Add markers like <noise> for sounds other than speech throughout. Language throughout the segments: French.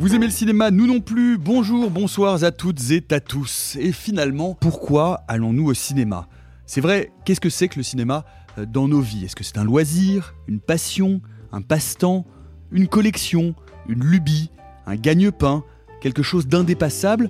Vous aimez le cinéma, nous non plus. Bonjour, bonsoir à toutes et à tous. Et finalement, pourquoi allons-nous au cinéma? C'est vrai, qu'est-ce que c'est que le cinéma euh, dans nos vies? Est-ce que c'est un loisir, une passion, un passe-temps, une collection, une lubie, un gagne-pain, quelque chose d'indépassable?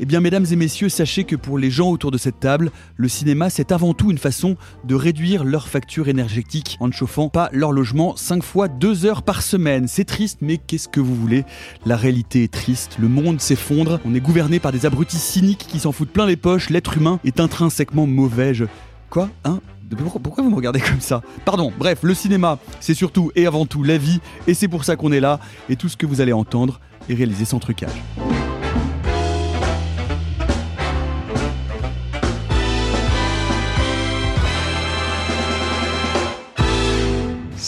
Eh bien, mesdames et messieurs, sachez que pour les gens autour de cette table, le cinéma, c'est avant tout une façon de réduire leur facture énergétique en ne chauffant pas leur logement 5 fois 2 heures par semaine. C'est triste, mais qu'est-ce que vous voulez? La réalité est triste, le monde s'effondre, on est gouverné par des abrutis cyniques qui s'en foutent plein les poches, l'être humain est intrinsèquement mauvais. Je... Quoi? Hein? Pourquoi, vous me regardez comme ça? Pardon, bref, le cinéma, c'est surtout et avant tout la vie, et c'est pour ça qu'on est là, et tout ce que vous allez entendre est réalisé sans trucage.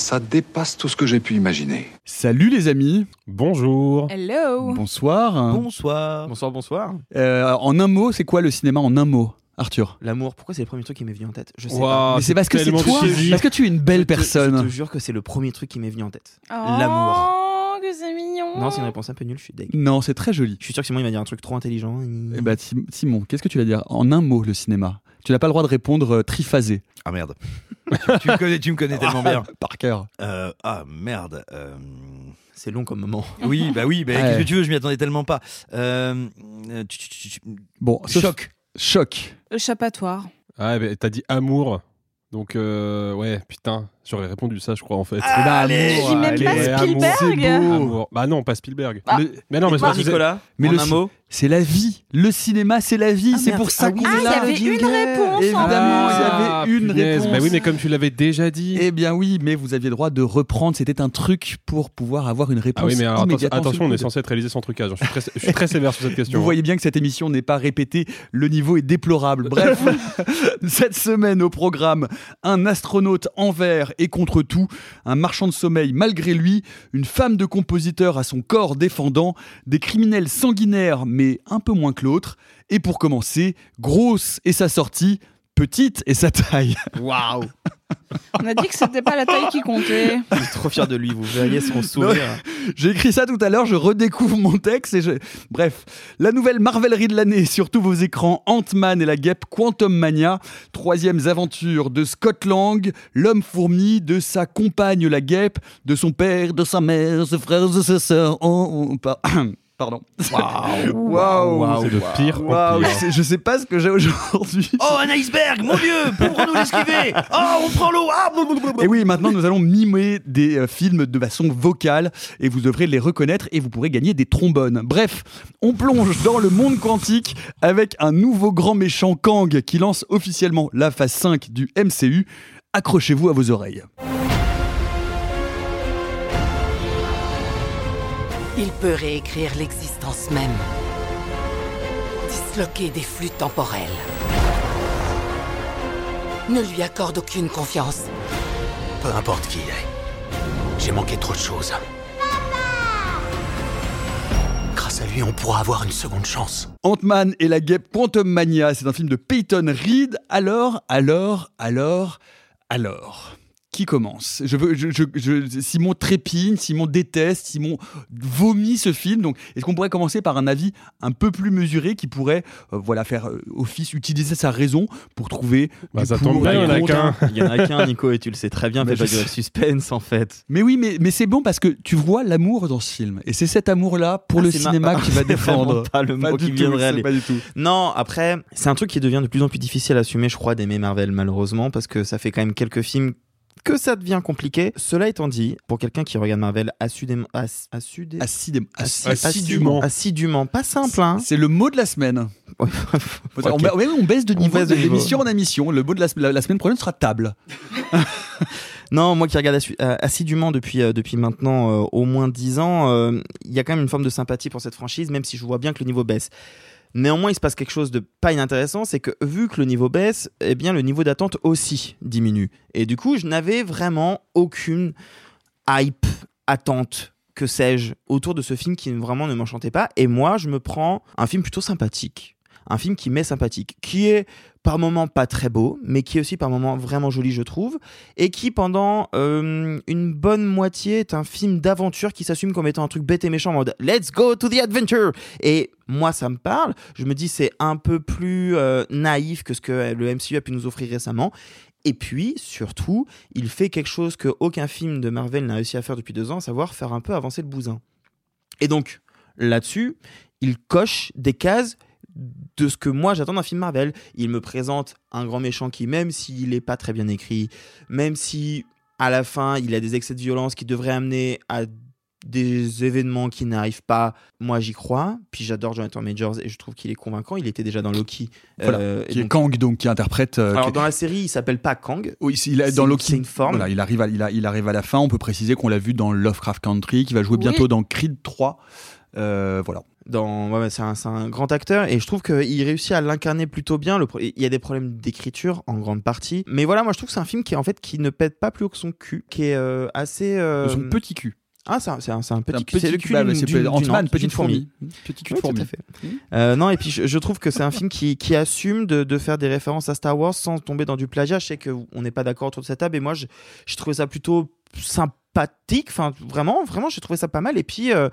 Ça dépasse tout ce que j'ai pu imaginer. Salut les amis Bonjour. Hello. Bonsoir. Bonsoir. Bonsoir, bonsoir. Euh, en un mot, c'est quoi le cinéma en un mot Arthur? L'amour, pourquoi c'est le premier truc qui m'est venu en tête? Je sais pas. Mais c'est parce que c'est toi. Parce que tu es une belle Je te- personne Je te jure que c'est le premier truc qui m'est venu en tête. Oh, L'amour. que c'est mignon. Non, c'est une réponse un peu nulle, je suis deg. Non, c'est très joli. Je suis sûr que Simon il va dire un truc trop intelligent. Eh bah, Tim- Simon, qu'est-ce que tu vas dire? En un mot, le cinéma. Tu n'as pas le droit de répondre euh, triphasé. Ah merde. <laughs> tu, tu me connais, tu me connais tellement bien. <laughs> Par cœur. Euh, ah merde. euh, C'est long comme moment. <laughs> Oui, bah oui, bah, Ouais. qu'est-ce que tu veux, je m'y attendais tellement pas. Euh, tu- tu- tu- tu- Bon, Choc. Choc. Échappatoire. Ah, mais t'as dit amour. Donc, euh, ouais, putain, j'aurais répondu ça, je crois, en fait. Ah, bah, allez. amour, allez, pas Spielberg. Amour. Bah non, pas Spielberg. Ah. Le- Mais non, mais c'est Nicolas, Mais en le un mot. C'est la vie. Le cinéma, c'est la vie. Ah, c'est pour ça Ah qu'on est Ah, il y là. avait une réponse en Évidemment, il y avait une punaise. réponse. Bah oui, mais comme tu l'avais déjà dit. Eh bien oui, mais vous aviez le droit de reprendre. C'était un truc pour pouvoir avoir une réponse Ah oui, mais alors, attention, immédiatement on est censé être réalisé sans trucage. Je suis très, je suis très sévère sur cette question. Vous hein. voyez bien que cette émission n'est pas répétée, le niveau est déplorable. Bref, <laughs> cette semaine au programme, un astronaute envers et contre tout, un marchand de sommeil malgré lui, une femme de compositeur à son corps défendant, des criminels sanguinaires mais un peu moins que l'autre, et pour commencer, grosse et sa sortie, petite et sa taille. Waouh On a dit que c'était pas la taille qui comptait. Je suis trop fier de lui, vous verriez son sourire. J'ai écrit ça tout à l'heure, je redécouvre mon texte et je... Bref, la nouvelle marvelerie de l'année sur tous vos écrans, Ant-Man et la guêpe Quantum Mania, troisième aventure de Scott Lang, l'homme fourmi, de sa compagne la guêpe, de son père, de sa mère, ses frères et ses sœurs. Oh, oh, par- <clears throat> Pardon. Waouh <laughs> Waouh. C'est de pire en Waouh, pire. je sais- je sais pas ce que j'ai aujourd'hui. <laughs> Oh, un iceberg, mon dieu Pour nous l'esquiver Oh, on prend l'eau ah. Et oui, maintenant nous allons mimer des euh, films de façon vocale et vous devrez les reconnaître et vous pourrez gagner des trombones. Bref, on plonge dans le monde quantique avec un nouveau grand méchant Kang qui lance officiellement la phase 5 du MCU. Accrochez-vous à vos oreilles. Il peut réécrire l'existence même. Disloquer des flux temporels. Ne lui accorde aucune confiance. Peu importe qui il est. J'ai manqué trop de choses. Grâce à lui, on pourra avoir une seconde chance. Ant-Man et la guêpe Quantum Mania, c'est un film de Peyton Reed. Alors, alors, alors, alors. Qui commence je veux, je, je- je- Simon trépigne, Simon déteste, Simon vomit ce film. Donc, est-ce qu'on pourrait commencer par un avis un peu plus mesuré qui pourrait, euh, voilà, faire euh, office, utiliser sa raison pour trouver Bah, du ça pour, tombe bien, il y en a qu'un. Il y en a qu'un, Nico, et tu le sais très bien, Mais fais pas de sais. suspense en fait. Mais oui, mais, mais c'est bon parce que tu vois l'amour dans ce film. Et c'est cet amour-là pour Ah, le ma- cinéma <laughs> c'est vraiment défendre. pas le mot qui viendrait aller. Pas du tout. Non, après, c'est un truc qui devient de plus en plus difficile à assumer, je crois, d'aimer Marvel, malheureusement, parce que ça fait quand même quelques films que ça devient compliqué. Cela étant dit, pour quelqu'un qui regarde Marvel assudément, ass- Assidé- assi- assi- assidûment. assidûment, pas simple, hein. C'est le mot de la semaine. <laughs> On, baisse de On niveau baisse de de niveau. l'émission en émission. Le mot de la, la- la semaine prochaine sera table. <laughs> Non, moi qui regarde euh, assidûment depuis, euh, depuis maintenant euh, au moins 10 ans, euh, il y a quand même une forme de sympathie pour cette franchise, même si je vois bien que le niveau baisse. Néanmoins, il se passe quelque chose de pas inintéressant, c'est que vu que le niveau baisse, eh bien le niveau d'attente aussi diminue. Et du coup, je n'avais vraiment aucune hype, attente, que sais-je, autour de ce film qui vraiment ne m'enchantait pas. Et moi, je me prends un film plutôt sympathique. Un film qui m'est sympathique, qui est par moments pas très beau, mais qui est aussi par moments vraiment joli, je trouve, et qui pendant euh, une bonne moitié est un film d'aventure qui s'assume comme étant un truc bête et méchant en mode Let's go to the adventure Et moi, ça me parle. Je me dis c'est un peu plus euh, naïf que ce que le MCU a pu nous offrir récemment. Et puis, surtout, il fait quelque chose que aucun film de Marvel n'a réussi à faire depuis deux ans, à savoir faire un peu avancer le bousin. Et donc, là-dessus, il coche des cases de ce que moi j'attends d'un film Marvel. Il me présente un grand méchant qui, même s'il n'est pas très bien écrit, même si à la fin il a des excès de violence qui devraient amener à des événements qui n'arrivent pas, moi j'y crois. Puis j'adore Jonathan Majors et je trouve qu'il est convaincant. Il était déjà dans Loki. Voilà. Euh, qui est donc- Kang, donc, qui interprète. euh, alors qui- dans la série, il s'appelle pas Kang. Oui, il a, dans une- Loki. c'est une forme. Voilà, il, arrive à, il, a- il arrive à la fin. On peut préciser qu'on l'a vu dans Lovecraft Country, qui va jouer Oui. bientôt dans Creed 3. Euh, voilà. dans ouais, c'est un, grand acteur et je trouve qu'il réussit à l'incarner plutôt bien le il y a des problèmes d'écriture en grande partie mais voilà moi je trouve que c'est un film qui en fait qui ne pète pas plus haut que son cul qui est euh, assez euh, Son petit cul. ah c'est un, petit Un cul c'est le cul bah, d'une- petite fourmi. Petit cul de Oui, tout fourmi. à fait. Euh, non, et puis je, je trouve que c'est un film qui, qui assume de, de faire des références à Star Wars sans tomber dans du plagiat. Je sais qu'on n'est pas d'accord autour de cette table, et moi, je, je trouvais ça plutôt Enfin, vraiment, vraiment, j'ai trouvé ça pas mal. Et puis, euh,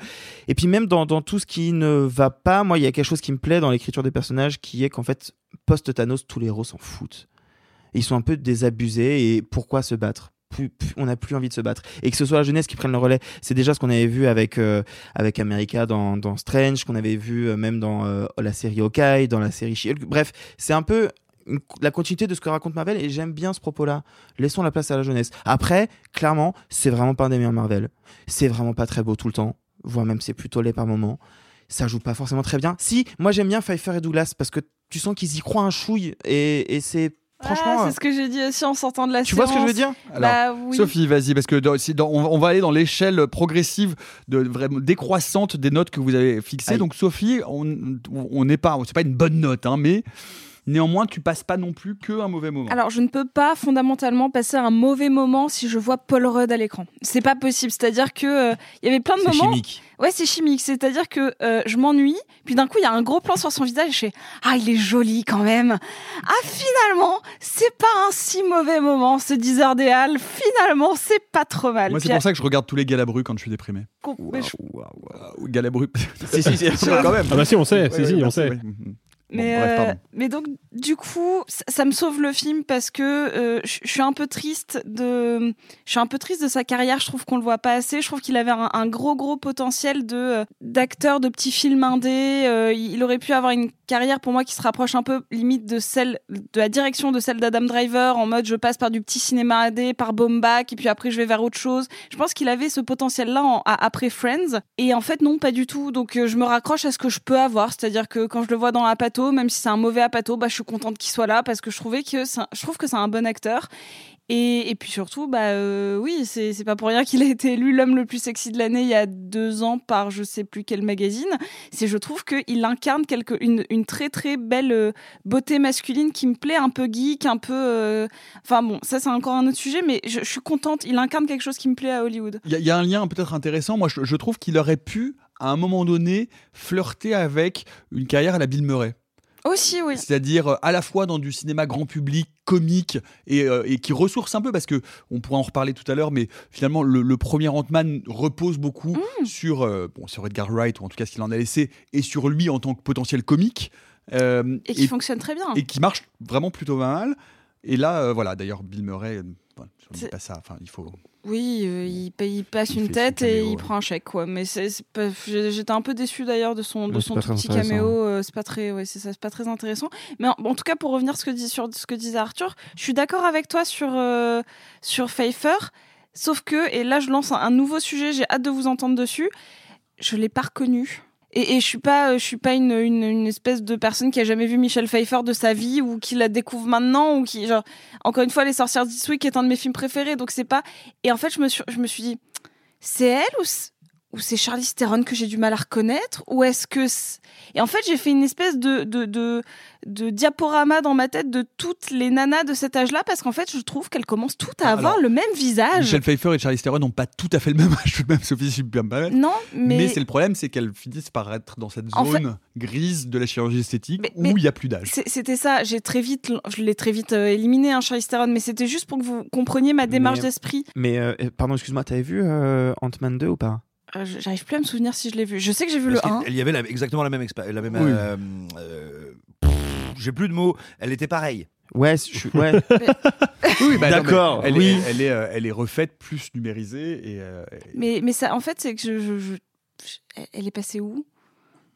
et puis même dans, tout ce qui ne va pas, moi, il y a quelque chose qui me plaît dans l'écriture des personnages, qui est qu'en fait, post-Thanos, tous les héros s'en foutent. Ils sont un peu désabusés, et pourquoi se battre? On n'a plus envie de se battre et que ce soit la jeunesse qui prenne le relais c'est déjà ce qu'on avait vu avec euh, avec America dans, dans Strange qu'on avait vu euh, même dans euh, la série Hawkeye dans la série She-Hulk bref c'est un peu une- la continuité de ce que raconte Marvel et j'aime bien ce propos là laissons la place à la jeunesse après clairement c'est vraiment pas un des meilleurs Marvel c'est vraiment pas très beau tout le temps voire même c'est plutôt laid par moment ça joue pas forcément très bien si moi j'aime bien Pfeiffer et Douglas parce que tu sens qu'ils y croient un chouille et, et c'est franchement Ah, euh, c'est ce que j'ai dit aussi en sortant de la tu vois ce que je veux séance. dire? Alors, Bah oui. Sophie, vas-y, parce que dans- on, on va aller dans l'échelle progressive, de, vraiment décroissante des notes que vous avez fixées. Aïe. Donc, Sophie, on on n'est pas, c'est pas une bonne note, hein, mais néanmoins, tu passes pas non plus que un mauvais moment. Alors, je ne peux pas fondamentalement passer un mauvais moment si je vois Paul Rudd à l'écran. C'est pas possible. C'est-à-dire que euh, il y avait plein de c'est moments. chimique Ouais, c'est chimique. C'est-à-dire que euh, je m'ennuie, puis d'un coup, il y a un gros plan sur son visage et je fais Ah, il est joli quand même. Ah, finalement, c'est pas un si mauvais moment, ce 10 heures des Halles. Finalement, c'est pas trop mal. Moi, c'est pour ça que je regarde tous les Galabru quand je suis déprimé. mais je- Ou Galabru. si si si <laughs> quand même. Ah bah si, on sait, Ouais, si, ouais, si, on sait. Bon, Mais, bref, euh, mais donc, du coup, ça, ça me sauve le film parce que euh, je suis un peu triste de, je suis un peu triste de sa carrière. Je trouve qu'on le voit pas assez. Je trouve qu'il avait un, un gros, gros potentiel de euh, d'acteur de petits films indés. Euh, il aurait pu avoir une carrière pour moi qui se rapproche un peu limite de celle de la direction de celle d'Adam Driver en mode je passe par du petit cinéma indé, par Bombach et puis après je vais vers autre chose. Je pense qu'il avait ce potentiel-là en- à- après Friends et en fait non pas du tout. Donc euh, je me raccroche à ce que je peux avoir, c'est-à-dire que quand je le vois dans Apato, même si c'est un mauvais Apato, bah je suis contente qu'il soit là parce que je trouvais que je trouve que c'est un bon acteur. Et, puis surtout, bah euh, oui, c'est pas pour rien qu'il a été élu l'homme le plus sexy de l'année il y a deux ans par je sais plus quel magazine. C'est je trouve qu'il incarne une, très très belle euh, beauté masculine qui me plaît, un peu geek, un peu. euh, Enfin bon, ça c'est encore un autre sujet, mais je, suis contente. Il incarne quelque chose qui me plaît à Hollywood. Il y, a- il y a un lien peut-être intéressant. Moi, je, je trouve qu'il aurait pu, à un moment donné, flirter avec une carrière à la Bill Murray. Aussi, oui. C'est-à-dire euh, à la fois dans du cinéma grand public, comique, et, euh, et qui ressource un peu, parce que on pourra en reparler tout à l'heure, mais finalement, le, le premier Ant-Man repose beaucoup Mm. sur, euh, bon, sur Edgar Wright, ou en tout cas ce qu'il en a laissé, et sur lui en tant que potentiel comique. euh, Et qui fonctionne très bien. Et qui marche vraiment plutôt pas mal. Et là, euh, voilà, d'ailleurs, Bill Murray, euh, enfin, je dis pas ça, enfin, il faut. Oui, euh, il, paye- il passe Il une tête et il ouais. prend un chèque, quoi. Mais j'étais un peu déçu d'ailleurs de son, de Ouais, son tout petit caméo. euh, c'est pas très, ouais, c'est ça, c'est pas très intéressant. Mais en, en tout cas, pour revenir ce que dit, sur ce que disait Arthur, je suis d'accord avec toi sur euh, sur Pfeiffer. Sauf que, et là, je lance un, un nouveau sujet. J'ai hâte de vous entendre dessus. Je l'ai pas reconnu. Et, et je suis pas, je suis pas une, une, une espèce de personne qui a jamais vu Michel Pfeiffer de sa vie ou qui la découvre maintenant ou qui, genre, encore une fois, Les Sorcières d'Eastwick est un de mes films préférés, donc c'est pas. Et en fait, je me suis, je me suis dit, c'est elle ou ou c'est Charlize Theron que j'ai du mal à reconnaître ou est-ce que et en fait j'ai fait une espèce de, de, de, de diaporama dans ma tête de toutes les nanas de cet âge-là parce qu'en fait je trouve qu'elles commencent toutes à avoir Alors, le même visage Michel Pfeiffer et Charlize Theron n'ont pas tout à fait le même âge, tout de même, Sophie Superman. non mais, Mais, c'est le problème, c'est qu'elles finissent par être dans cette En fait- zone grise de la chirurgie esthétique Mais- où il n'y a plus d'âge. C'était ça, j'ai très vite, je l'ai très vite euh, éliminé, hein, Charlize Theron, mais c'était juste pour que vous compreniez ma démarche Mais- d'esprit. Mais euh, pardon, excuse-moi, t'avais vu euh, Ant-Man 2 ou pas? Euh, J'arrive plus à me souvenir si je l'ai vu. Je sais que j'ai vu Parce le 1. qu'il- Il y avait la- exactement la même expérience. La même, Oui. euh, euh, J'ai plus de mots. Elle était pareille. Ouais, je suis. Ouais. <laughs> Oui, bah D'accord, Elle, oui. est, elle, est, elle est refaite, plus numérisée. Et, et- Mais, mais ça, en fait, c'est que je, je- Elle est passée où?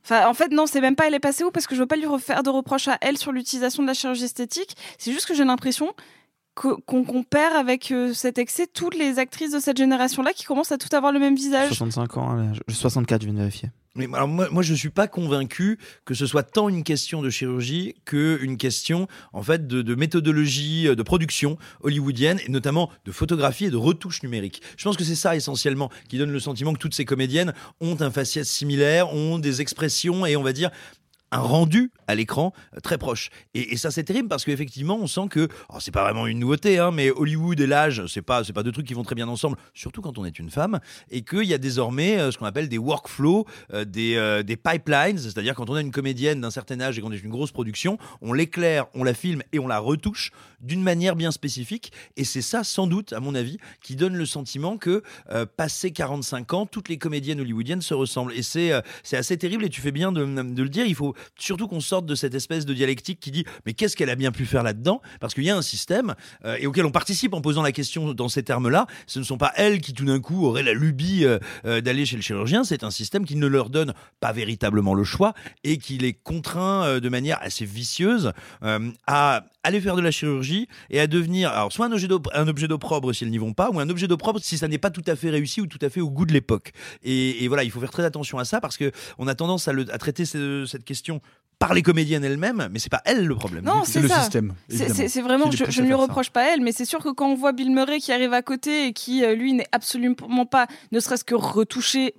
Enfin, en fait, non, c'est même pas elle est passée où parce que je veux pas lui refaire de reproches à elle sur l'utilisation de la chirurgie esthétique. C'est juste que j'ai l'impression qu'on compare avec euh, cet excès toutes les actrices de cette génération-là qui commencent à tout avoir le même visage. 65 ans, là, je- 64, je viens de vérifier. Mais alors moi, moi, je suis pas convaincu que ce soit tant une question de chirurgie que une question en fait de, de méthodologie euh, de production hollywoodienne et notamment de photographie et de retouche numérique. Je pense que c'est ça essentiellement qui donne le sentiment que toutes ces comédiennes ont un faciès similaire, ont des expressions et on va dire un rendu à l'écran euh, très proche. Et, ça, c'est terrible parce qu'effectivement, on sent que, alors c'est pas vraiment une nouveauté, hein, mais Hollywood et l'âge, c'est pas, c'est pas deux trucs qui vont très bien ensemble, surtout quand on est une femme, et qu'il y a désormais euh, ce qu'on appelle des workflows, euh, des, des pipelines, c'est-à-dire quand on a une comédienne d'un certain âge et qu'on est une grosse production, on l'éclaire, on la filme et on la retouche d'une manière bien spécifique. Et c'est ça, sans doute, à mon avis, qui donne le sentiment que, passé 45 ans, toutes les comédiennes hollywoodiennes se ressemblent. Et c'est c'est assez terrible, et tu fais bien de le dire, il faut surtout qu'on sorte de cette espèce de dialectique qui dit mais qu'est-ce qu'elle a bien pu faire là-dedans? Parce qu'il y a un système euh, et auquel on participe en posant la question dans ces termes-là. Ce ne sont pas elles qui tout d'un coup auraient la lubie euh, euh, d'aller chez le chirurgien. C'est un système qui ne leur donne pas véritablement le choix et qui les contraint de manière assez vicieuse à aller faire de la chirurgie et à devenir alors soit un objet un objet d'opprobre si elles n'y vont pas ou un objet d'opprobre si ça n'est pas tout à fait réussi ou tout à fait au goût de l'époque. Et, voilà, il faut faire très attention à ça parce que on a tendance à, traiter ce- cette question par les comédiennes elles-mêmes, mais c'est pas elles le problème. Non, c'est ça. C'est- évidemment, C'est vraiment, je, ne lui ça. reproche pas elle, mais c'est sûr que quand on voit Bill Murray qui arrive à côté et qui, euh, lui, n'est absolument pas, ne serait-ce que retouché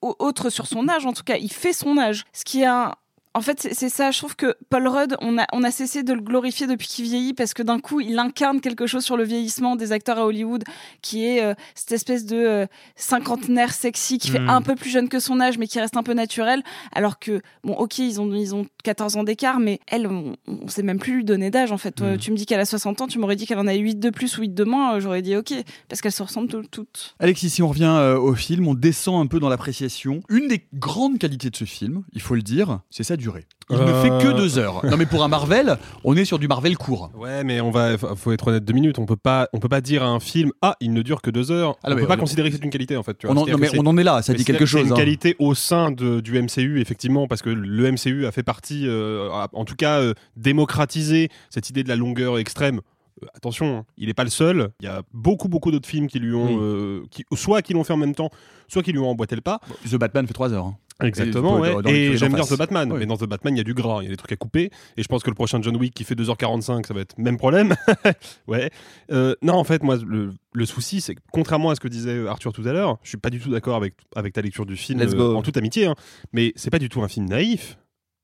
au- autre sur son âge, en tout cas, il fait son âge. Ce qui est un. En fait, c'est- ça. Je trouve que Paul Rudd, on a, on a cessé de le glorifier depuis qu'il vieillit parce que d'un coup, il incarne quelque chose sur le vieillissement des acteurs à Hollywood qui est euh, cette espèce de euh, cinquantenaire sexy qui fait Mm. un peu plus jeune que son âge mais qui reste un peu naturel. Alors que, bon, ok, ils ont, ils ont 14 ans d'écart, mais elle, on, on sait même plus lui donner d'âge en fait. Euh, Tu me dis qu'elle a 60 ans, tu m'aurais dit qu'elle en a 8 de plus ou 8 de moins, j'aurais dit ok, parce qu'elles se ressemblent tout- toutes. Alexis, si on revient euh, au film, on descend un peu dans l'appréciation. Une des grandes qualités de ce film, il faut le dire, c'est sa durée. Il ne Euh. fait que deux heures. Non mais pour un Marvel, on est sur du Marvel court. Ouais, mais on va, faut faut être honnête deux minutes. On peut pas, on peut pas dire à un film, ah, il ne dure que deux heures. Ah, on mais peut pas on- considérer que c'est une qualité en fait. tu On en, non, mais c'est- on en est là, ça mais dit c'est- quelque C'est chose. une hein. qualité au sein de- du MCU, effectivement, parce que le MCU a fait partie, euh, a- en tout cas, euh, démocratiser cette idée de la longueur extrême. Euh, attention, hein, il n'est pas le seul. Il y a beaucoup, beaucoup d'autres films qui lui ont, Oui. euh, qui, soit qui l'ont fait en même temps, soit qui lui ont emboîté le pas. The Batman fait trois heures. hein. Exactement, Et- ouais. dans- dans les et j'aime bien. The Batman, Oui. mais dans The Batman, il y a du gras, il y a des trucs à couper, et je pense que le prochain John Wick qui fait 2h45, ça va être même problème. <laughs> ouais. Euh, non, en fait, moi, le, le souci, c'est que contrairement à ce que disait Arthur tout à l'heure, je suis pas du tout d'accord avec, avec ta lecture du film, Let's euh, en toute amitié, hein, mais c'est pas du tout un film naïf,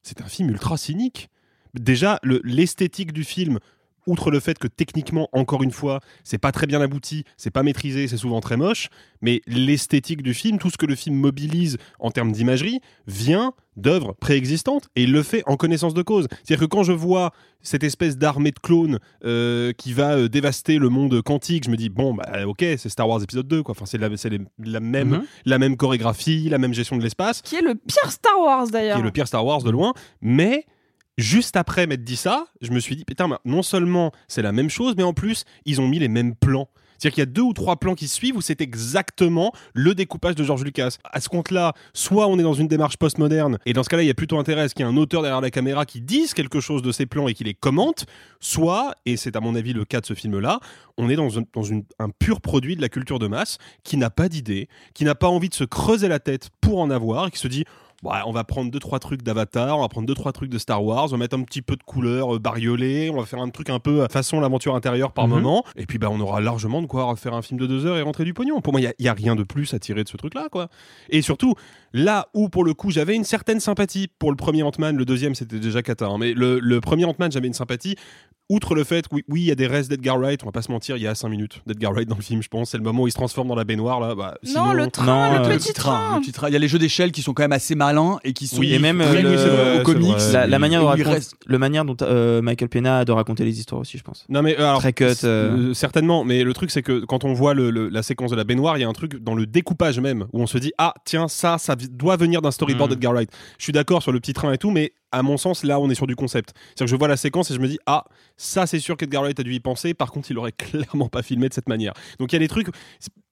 c'est un film ultra cynique. Déjà, le- l'esthétique du film, outre le fait que techniquement, encore une fois, c'est pas très bien abouti, c'est pas maîtrisé, c'est souvent très moche, mais l'esthétique du film, tout ce que le film mobilise en termes d'imagerie, vient d'œuvres préexistantes et il le fait en connaissance de cause. C'est-à-dire que quand je vois cette espèce d'armée de clones euh, qui va euh, dévaster le monde quantique, je me dis bon bah ok c'est Star Wars épisode 2 quoi. Enfin c'est la, c'est les- la même Mhm. la même chorégraphie, la même gestion de l'espace, Qui est le pire Star Wars qui d'ailleurs. est le pire Star Wars de loin, mais Juste après m'être dit ça, je me suis dit, putain, non seulement c'est la même chose, mais en plus, ils ont mis les mêmes plans. C'est-à-dire qu'il y a deux ou trois plans qui suivent où c'est exactement le découpage de George Lucas. À ce compte-là, soit on est dans une démarche postmoderne, et dans ce cas-là, il y a plutôt intérêt à ce qu'il y ait un auteur derrière la caméra qui dise quelque chose de ces plans et qui les commente, soit, et c'est à mon avis le cas de ce film-là, on est dans, un, un pur produit de la culture de masse qui n'a pas d'idée, qui n'a pas envie de se creuser la tête pour en avoir, et qui se dit Ouais, on va prendre deux trois trucs d'Avatar, on va prendre deux trois trucs de Star Wars, on va mettre un petit peu de couleur euh, bariolée, on va faire un truc un peu euh, façon l'aventure intérieure par Mhm. moment, et puis bah on aura largement de quoi faire un film de deux heures et rentrer du pognon. Pour moi, il y y, a rien de plus à tirer de ce truc-là, quoi. Et surtout, là où pour le coup j'avais une certaine sympathie pour le premier Ant-Man, le deuxième c'était déjà cata, hein, mais le, le premier Ant-Man j'avais une sympathie. Outre le fait que oui, oui, il y a des restes d'Edgar Wright, on va pas se mentir, il y a 5 minutes d'Edgar Wright dans le film, je pense. C'est le moment où il se transforme dans la baignoire, là. Bah, sinon- le train, le petit train. le petit train. Il y a les jeux d'échelle qui sont quand même assez malins et qui sont Oui, et même très euh, le- au comics. la, la manière, reste- le manière dont euh, Michael Pena a de raconter les histoires aussi, je pense. Non mais euh, alors, Très cut, euh. euh, certainement. Mais le truc c'est que quand on voit le- le- la séquence de la baignoire, il y a un truc dans le découpage même où on se dit ah tiens ça ça doit venir d'un storyboard Mm. d'Edgar Wright. Je suis d'accord sur le petit train et tout, mais à mon sens là on est sur du concept. C'est-à-dire que je vois la séquence et je me dis ah ça c'est sûr qu'Edgar Wright a dû y penser. Par contre il aurait <laughs> clairement pas filmé de cette manière. Donc il y a des trucs.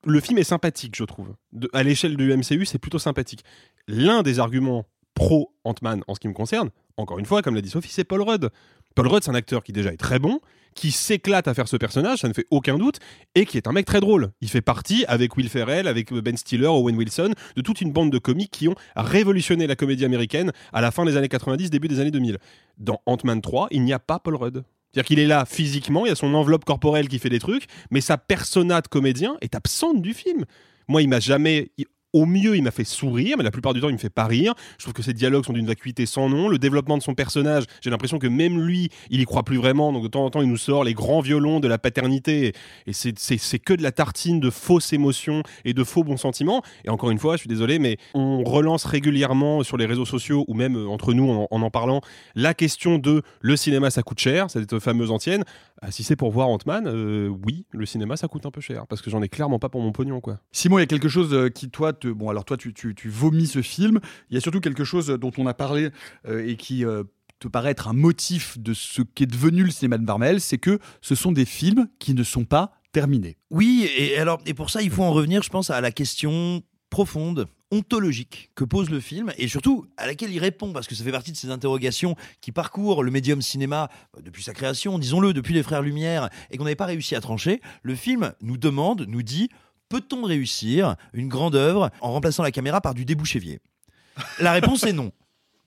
Le film est sympathique je trouve. À l'échelle du MCU c'est plutôt sympathique. L'un des arguments pro Ant-Man en ce qui me concerne, encore une fois comme l'a dit Sophie, c'est Paul Rudd. Paul Rudd, c'est un acteur qui déjà est très bon, qui s'éclate à faire ce personnage, ça ne fait aucun doute, et qui est un mec très drôle. Il fait partie, avec Will Ferrell, avec Ben Stiller, Owen Wilson, de toute une bande de comiques qui ont révolutionné la comédie américaine à la fin des années 90, début des années 2000. Dans Ant-Man 3, il n'y a pas Paul Rudd. C'est-à-dire qu'il est là physiquement, il y a son enveloppe corporelle qui fait des trucs, mais sa persona de comédien est absente du film. Moi, il m'a jamais. Au mieux, il m'a fait sourire, mais la plupart du temps, il me fait pas rire. Je trouve que ses dialogues sont d'une vacuité sans nom. Le développement de son personnage, j'ai l'impression que même lui, il y croit plus vraiment. Donc de temps en temps, il nous sort les grands violons de la paternité. Et c'est- que de la tartine de fausses émotions et de faux bons sentiments. Et encore une fois, je suis désolé, mais on relance régulièrement sur les réseaux sociaux ou même euh, entre nous en en, en parlant la question de le cinéma, ça coûte cher, cette fameuse antienne. Ah, si c'est pour voir Ant-Man, euh, oui, le cinéma, ça coûte un peu cher. Parce que j'en ai clairement pas pour mon pognon, quoi. Simon, il y a quelque chose euh, qui, toi, te... bon, alors toi, tu, tu, tu vomis ce film. Il y a surtout quelque chose dont on a parlé euh, et qui euh, te paraît être un motif de ce qu'est devenu le cinéma de Marvel, c'est que ce sont des films qui ne sont pas terminés. Oui, et alors et pour ça, il faut en revenir, je pense, à la question profonde ontologique que pose le film et surtout à laquelle il répond parce que ça fait partie de ces interrogations qui parcourent le médium cinéma euh, depuis sa création, disons-le, depuis les Frères Lumière et qu'on n'avait pas réussi à trancher. Le film nous demande, nous dit peut-on réussir une grande œuvre en remplaçant la caméra par du débouchévier? La réponse est non.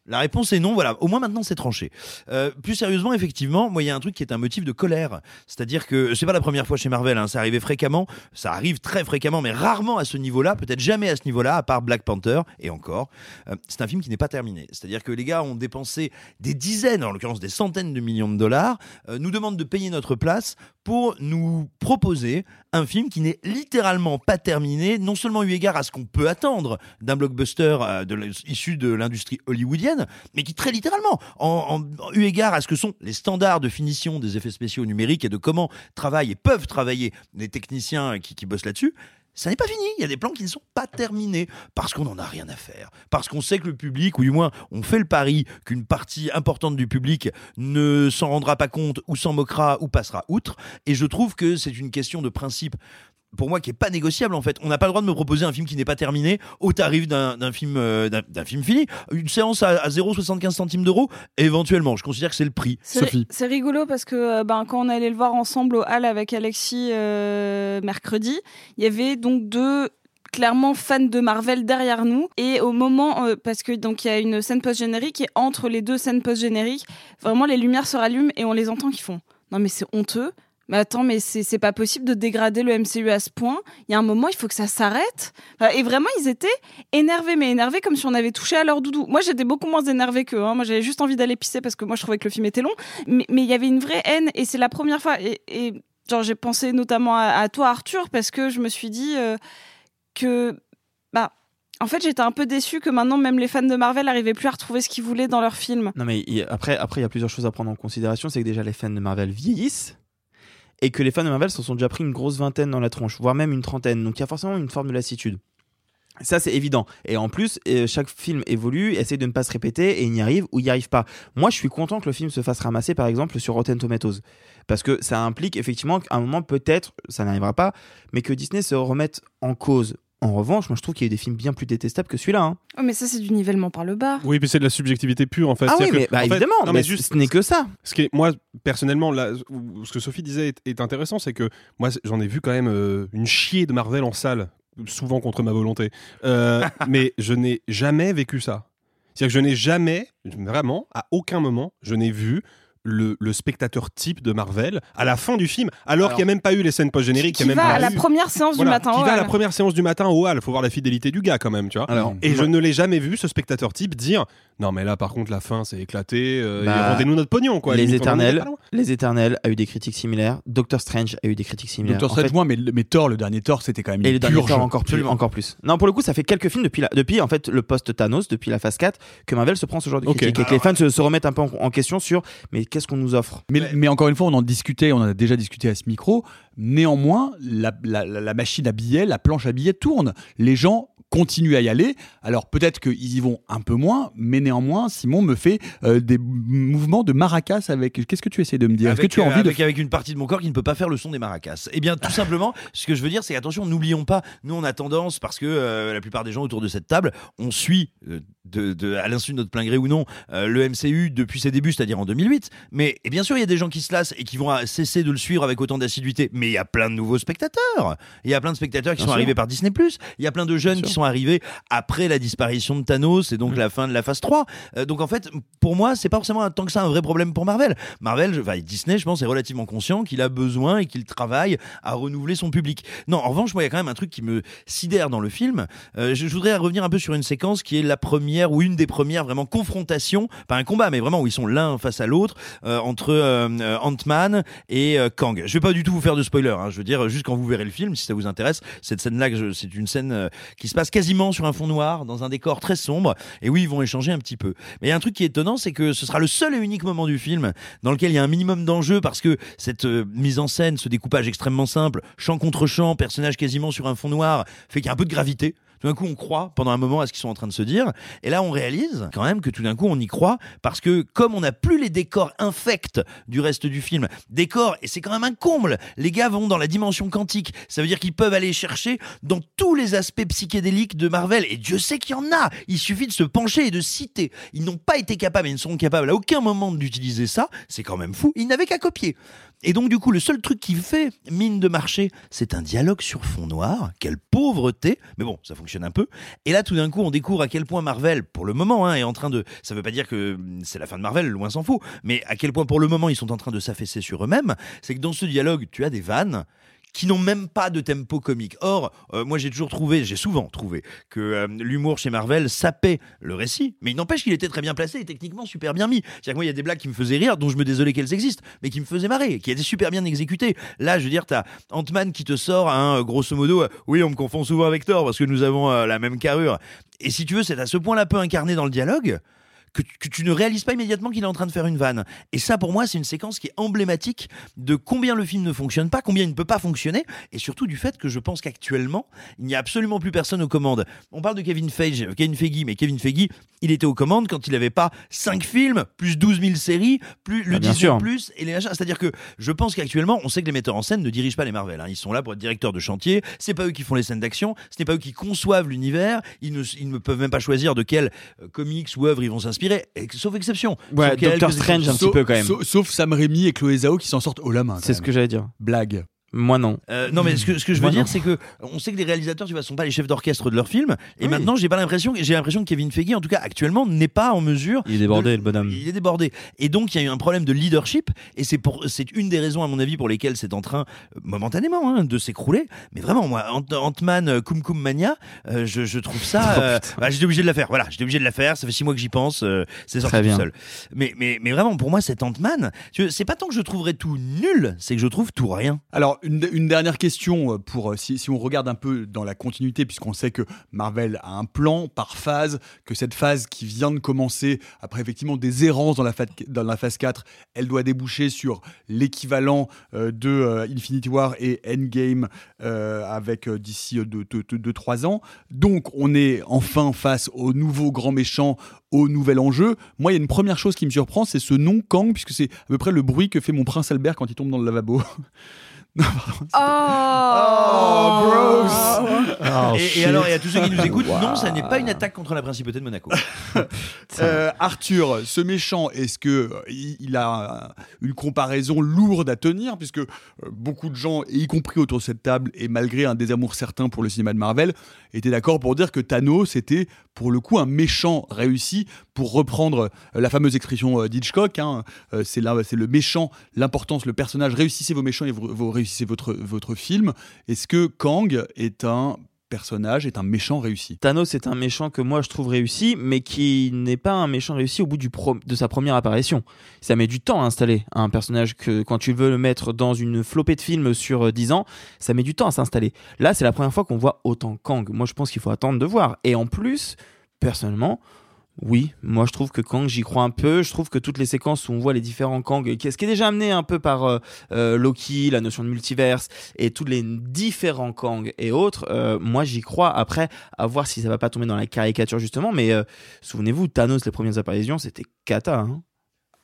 La réponse est non, voilà, au moins maintenant c'est tranché. Euh, plus sérieusement, effectivement, moi il y a un truc qui est un motif de colère. C'est-à-dire que c'est pas la première fois chez Marvel, hein, ça arrivait fréquemment, ça arrive très fréquemment, mais rarement à ce niveau-là, peut-être jamais à ce niveau-là, à part Black Panther, et encore. Euh, c'est un film qui n'est pas terminé. C'est-à-dire que les gars ont dépensé des dizaines, en l'occurrence des centaines de millions de dollars, euh, nous demandent de payer notre place pour nous proposer un film qui n'est littéralement pas terminé, non seulement eu égard à ce qu'on peut attendre d'un blockbuster euh, issu de l'industrie hollywoodienne, mais qui très littéralement, en, en- en eu égard à ce que sont les standards de finition des effets spéciaux numériques et de comment travaillent et peuvent travailler les techniciens qui, qui bossent là-dessus, ça n'est pas fini. Il y a des plans qui ne sont pas terminés parce qu'on n'en a rien à faire. Parce qu'on sait que le public, ou du moins on fait le pari qu'une partie importante du public ne s'en rendra pas compte ou s'en moquera ou passera outre. Et je trouve que c'est une question de principe pour moi qui est pas négociable en fait. On n'a pas le droit de me proposer un film qui n'est pas terminé au tarif d'un film euh, d'un film fini. Une séance à, à 0,75 centimes d'euros, éventuellement, je considère que c'est le prix. C'est ri- C'est rigolo parce que euh, ben, quand on allait le voir ensemble au hall avec Alexis euh, mercredi, il y avait donc deux clairement fans de Marvel derrière nous et au moment euh, parce que donc il y a une scène post générique et entre les deux scènes post génériques vraiment les lumières se rallument et on les entend qui font non mais c'est honteux mais attends, mais c'est pas possible de dégrader le MCU à ce point. Il y a un moment, il faut que ça s'arrête. Et vraiment, ils étaient énervés, mais énervés comme si on avait touché à leur doudou. Moi, j'étais beaucoup moins énervée qu'eux. Hein. Moi, j'avais juste envie d'aller pisser parce que moi, je trouvais que le film était long. Mais il y avait une vraie haine, et c'est la première fois. Et, genre, j'ai pensé notamment à, toi, Arthur, parce que je me suis dit euh, que bah en fait, j'étais un peu déçue que maintenant, même les fans de Marvel n'arrivaient plus à retrouver ce qu'ils voulaient dans leurs films. Non, mais après, après, il y a plusieurs choses à prendre en considération. C'est que déjà, les fans de Marvel vieillissent et que les fans de Marvel se sont déjà pris une grosse vingtaine dans la tronche, voire même une trentaine. Donc, il y a forcément une forme de lassitude. Ça, c'est évident. Et en plus, euh, chaque film évolue, essaie de ne pas se répéter et il y arrive ou il n'y arrive pas. Moi, je suis content que le film se fasse ramasser, par exemple, sur Rotten Tomatoes. Parce que ça implique effectivement qu'à un moment, peut-être, ça n'arrivera pas, mais que Disney se remette en cause. En revanche, moi, je trouve qu'il y a eu des films bien plus détestables que celui-là. hein. Oh, mais ça, c'est du nivellement par le bas. Oui, mais c'est de la subjectivité pure en fait. Ah oui, mais que, bah, en fait- évidemment, non, mais mais juste, ce n'est que ça. Ce qui est, moi, personnellement, là, ce que Sophie disait est, est intéressant, c'est que moi, j'en ai vu quand même euh, une chier de Marvel en salle, souvent contre ma volonté. Euh, <laughs> mais je n'ai jamais vécu ça. C'est-à-dire que je n'ai jamais, vraiment, à aucun moment, je n'ai vu le, le spectateur type de Marvel à la fin du film, alors, qu'il n'y a même pas eu les scènes post-génériques. Qui a même va à la eu- première séance du matin Qui va à la première séance du matin au hall. Faut voir la fidélité du gars quand même, tu vois. Alors, et je moi- ne l'ai jamais vu ce spectateur type dire non mais là par contre la fin c'est éclaté. euh, Bah, rendez-nous notre pognon quoi. Les Éternels, les Éternels a eu des critiques similaires. Doctor Strange a eu des critiques similaires. Doctor En Strange fait- moins, mais, mais Thor, le dernier Thor, c'était quand même Et une le dernier. Thor encore plus, encore plus. Non, pour le coup, ça fait quelques films depuis, la- depuis en fait le post Thanos, depuis la phase 4, que Marvel se prend ce genre de Ok. critique et que les fans se, se remettent un peu en, en question sur mais qu'est-ce qu'on nous offre Mais, mais encore une fois, on en discutait, on en a déjà discuté à ce micro. Néanmoins, la, la- la- la machine à billets, la planche à billets tourne. Les gens continuent à y aller. Alors peut-être qu'ils y vont un peu moins, mais néanmoins, Simon me fait euh, des mouvements de maracas avec. Qu'est-ce que tu essaies de me dire? Est-ce que Avec, tu as euh, envie de avec, avec une partie de mon corps qui ne peut pas faire le son des maracas. Eh bien, tout simplement, <laughs> ce que je veux dire, c'est attention, n'oublions pas, nous on a tendance, parce que euh, la plupart des gens autour de cette table, on suit, euh, de, de- à l'insu de notre plein gré ou non, le MCU depuis ses débuts, c'est-à-dire en 2008. Mais et bien sûr, il y a des gens qui se lassent et qui vont cesser de le suivre avec autant d'assiduité. Mais il y a plein de nouveaux spectateurs. Il y a plein de spectateurs qui Bien sont sûr. arrivés par Disney+. Il y a plein de jeunes qui sont arrivés après la disparition de Thanos et donc la fin de la phase 3. Euh, donc en fait, pour moi, c'est pas forcément tant que ça un vrai problème pour Marvel. Marvel, je- enfin Disney, je pense, est relativement conscient qu'il a besoin et qu'il travaille à renouveler son public. Non, en revanche, moi, il y a quand même un truc qui me sidère dans le film. Euh, je, je voudrais revenir un peu sur une séquence qui est la première ou une des premières vraiment confrontations, pas un combat, mais vraiment où ils sont l'un face à l'autre euh, entre Ant-Man et Kang. Je vais pas du tout vous faire de spoiler. hein. Je veux dire, juste quand vous verrez le film, si ça vous intéresse, cette scène-là, c'est une scène qui se passe quasiment sur un fond noir, dans un décor très sombre. Et oui, ils vont échanger un petit peu. Mais il y a un truc qui est étonnant, c'est que ce sera le seul et unique moment du film dans lequel il y a un minimum d'enjeu parce que cette euh, mise en scène, ce découpage extrêmement simple, champ contre champ, personnage quasiment sur un fond noir, fait qu'il y a un peu de gravité. Tout d'un coup, on croit pendant un moment à ce qu'ils sont en train de se dire. Et là, on réalise quand même que tout d'un coup, on y croit parce que comme on n'a plus les décors infects du reste du film, décors, et c'est quand même un comble, les gars vont dans la dimension quantique. Ça veut dire qu'ils peuvent aller chercher dans tous les aspects psychédéliques de Marvel. Et Dieu sait qu'il y en a. Il suffit de se pencher et de citer. Ils n'ont pas été capables, et ils ne seront capables à aucun moment d'utiliser ça. C'est quand même fou. Ils n'avaient qu'à copier. Et donc, du coup, le seul truc qui fait mine de marché, c'est un dialogue sur fond noir. Quelle pauvreté. Mais bon, ça fonctionne un peu. Et là, tout d'un coup, on découvre à quel point Marvel, pour le moment, hein, est en train de. Ça veut pas dire que c'est la fin de Marvel, loin s'en faut. Mais à quel point, pour le moment, ils sont en train de s'affaisser sur eux-mêmes. C'est que dans ce dialogue, tu as des vannes qui n'ont même pas de tempo comique. Or, euh, moi j'ai toujours trouvé, j'ai souvent trouvé que euh, l'humour chez Marvel sapait le récit, mais il n'empêche qu'il était très bien placé et techniquement super bien mis. C'est-à-dire que moi il y a des blagues qui me faisaient rire, dont je me désolais qu'elles existent, mais qui me faisaient marrer, qui étaient super bien exécutées. Là, je veux dire, t'as Ant-Man qui te sort euh, grosso modo, oui, on me confond souvent avec Thor parce que nous avons la même carrure. Et si tu veux, c'est à ce point-là peu incarné dans le dialogue que, que tu ne réalises pas immédiatement qu'il est en train de faire une vanne. Et ça, pour moi, c'est une séquence qui est emblématique de combien le film ne fonctionne pas, combien il ne peut pas fonctionner, et surtout du fait que je pense qu'actuellement, il n'y a absolument plus personne aux commandes. On parle de Kevin Feige, Kevin Feige, mais Kevin Feige, il était aux commandes quand il n'avait pas 5 films, plus 12 000 séries, plus le Ah, 18 sûr. plus, et les machins. C'est-à-dire que je pense qu'actuellement, on sait que les metteurs en scène ne dirigent pas les Marvel. hein. Ils sont là pour être directeurs de chantier. C'est pas eux qui font les scènes d'action. Ce n'est pas eux qui conçoivent l'univers. Ils ne, ils ne peuvent même pas choisir de quel euh, comics ou œuvre ils vont s'inspirer, sauf exception. Ouais, Doctor Strange, un petit peu quand même. Sauf, sauf Sam Raimi et Chloé Zhao qui s'en sortent haut la main. C'est ce que j'allais dire. Blague. Moi non. Euh, non mais ce que, ce que je veux Moi, dire non. c'est que on sait que les réalisateurs tu vois sont pas les chefs d'orchestre de leurs films et Oui. maintenant j'ai pas l'impression j'ai l'impression que Kevin Feige en tout cas actuellement n'est pas en mesure Il est débordé, de- le bonhomme. il est débordé et donc il y a eu un problème de leadership et c'est pour c'est une des raisons à mon avis pour lesquelles c'est en train euh, momentanément hein, de s'écrouler mais vraiment moi Ant- Ant-Man euh, Kum Kum Mania euh, je, je trouve ça <laughs> Oh, euh, bah, j'étais obligé de la faire voilà j'étais obligé de la faire ça fait six mois que j'y pense euh, c'est sorti Très tout bien. seul mais, mais mais vraiment pour moi cet Ant-Man tu vois, c'est pas tant que je trouverais tout nul c'est que je trouve tout rien Alors, une, dernière question euh, pour euh, si, on regarde un peu dans la continuité, puisqu'on sait que Marvel a un plan par phase, que cette phase qui vient de commencer, après effectivement des errances dans la, phase 4, elle doit déboucher sur l'équivalent euh, de Infinity War et Endgame avec d'ici 2-3 ans. Donc, on est enfin face au nouveau grand méchant, au nouvel enjeu. Moi, il y a une première chose qui me surprend, c'est ce nom Kang, puisque c'est à peu près le bruit que fait mon prince Albert quand il tombe dans le lavabo. <laughs> Oh, gross. Oh, et, et alors, et à tous ceux qui nous écoutent, non, ça n'est pas une attaque contre la principauté de Monaco. <laughs> Euh, Arthur, ce méchant, est-ce que euh, il il a une comparaison lourde à tenir, puisque euh, beaucoup de gens, y compris autour de cette table, et malgré un désamour certain pour le cinéma de Marvel, étaient d'accord pour dire que Thanos était pour le coup un méchant réussi, pour reprendre la fameuse expression d'Hitchcock, hein, c'est là, c'est le méchant, l'importance, le personnage, réussissez vos méchants et vous, vous réussissez votre, votre film. Est-ce que Kang est un personnage, est un méchant réussi? Thanos est un méchant que moi je trouve réussi, mais qui n'est pas un méchant réussi au bout du pro- de sa première apparition. Ça met du temps à installer un personnage que quand tu veux le mettre dans une flopée de films sur euh, 10 ans, ça met du temps à s'installer. Là, c'est la première fois qu'on voit autant Kang. Moi, je pense qu'il faut attendre de voir. Et en plus, personnellement, oui, moi je trouve que Kang, j'y crois un peu. Je trouve que toutes les séquences où on voit les différents Kang, ce qui est déjà amené un peu par euh, euh, Loki, la notion de multiverse et tous les différents Kang et autres, euh, moi j'y crois. Après, à voir si ça va pas tomber dans la caricature justement. Mais euh, souvenez-vous, Thanos, les premières apparitions, c'était cata. Hein.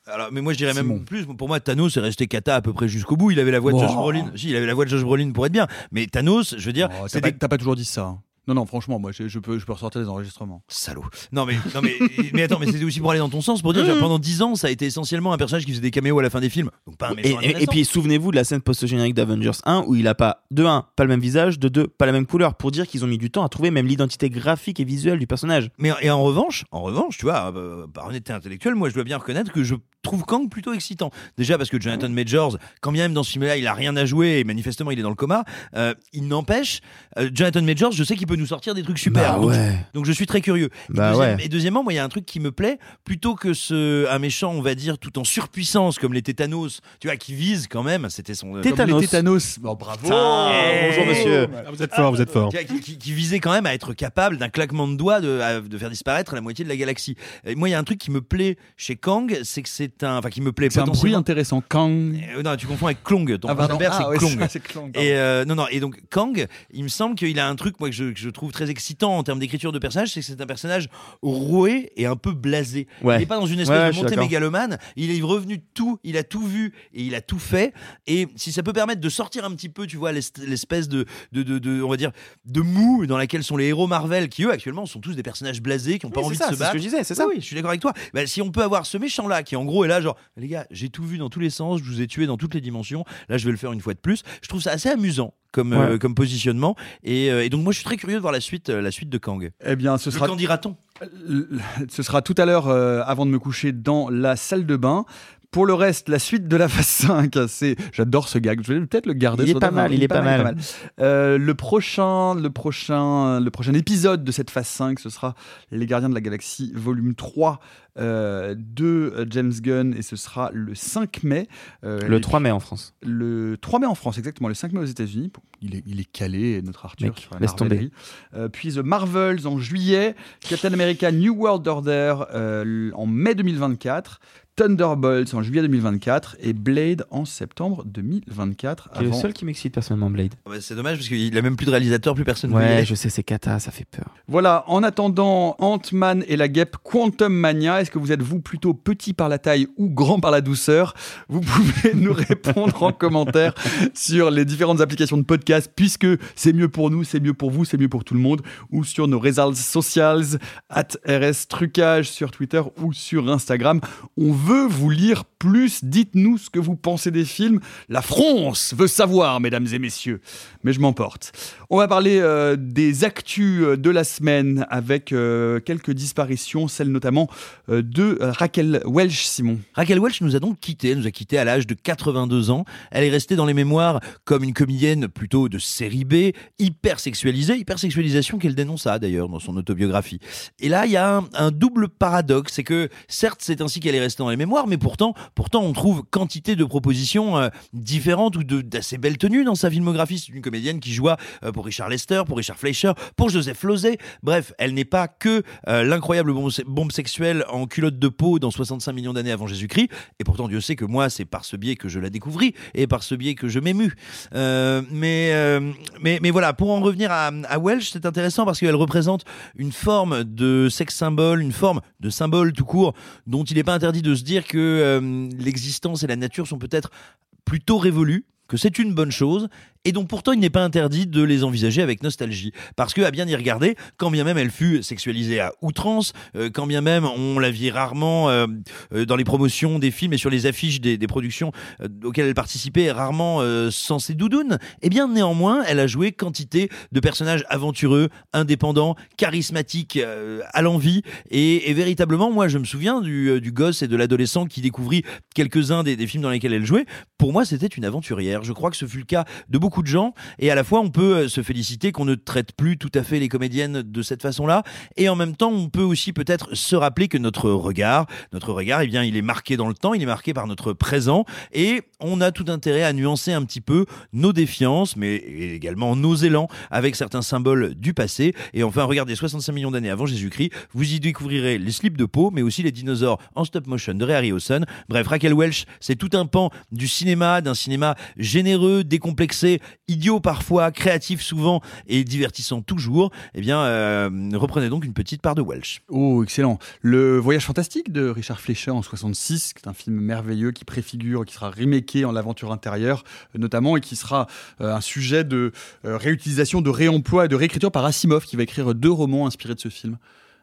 Alors, mais moi je dirais même plus. Pour moi, Thanos est resté kata à peu près jusqu'au bout. Il avait la voix de Wow. Josh Brolin. Si, il avait la voix de Josh Brolin pour être bien. Mais Thanos, je veux dire, Oh, T'as pas, des t'as pas toujours dit ça. Non, non, franchement, moi, je, je peux, je peux ressortir des enregistrements. Salaud. Non mais non mais <laughs> mais attends mais c'était aussi pour aller dans ton sens pour dire genre, pendant 10 ans ça a été essentiellement un personnage qui faisait des caméos à la fin des films donc pas un Et, méchant et- et intéressant. puis souvenez-vous de la scène post-générique d'Avengers 1 où il a pas, de 1, pas le même visage, de 2, pas la même couleur, pour dire qu'ils ont mis du temps à trouver même l'identité graphique et visuelle du personnage. Mais et en revanche, en revanche, tu vois, euh, par honnêteté intellectuelle, moi je dois bien reconnaître que je trouve Kang plutôt excitant. Déjà parce que Jonathan Majors, quand bien même dans ce film-là, il a rien à jouer et manifestement il est dans le coma, euh, il n'empêche, euh, Jonathan Majors, je sais qu'il peut nous sortir des trucs super. Bah donc, ouais. donc je suis très curieux. Et, Bah deuxième- ouais. et deuxièmement, moi il y a un truc qui me plaît, plutôt que ce un méchant, on va dire, tout en surpuissance comme les Tétanos, tu vois, qui vise quand même, c'était son Tétanos. Comme les tétanos. Bon, bravo. Putain. Eh, bonjour monsieur. Ah, vous êtes fort, vous êtes fort. qui, qui- qui- qui visait quand même à être capable d'un claquement de doigts de, à- de faire disparaître la moitié de la galaxie. Et moi, il y a un truc qui me plaît chez Kang, c'est que c'est un, enfin qui me plaît C'est un bruit intéressant. Kang. Euh, non, tu confonds avec Klong. Ton Ah, pardon. C'est Ah, ouais, Klong. <laughs> c'est pardon. Et euh, non, non. Et donc Kang, il me semble qu'il a un truc moi que je, que je trouve très excitant en termes d'écriture de personnage, c'est que c'est un personnage roué et un peu blasé. Ouais. Il n'est pas dans une espèce Ouais, de montée mégalomane. Il est revenu de tout, il a tout vu et il a tout fait. Et si ça peut permettre de sortir un petit peu, tu vois, l'espèce de, de, de, de- on va dire, de mou dans laquelle sont les héros Marvel, qui eux actuellement sont tous des personnages blasés, qui n'ont pas envie c'est ça, de se c'est ce battre. que je disais, c'est ça. Oui, oui, je suis d'accord avec toi. Bah, si on peut avoir ce méchant là qui en gros est là, genre, les gars, j'ai tout vu dans tous les sens, je vous ai tué dans toutes les dimensions. Là, je vais le faire une fois de plus. Je trouve ça assez amusant comme, euh, comme positionnement. Et, euh, et donc moi, je suis très curieux de voir la suite, euh, la suite de Kang. Eh bien, ce sera qu'en dira-t-on? Ce sera tout à l'heure, avant de me coucher, dans la salle de bain. Pour le reste, la suite de la phase 5, c'est. J'adore ce gag, je vais peut-être le garder. Il est pas mal, il est pas mal. Euh, le, prochain, le, prochain, le prochain épisode de cette phase 5, ce sera Les Gardiens de la Galaxie, volume 3 euh, de James Gunn, et ce sera le 5 mai. Euh, Le et 3 mai en France. le 3 mai en France, exactement, le 5 mai aux États-Unis. Il, est, il est calé, notre Arthur. Mec, laisse tomber. Puis The Marvels en juillet, Captain America New World Order en mai 2024, Thunderbolts en juillet 2024 et Blade en septembre 2024. C'est le seul qui m'excite personnellement, Blade. Ah bah, C'est dommage parce qu'il a même plus de réalisateur, plus personne. Ouais, je sais, c'est cata, ça fait peur. Voilà, en attendant Ant-Man et la guêpe Quantum Mania, est-ce que vous êtes vous plutôt petit par la taille ou grand par la douceur? Vous pouvez nous répondre en commentaire sur les différentes applications de podcast, puisque c'est mieux pour nous, c'est mieux pour vous, c'est mieux pour tout le monde, ou sur nos réseaux socials, at RS Trucage sur Twitter ou sur Instagram. On veut vous lire plus. Dites-nous ce que vous pensez des films. La France veut savoir, mesdames et messieurs. Mais je m'emporte. On va parler euh, des actus euh, de la semaine avec euh, quelques disparitions, celle notamment de Raquel Welch, Simon. Raquel Welch nous a donc quitté, nous a quitté à l'âge de 82 ans. Elle est restée dans les mémoires comme une comédienne plutôt de série B, hyper sexualisée, hyper sexualisation qu'elle dénonça d'ailleurs dans son autobiographie. Et là, il y a un, un double paradoxe, c'est que certes c'est ainsi qu'elle est restée dans les mémoires, mais pourtant, pourtant on trouve quantité de propositions euh, différentes ou d'assez belles tenues dans sa filmographie. C'est une comédienne qui joua euh, pour Richard Lester, pour Richard Fleischer, pour Joseph Losey. Bref, elle n'est pas que euh, l'incroyable bombe, sexuelle en culotte de peau dans 65 millions d'années avant Jésus-Christ. Et pourtant, Dieu sait que moi, c'est par ce biais que je la découvris et par ce biais que je m'émus. Mais, mais, mais voilà, pour en revenir à, à Welsh, c'est intéressant parce qu'elle représente une forme de sexe symbole, une forme de symbole tout court, dont il n'est pas interdit de se dire que euh, l'existence et la nature sont peut-être plutôt révolues que c'est une bonne chose et dont pourtant il n'est pas interdit de les envisager avec nostalgie. Parce que, à bien y regarder, quand bien même elle fut sexualisée à outrance, euh, quand bien même on la vit rarement euh, euh, dans les promotions des films et sur les affiches des, productions auxquelles elle participait, rarement sans ses doudounes, eh bien néanmoins, elle a joué quantité de personnages aventureux, indépendants, charismatiques, à l'envie. Et, véritablement, moi je me souviens du, gosse et de l'adolescent qui découvrit quelques-uns des films dans lesquels elle jouait. Pour moi, c'était une aventurière. Je crois que ce fut le cas de beaucoup de gens. Et à la fois, on peut euh, se féliciter qu'on ne traite plus tout à fait les comédiennes de cette façon-là. Et en même temps, on peut aussi peut-être se rappeler que notre regard, notre regard, eh bien, il est marqué dans le temps, il est marqué par notre présent. Et on a tout intérêt à nuancer un petit peu nos défiances, mais également nos élans avec certains symboles du passé. Et enfin, regardez 65 millions d'années avant Jésus-Christ, vous y découvrirez les slips de peau, mais aussi les dinosaures en stop motion de Ray Harryhausen. Bref, Raquel Welch, c'est tout un pan du cinéma, d'un cinéma généreux, décomplexé, idiot parfois, créatif souvent et divertissant toujours. Eh bien, euh, reprenez donc une petite part de Welch. Oh, excellent. Le Voyage fantastique de Richard Fleischer en 66, qui est un film merveilleux qui préfigure, qui sera remaké en l'aventure intérieure, euh, notamment, et qui sera euh, un sujet de euh, réutilisation, de réemploi et de réécriture par Asimov, qui va écrire deux romans inspirés de ce film.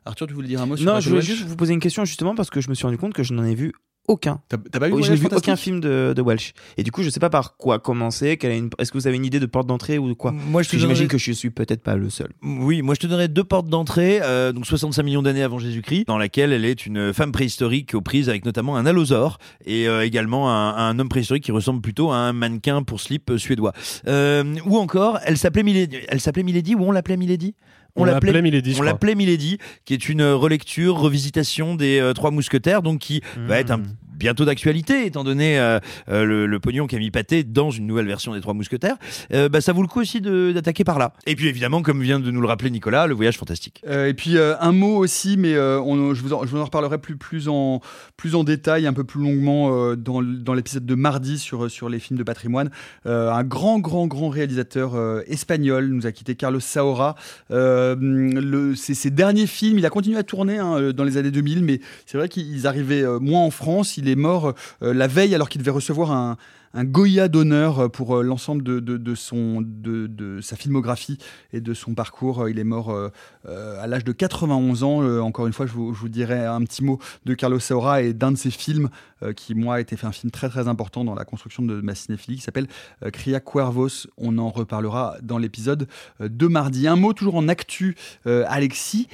Arthur, tu voulais dire un mot sur Non, je voulais juste vous poser une question justement parce que je me suis rendu compte que je n'en ai vu aucun. T'as pas vu Je n'ai vu aucun film de, de Welsh. Et du coup, je sais pas par quoi commencer. quelle est une- Est-ce que vous avez une idée de porte d'entrée ou de quoi? Moi, je J'imagine que je suis peut-être pas le seul. Oui, moi je te donnerais deux portes d'entrée, euh, donc 65 millions d'années avant Jésus-Christ, dans laquelle elle est une femme préhistorique aux prises avec notamment un allosaure et euh, également un, un homme préhistorique qui ressemble plutôt à un mannequin pour slip euh, suédois. Euh, ou encore, elle s'appelait Milady, elle s'appelait Milady ou on l'appelait Milady? On l'appelait Milady, je On crois. l'appelait Milady, qui est une relecture, revisitation des euh, Trois Mousquetaires, donc qui va être un. Bientôt d'actualité, étant donné euh, euh, le, le pognon qu'a mis Pathé dans une nouvelle version des Trois Mousquetaires. Euh, bah, ça vaut le coup aussi d'attaquer par là. Et puis évidemment, comme vient de nous le rappeler Nicolas, le voyage fantastique. Et puis un mot aussi, mais on- je, vous en, je vous en reparlerai plus, plus, en, plus en détail, un peu plus longuement dans, dans l'épisode de mardi sur, sur les films de patrimoine. Un grand, grand, grand réalisateur espagnol nous a quitté, Carlos Saura. Le, ses, derniers films, il a continué à tourner hein, dans les années 2000, mais c'est vrai qu'ils arrivaient moins en France. Est mort euh, la veille alors qu'il devait recevoir un, Goya d'honneur pour euh, l'ensemble de, sa filmographie et de son parcours. Euh, Il est mort euh, euh, à l'âge de 91 ans. Euh, encore une fois, je vous, dirai un petit mot de Carlos Saura et d'un de ses films euh, qui, moi, a été fait un film très très important dans la construction de ma cinéphilie qui s'appelle euh, Cria Cuervos. On en reparlera dans l'épisode euh, de mardi. Un mot toujours en actu, euh, Alexis.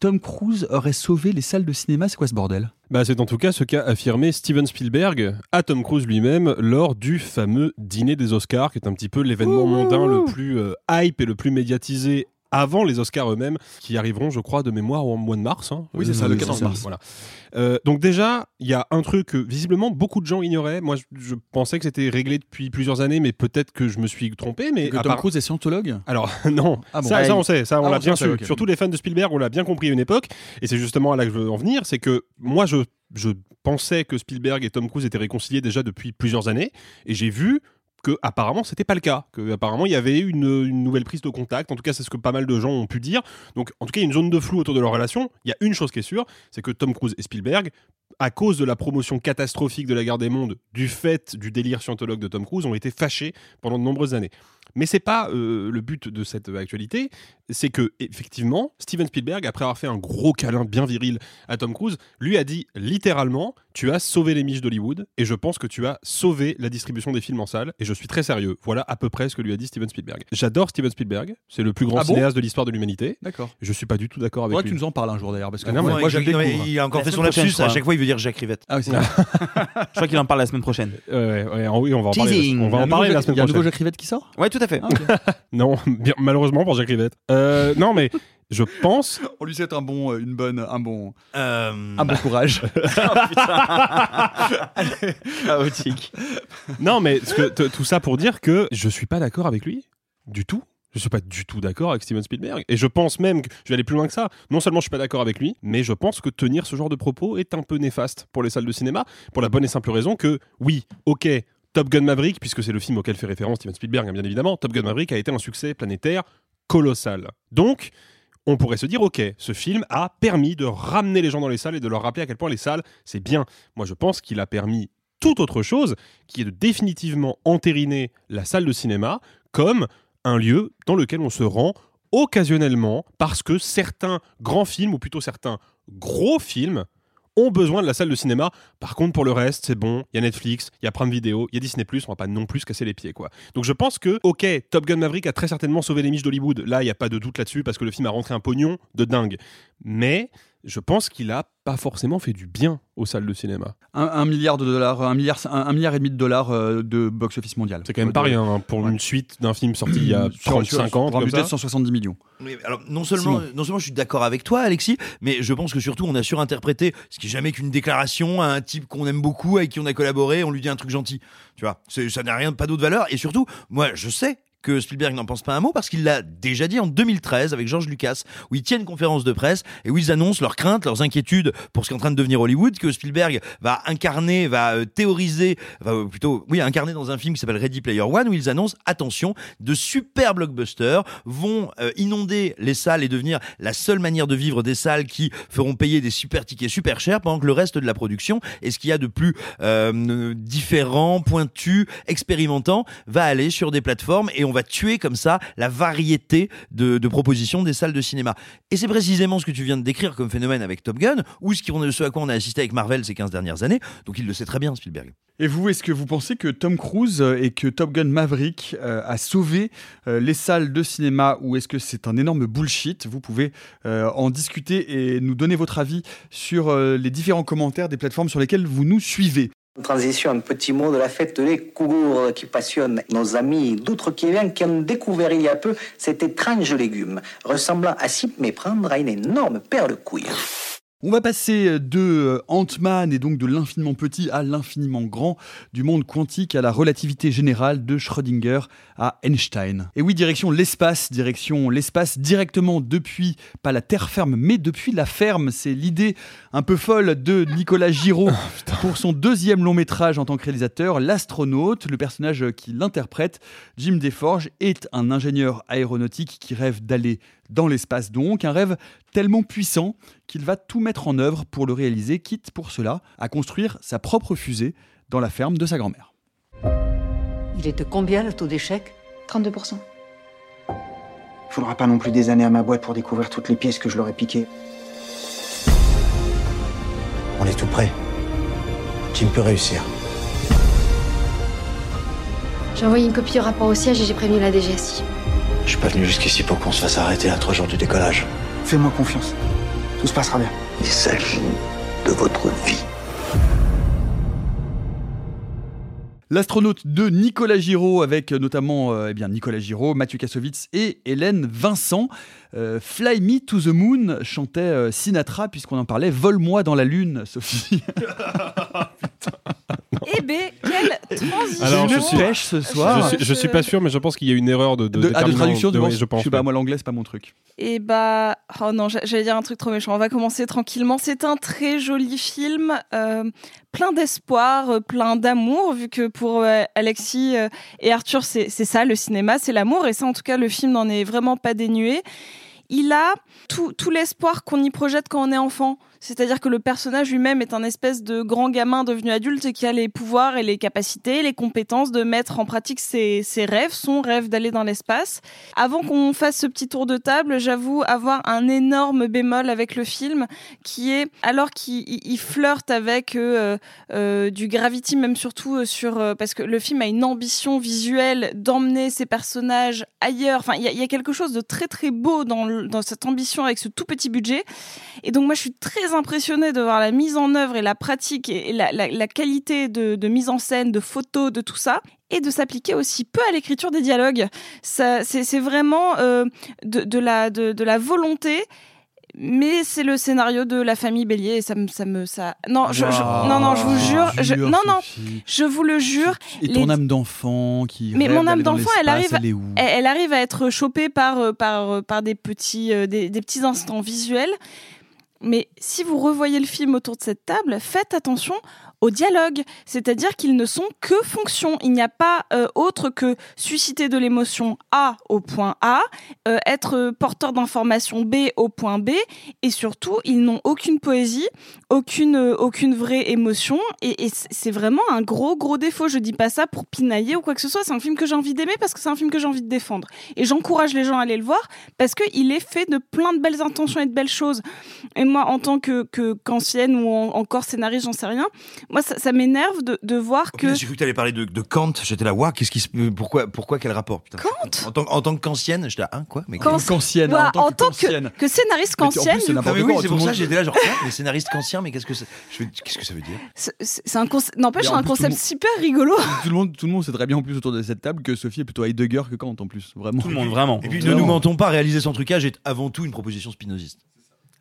Tom Cruise aurait sauvé les salles de cinéma. C'est quoi ce bordel? Bah, c'est en tout cas ce qu'a affirmé Steven Spielberg à Tom Cruise lui-même lors du fameux dîner des Oscars, qui est un petit peu l'événement mondain le plus euh, hype et le plus médiatisé avant les Oscars eux-mêmes, qui arriveront, je crois, de mémoire au mois de mars. hein. Oui, c'est ça, le Euh, 14 mars. Voilà. Euh, donc déjà, il y a un truc que visiblement beaucoup de gens ignoraient. Moi, je, je pensais que c'était réglé depuis plusieurs années, mais peut-être que je me suis trompé. Mais Que à Tom part- Cruise est scientologue? Alors <laughs> non, Ah bon. ça, ça, on sait, ça on Ah, l'a bien su. ok. Surtout les fans de Spielberg, on l'a bien compris à une époque, et c'est justement là que je veux en venir, c'est que moi je je pensais que Spielberg et Tom Cruise étaient réconciliés déjà depuis plusieurs années, et j'ai vu que apparemment c'était pas le cas, que apparemment il y avait une, une nouvelle prise de contact. En tout cas, c'est ce que pas mal de gens ont pu dire. Donc, en tout cas, il y a une zone de flou autour de leur relation. Il y a une chose qui est sûre, c'est que Tom Cruise et Spielberg, à cause de la promotion catastrophique de la guerre des mondes, du fait du délire scientologue de Tom Cruise, ont été fâchés pendant de nombreuses années. Mais c'est pas euh, le but de cette actualité. C'est que effectivement, Steven Spielberg, après avoir fait un gros câlin bien viril à Tom Cruise, lui a dit littéralement "Tu as sauvé les miches d'Hollywood et je pense que tu as sauvé la distribution des films en salle." Et je suis très sérieux. Voilà à peu près ce que lui a dit Steven Spielberg. J'adore Steven Spielberg. C'est le plus grand Ah bon cinéaste de l'histoire de l'humanité. D'accord. Je suis pas du tout d'accord avec que lui. tu nous en parles un jour d'ailleurs, parce que Ah non, mais moi, je le Non, mais découvre. il a encore La fait son prochaine, lapsus. À chaque fois, il veut dire Jacques Rivette. Ah oui, c'est <laughs> Je crois qu'il en parle la semaine prochaine. Ouais, ouais, ouais, oui, on va en parler. Teasing. On va Il y a en un parler nouveau la Jacques- semaine Il y a un nouveau prochaine. Jacques Rivette qui sort? Ouais, tout à fait. <laughs> Non, bien- malheureusement pour Jacques Rivette. Euh, non, mais je pense. <laughs> On lui souhaite un bon, euh, une bonne, un bon, Euh, un bon courage. <laughs> Chaotique. Non, mais ce que- t- tout ça pour dire que je suis pas d'accord avec lui du tout. Je suis pas du tout d'accord avec Steven Spielberg. Et je pense même que je vais aller plus loin que ça. Non seulement je suis pas d'accord avec lui, mais je pense que tenir ce genre de propos est un peu néfaste pour les salles de cinéma. Pour la bonne et simple raison que, oui, ok, Top Gun Maverick, puisque c'est le film auquel fait référence Steven Spielberg, hein, bien évidemment, Top Gun Maverick a été un succès planétaire colossal. Donc, on pourrait se dire, ok, ce film a permis de ramener les gens dans les salles et de leur rappeler à quel point les salles, c'est bien. Moi, je pense qu'il a permis toute autre chose, qui est de définitivement entériner la salle de cinéma comme un lieu dans lequel on se rend occasionnellement parce que certains grands films, ou plutôt certains gros films, ont besoin de la salle de cinéma. Par contre, pour le reste, c'est bon. Il y a Netflix, il y a Prime Video, il y a Disney+, on va pas non plus se casser les pieds, quoi. Donc je pense que, ok, Top Gun Maverick a très certainement sauvé les miches d'Hollywood. Là, il n'y a pas de doute là-dessus parce que le film a rentré un pognon de dingue. Mais je pense qu'il a pas forcément fait du bien aux salles de cinéma. un, un milliard de dollars, un milliard, un, un milliard et demi de dollars euh, de box-office mondial. C'est quand même pas De- rien hein, pour Ouais. une suite d'un film sorti il y a Sur- 35 sur- ans. Pour un budget de ça. 170 millions. Oui, alors non seulement, Simon. non seulement je suis d'accord avec toi, Alexis, mais je pense que surtout on a surinterprété ce qui est jamais qu'une déclaration à un type qu'on aime beaucoup, avec qui on a collaboré, on lui dit un truc gentil. Tu vois, ça n'a rien, pas d'autre valeur. Et surtout, moi, je sais que Spielberg n'en pense pas un mot parce qu'il l'a déjà dit en 2013 avec George Lucas, où ils tiennent une conférence de presse et où ils annoncent leurs craintes, leurs inquiétudes pour ce qui est en train de devenir Hollywood, que Spielberg va incarner, va euh, théoriser, va euh, plutôt, oui, incarner dans un film qui s'appelle Ready Player One, où ils annoncent, attention, de super blockbusters vont euh, inonder les salles et devenir la seule manière de vivre des salles qui feront payer des super tickets super chers pendant que le reste de la production et ce qu'il y a de plus différent, pointu, expérimentant va aller sur des plateformes et on va tuer comme ça la variété de, propositions des salles de cinéma. Et c'est précisément ce que tu viens de décrire comme phénomène avec Top Gun ou ce, qui, ce à quoi on a assisté avec Marvel ces 15 dernières années. Donc il le sait très bien, Spielberg. Et vous, est-ce que vous pensez que Tom Cruise euh, et que Top Gun Maverick euh, a sauvé euh, les salles de cinéma ou est-ce que c'est un énorme bullshit? Vous pouvez en discuter et nous donner votre avis sur les différents commentaires des plateformes sur lesquelles vous nous suivez. Transition, un petit mot de la fête des Kougours qui passionne nos amis d'outre-Québec qui ont découvert il y a peu cet étrange légume, ressemblant à s'y méprendre à une énorme paire de. On va passer de euh, Ant-Man et donc de l'infiniment petit à l'infiniment grand, du monde quantique à la relativité générale, de Schrödinger à Einstein. Et oui, direction l'espace, direction l'espace directement depuis, pas la terre ferme, mais depuis la ferme. C'est l'idée un peu folle de Nicolas Giraud <laughs> pour son deuxième long métrage en tant que réalisateur, L'astronaute. Le personnage qui l'interprète, Jim Desforges, est un ingénieur aéronautique qui rêve d'aller dans l'espace donc, un rêve tellement puissant qu'il va tout mettre en œuvre pour le réaliser, quitte pour cela à construire sa propre fusée dans la ferme de sa grand-mère. Il est de combien le taux d'échec? 32%. Faudra pas non plus des années à ma boîte pour découvrir toutes les pièces que je leur ai piquées. On est tout prêt. Jim peut réussir. J'ai envoyé une copie du rapport au siège et j'ai prévenu la DGSI. Je suis pas venu jusqu'ici pour qu'on se fasse arrêter à trois jours du décollage. Fais-moi confiance. Tout se passera bien. Il s'agit de votre vie. L'astronaute de Nicolas Giraud, avec euh, notamment euh, eh bien, Nicolas Giraud, Mathieu Kassovitz et Hélène Vincent. Euh, Fly Me to the Moon chantait euh, Sinatra, puisqu'on en parlait. Vole-moi dans la lune, Sophie. <laughs> Eh ben, quelle transition Alors, je suis- pêche ce soir. Je suis, je suis pas sûr, mais je pense qu'il y a une erreur de, de, De- ah, de traduction, de- oui, je pense. Je sais pas, moi l'anglais, c'est pas mon truc. Et bah, oh non, j'a- j'allais dire un truc trop méchant. On va commencer tranquillement. C'est un très joli film, euh, plein d'espoir, euh, plein d'amour, vu que pour euh, Alexis euh, et Arthur, c'est ça le cinéma, c'est l'amour. Et ça, en tout cas, le film n'en est vraiment pas dénué. Il a tout, tout l'espoir qu'on y projette quand on est enfant. C'est-à-dire que le personnage lui-même est un espèce de grand gamin devenu adulte qui a les pouvoirs et les capacités, les compétences de mettre en pratique ses, ses rêves, son rêve d'aller dans l'espace. Avant qu'on fasse ce petit tour de table, j'avoue avoir un énorme bémol avec le film qui est, alors qu'il il flirte avec euh, euh, du Gravity, même surtout euh, sur... parce que le film a une ambition visuelle d'emmener ses personnages ailleurs. Enfin, il y, y a quelque chose de très très beau dans, dans cette ambition avec ce tout petit budget. Et donc moi, je suis très impressionnée de voir la mise en œuvre et la pratique et, la, la- la qualité de, de mise en scène, de photos, de tout ça. Et de s'appliquer aussi peu à l'écriture des dialogues. C'est, vraiment euh, de, de la, de, de la volonté. Mais c'est le scénario de la famille Bélier et ça me, ça me, ça. Non, je, non, non, je vous jure, je- non, non, je vous le jure. Et les- ton âme d'enfant qui. mais mon âme d'enfant, elle arrive, Elle arrive à être chopée par euh, par euh, par des petits des, des petits instants visuels. Mais si vous revoyez le film autour de cette table, faites attention au dialogue, c'est-à-dire qu'ils ne sont que fonction. Il n'y a pas euh, autre que susciter de l'émotion A au point A, euh, être porteur d'information B au point B, et surtout, ils n'ont aucune poésie, aucune euh, aucune vraie émotion, et, c'est vraiment un gros gros défaut. Je dis pas ça pour pinailler ou quoi que ce soit. C'est un film que j'ai envie d'aimer parce que c'est un film que j'ai envie de défendre, et j'encourage les gens à aller le voir parce que il est fait de plein de belles intentions et de belles choses. Et moi, en tant que qu'ancienne ou en- encore scénariste, j'en sais rien. Moi, ça, ça m'énerve de, de voir que Putain, J'ai cru que tu allais parler de, de Kant. J'étais là, waouh, qu'est-ce qui se, pourquoi, pourquoi, quel rapport putain, Kant En tant, en tant que kantienne, j'étais là, hein, quoi Mais Kant- Kantienne, en tant que kantienne. que, scénariste Mais en plus, kantienne, c'est Ah, oui, c'est tout pour ça j'étais là, genre, quoi les scénaristes kantiens, mais qu'est-ce que Qu'est-ce que ça veut dire? C'est un concept, n'empêche, c'est un concept super rigolo. <laughs> Tout le monde, tout le monde sait très bien en plus autour de cette table que Sophie est plutôt Heidegger que Kant en plus, vraiment. Tout le monde, vraiment. Et puis ne nous mentons pas, réaliser son trucage est avant tout une proposition spinoziste.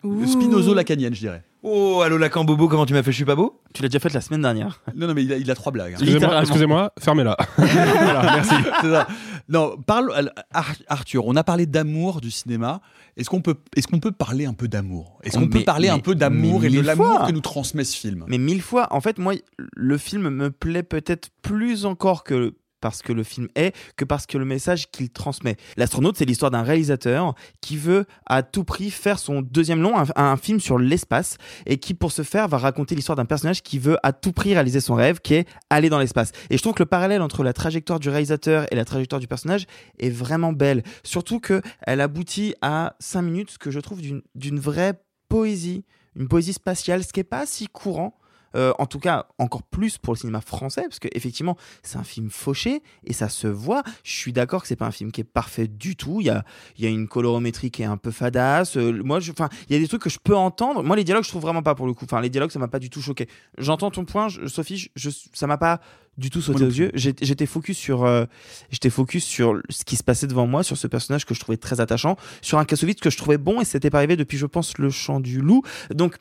Spinozo-lacanienne, je dirais. Oh, allô Lacan Bobo, comment tu m'as fait Je suis pas beau? Tu l'as déjà fait la semaine dernière. Non, non, mais il a, il a trois blagues. hein. Excusez-moi, excusez-moi, fermez-la. <laughs> voilà, merci. C'est ça. Non, parle, Ar- Arthur, on a parlé d'amour du cinéma. Est-ce qu'on peut, est-ce qu'on peut parler un peu d'amour? Est-ce qu'on peut Mais- parler un mais- peu d'amour mais et de mille l'amour fois. que nous transmet ce film? Mais mille fois, en fait, moi, le film me plaît peut-être plus encore que parce que le film est que parce que le message qu'il transmet. L'astronaute, c'est l'histoire d'un réalisateur qui veut à tout prix faire son deuxième long, un, un film sur l'espace, et qui pour ce faire va raconter l'histoire d'un personnage qui veut à tout prix réaliser son rêve, qui est aller dans l'espace. Et je trouve que le parallèle entre la trajectoire du réalisateur et la trajectoire du personnage est vraiment belle. Surtout que elle aboutit à cinq minutes, ce que je trouve d'une- vraie poésie, une poésie spatiale, ce qui est pas si courant. Euh, en tout cas, encore plus pour le cinéma français, parce que effectivement, c'est un film fauché et ça se voit. Je suis d'accord que c'est pas un film qui est parfait du tout. Il y a, une colorométrie qui est un peu fadasse. Euh, moi, enfin, il y a des trucs que je peux entendre. Moi, les dialogues, je trouve vraiment pas pour le coup. Enfin, les dialogues, ça m'a pas du tout choqué. J'entends ton point, Sophie. Je- ça m'a pas du tout sauté aux yeux. J'étais j'étais focus sur, euh, j'étais focus sur ce qui se passait devant moi, sur ce personnage que je trouvais très attachant, sur un Kassovitz que je trouvais bon et c'était pas arrivé depuis, je pense, le chant du loup. Donc,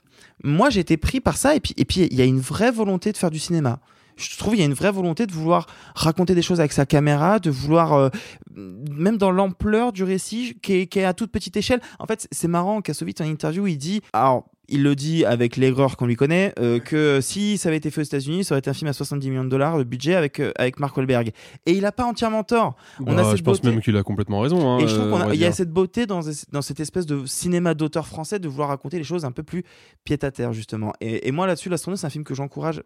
moi, été pris par ça et puis, et puis, il y a une vraie volonté de faire du cinéma. Je trouve il y a une vraie volonté de vouloir raconter des choses avec sa caméra, de vouloir euh, même dans l'ampleur du récit qui est, qui est à toute petite échelle. En fait, c'est marrant. Kassovitz en interview, il dit alors il le dit avec l'aigreur qu'on lui connaît, euh, que si ça avait été fait aux États-Unis, ça aurait été un film à 70 millions de dollars de budget avec, euh, avec Mark Wahlberg. Et il n'a pas entièrement tort. On Bah, a cette je pense même qu'il a complètement raison. hein, et je trouve euh, qu'il y a cette beauté dans, dans cette espèce de cinéma d'auteur français de vouloir raconter les choses un peu plus pied à terre, justement. Et, et moi, là-dessus, L'Astronaute, c'est un film que j'encourage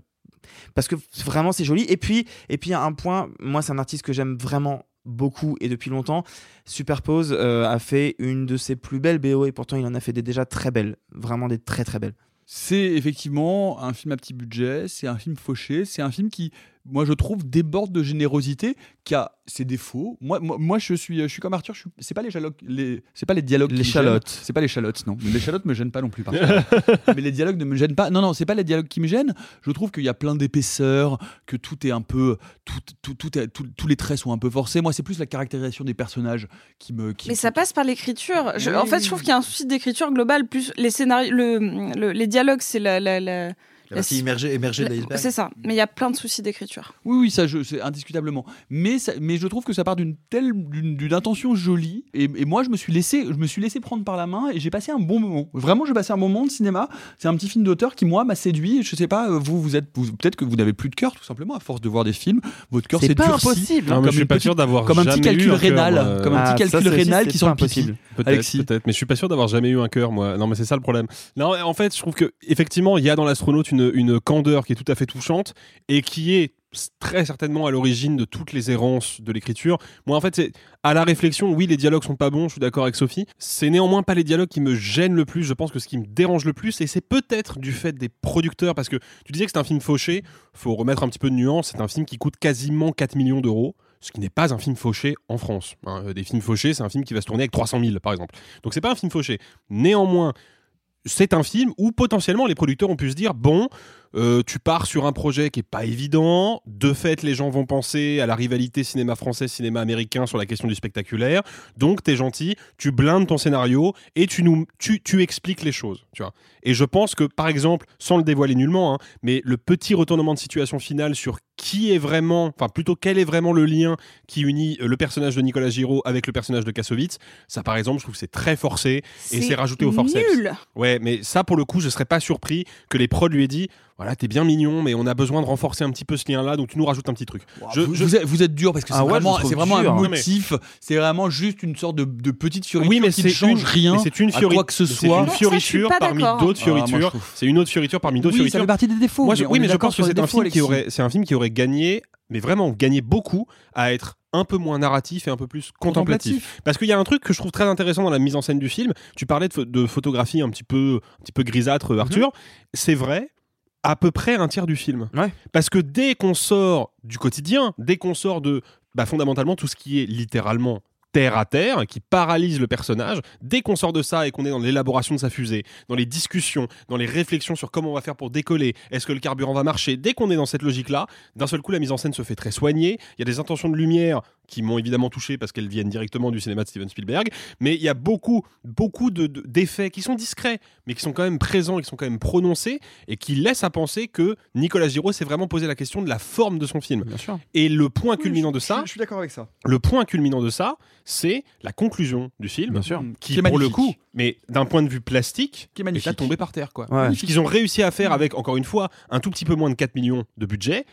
parce que vraiment, c'est joli. Et puis, et puis, un point, moi, c'est un artiste que j'aime vraiment beaucoup et depuis longtemps. Superpose euh, a fait une de ses plus belles BO et pourtant, il en a fait des déjà très belles. Vraiment des très, très belles. C'est effectivement un film à petit budget, c'est un film fauché, c'est un film qui, moi je trouve, déborde de générosité, qui a ses défauts. Moi, moi, moi, je, suis, je suis comme Arthur, suis- c'est pas les dialogues, les, c'est pas les dialogues, qui me L'échalote. gênent. c'est pas les chalotes, non. Les chalotes me gênent pas non plus. par. <laughs> Mais les dialogues ne me gênent pas. Non, non, c'est pas les dialogues qui me gênent. Je trouve qu'il y a plein d'épaisseur, que tout est un peu, tout, tout, tout est- tout- tous les traits sont un peu forcés. Moi, c'est plus la caractérisation des personnages qui me, qui, Mais ça passe par l'écriture. Je- Oui. En fait, je trouve qu'il y a un souci d'écriture globale. Plus les scénarios, le, le- les dialogues, c'est la, la- la- La partie émergée, émergée de l'iceberg. C'est ça, mais il y a plein de soucis d'écriture. Oui, oui, ça, c'est indiscutablement. Mais, ça- mais je trouve que ça part d'une telle, d'une, d'une intention jolie. Et, et moi, je me suis laissé, je me suis laissé prendre par la main et j'ai passé un bon moment. Vraiment, j'ai passé un bon moment de cinéma. C'est un petit film d'auteur qui, moi, m'a séduit. Je sais pas, euh, vous, vous êtes, peut-être que vous n'avez plus de cœur, tout simplement, à force de voir des films. Votre cœur C'est s'est pas impossible. Non, comme je suis pas petite- sûr d'avoir comme un petit calcul rénal, moi. comme un Ah, petit calcul ça rénal qui sent pas le pipi. impossible. Peut-être, peut-être, mais je suis pas sûr d'avoir jamais eu un cœur, moi. Non, mais c'est ça le problème. Non, en fait, je trouve que effectivement, il y a dans l'astronaute une, une candeur qui est tout à fait touchante et qui est très certainement à l'origine de toutes les errances de l'écriture. Moi, en fait, c'est à la réflexion. Oui, les dialogues sont pas bons. Je suis d'accord avec Sophie. C'est néanmoins pas les dialogues qui me gênent le plus. Je pense que ce qui me dérange le plus, et c'est peut-être du fait des producteurs, parce que tu disais que c'est un film fauché. Faut remettre un petit peu de nuance. C'est un film qui coûte quasiment 4 millions d'euros ce qui n'est pas un film fauché en France. hein. Des films fauchés, c'est un film qui va se tourner avec 300 000, par exemple. Donc c'est pas un film fauché. Néanmoins, c'est un film où potentiellement les producteurs ont pu se dire bon, euh, tu pars sur un projet qui est pas évident. De fait, les gens vont penser à la rivalité cinéma français, cinéma américain sur la question du spectaculaire. Donc, t'es gentil, tu blindes ton scénario et tu nous, tu, tu expliques les choses. Tu vois. Et je pense que, par exemple, sans le dévoiler nullement, hein, mais le petit retournement de situation final sur qui est vraiment, enfin plutôt quel est vraiment le lien qui unit euh, le personnage de Nicolas Giraud avec le personnage de Kassovitz, ça par exemple, je trouve que c'est très forcé et C'est c'est rajouté au forceps. nul. Ouais, mais ça pour le coup, je serais pas surpris que les prods lui aient dit voilà, t'es bien mignon, mais on a besoin de renforcer un petit peu ce lien-là, donc tu nous rajoutes un petit truc. Je- vous, je- vous êtes, vous êtes dur parce que c'est Ah ouais, vraiment, c'est vraiment dur. un mais- motif, c'est vraiment juste une sorte de, de petite fioriture Oui, mais qui c'est ne change une- rien mais c'est une à fiori- quoi que ce mais c'est soit. une ça, fioriture parmi d'autres Ah, fioritures. trouve- c'est une autre fioriture parmi d'autres Oui, ça fioritures. fait partie des défauts. Moi, je- mais on oui, mais je pense que c'est un film qui aurait, c'est un film qui aurait gagné, mais vraiment gagné beaucoup à être un peu moins narratif et un peu plus contemplatif. Contemplatif. Parce qu'il y a un truc que je trouve très intéressant dans la mise en scène du film. Tu parlais de, de photographie un petit peu, un petit peu grisâtre, Arthur. C'est vrai. À peu près un tiers du film. Ouais. Parce que dès qu'on sort du quotidien, dès qu'on sort de bah, fondamentalement tout ce qui est littéralement terre à terre, qui paralyse le personnage, dès qu'on sort de ça et qu'on est dans l'élaboration de sa fusée, dans les discussions, dans les réflexions sur comment on va faire pour décoller, est-ce que le carburant va marcher, dès qu'on est dans cette logique-là, d'un seul coup la mise en scène se fait très soignée, il y a des intentions de lumière qui m'ont évidemment touché parce qu'elles viennent directement du cinéma de Steven Spielberg, mais il y a beaucoup, beaucoup de- de- d'effets qui sont discrets, mais qui sont quand même présents et qui sont quand même prononcés, et qui laissent à penser que Nicolas Giraud s'est vraiment posé la question de la forme de son film. Bien sûr. Et le point Oui, culminant je- de ça, Je suis d'accord avec ça. le point culminant de ça, c'est la conclusion du film, Bien sûr. qui, Qui est pour le coup, mais d'un point de vue plastique, Qui est magnifique. tomber par terre. Quoi. Ouais. Ce qu'ils ont réussi à faire avec, encore une fois, un tout petit peu moins de 4 millions de budget,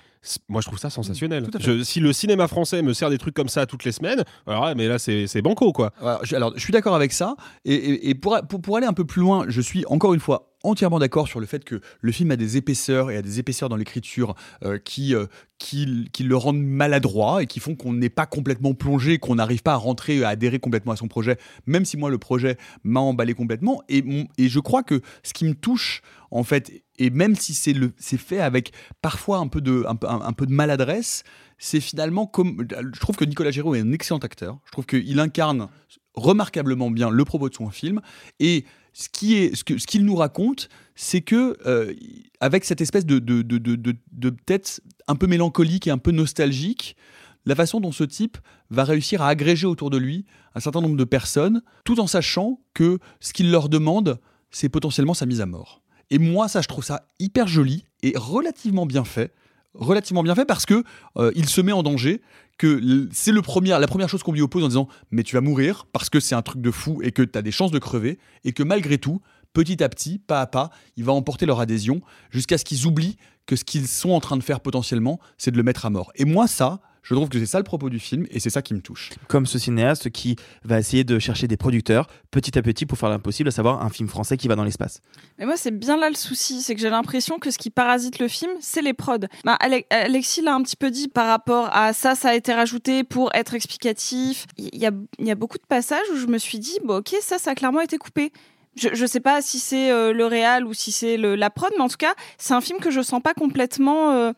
moi je trouve ça sensationnel. Je- si le cinéma français me sert des trucs comme ça toutes les semaines, alors ouais, mais là c'est c'est banco quoi. Alors, je, alors, je suis d'accord avec ça. Et, et- et pour, pour, pour aller un peu plus loin, je suis encore une fois entièrement d'accord sur le fait que le film a des épaisseurs et a des épaisseurs dans l'écriture euh, qui, euh, qui, qui le rendent maladroit et qui font qu'on n'est pas complètement plongé, qu'on n'arrive pas à rentrer, à adhérer complètement à son projet, même si moi le projet m'a emballé complètement. Et, et je crois que ce qui me touche, en fait, et même si c'est fait avec parfois un peu de, un, un- un peu de maladresse, c'est finalement comme. Je trouve que Nicolas Giraud est un excellent acteur. Je trouve qu'il incarne remarquablement bien le propos de son film. Et ce qui est, ce que, ce qu'il nous raconte, c'est que euh, avec cette espèce de, de, de- de tête un peu mélancolique et un peu nostalgique, la façon dont ce type va réussir à agréger autour de lui un certain nombre de personnes, tout en sachant que ce qu'il leur demande, c'est potentiellement sa mise à mort. Et moi, ça, je trouve ça hyper joli et relativement bien fait. Relativement bien fait parce que euh, il se met en danger, que c'est le premier, la première chose qu'on lui oppose en disant mais tu vas mourir parce que c'est un truc de fou et que tu as des chances de crever et que malgré tout, petit à petit, pas à pas, il va emporter leur adhésion jusqu'à ce qu'ils oublient que ce qu'ils sont en train de faire potentiellement, c'est de le mettre à mort. Et moi, ça, je trouve que c'est ça le propos du film et c'est ça qui me touche. Comme ce cinéaste qui va essayer de chercher des producteurs petit à petit pour faire l'impossible, à savoir un film français qui va dans l'espace. Mais moi, c'est bien là le souci, c'est que j'ai l'impression que ce qui parasite le film, c'est les prods. Bah, Ale- Alexis l'a un petit peu dit par rapport à ça, ça a été rajouté pour être explicatif. Il y a, il y a beaucoup de passages où je me suis dit, bon, ok, ça, ça a clairement été coupé. Je, je sais pas si c'est euh, le réal ou si c'est la prod, mais en tout cas, c'est un film que je sens pas complètement. euh,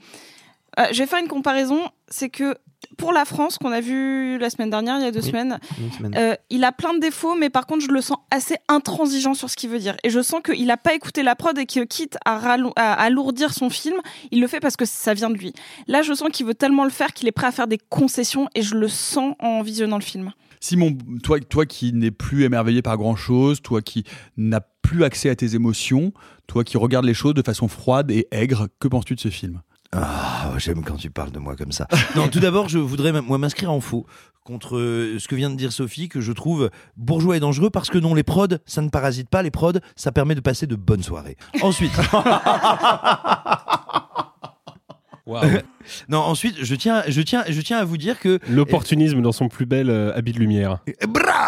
euh, je vais faire une comparaison, c'est que pour la France, qu'on a vu la semaine dernière, il y a deux Oui, semaines, semaine. euh, il a plein de défauts, mais par contre, je le sens assez intransigeant sur ce qu'il veut dire. Et je sens qu'il n'a pas écouté la prod et que quitte à, alourdir son film, il le fait parce que ça vient de lui. Là, je sens qu'il veut tellement le faire qu'il est prêt à faire des concessions et je le sens en visionnant le film. Simon, toi, toi qui n'es plus émerveillé par grand chose, toi qui n'as plus accès à tes émotions, toi qui regardes les choses de façon froide et aigre, que penses-tu de ce film? Ah, j'aime quand tu parles de moi comme ça. <laughs> Non, tout d'abord, je voudrais moi m'inscrire en faux contre euh, ce que vient de dire Sophie, que je trouve bourgeois et dangereux parce que non, les prods, ça ne parasite pas. Les prods, ça permet de passer de bonnes soirées. Ensuite. <laughs> <laughs> non, ensuite, je tiens, je tiens, je tiens à vous dire que L'opportunisme dans son plus bel euh, habit de lumière.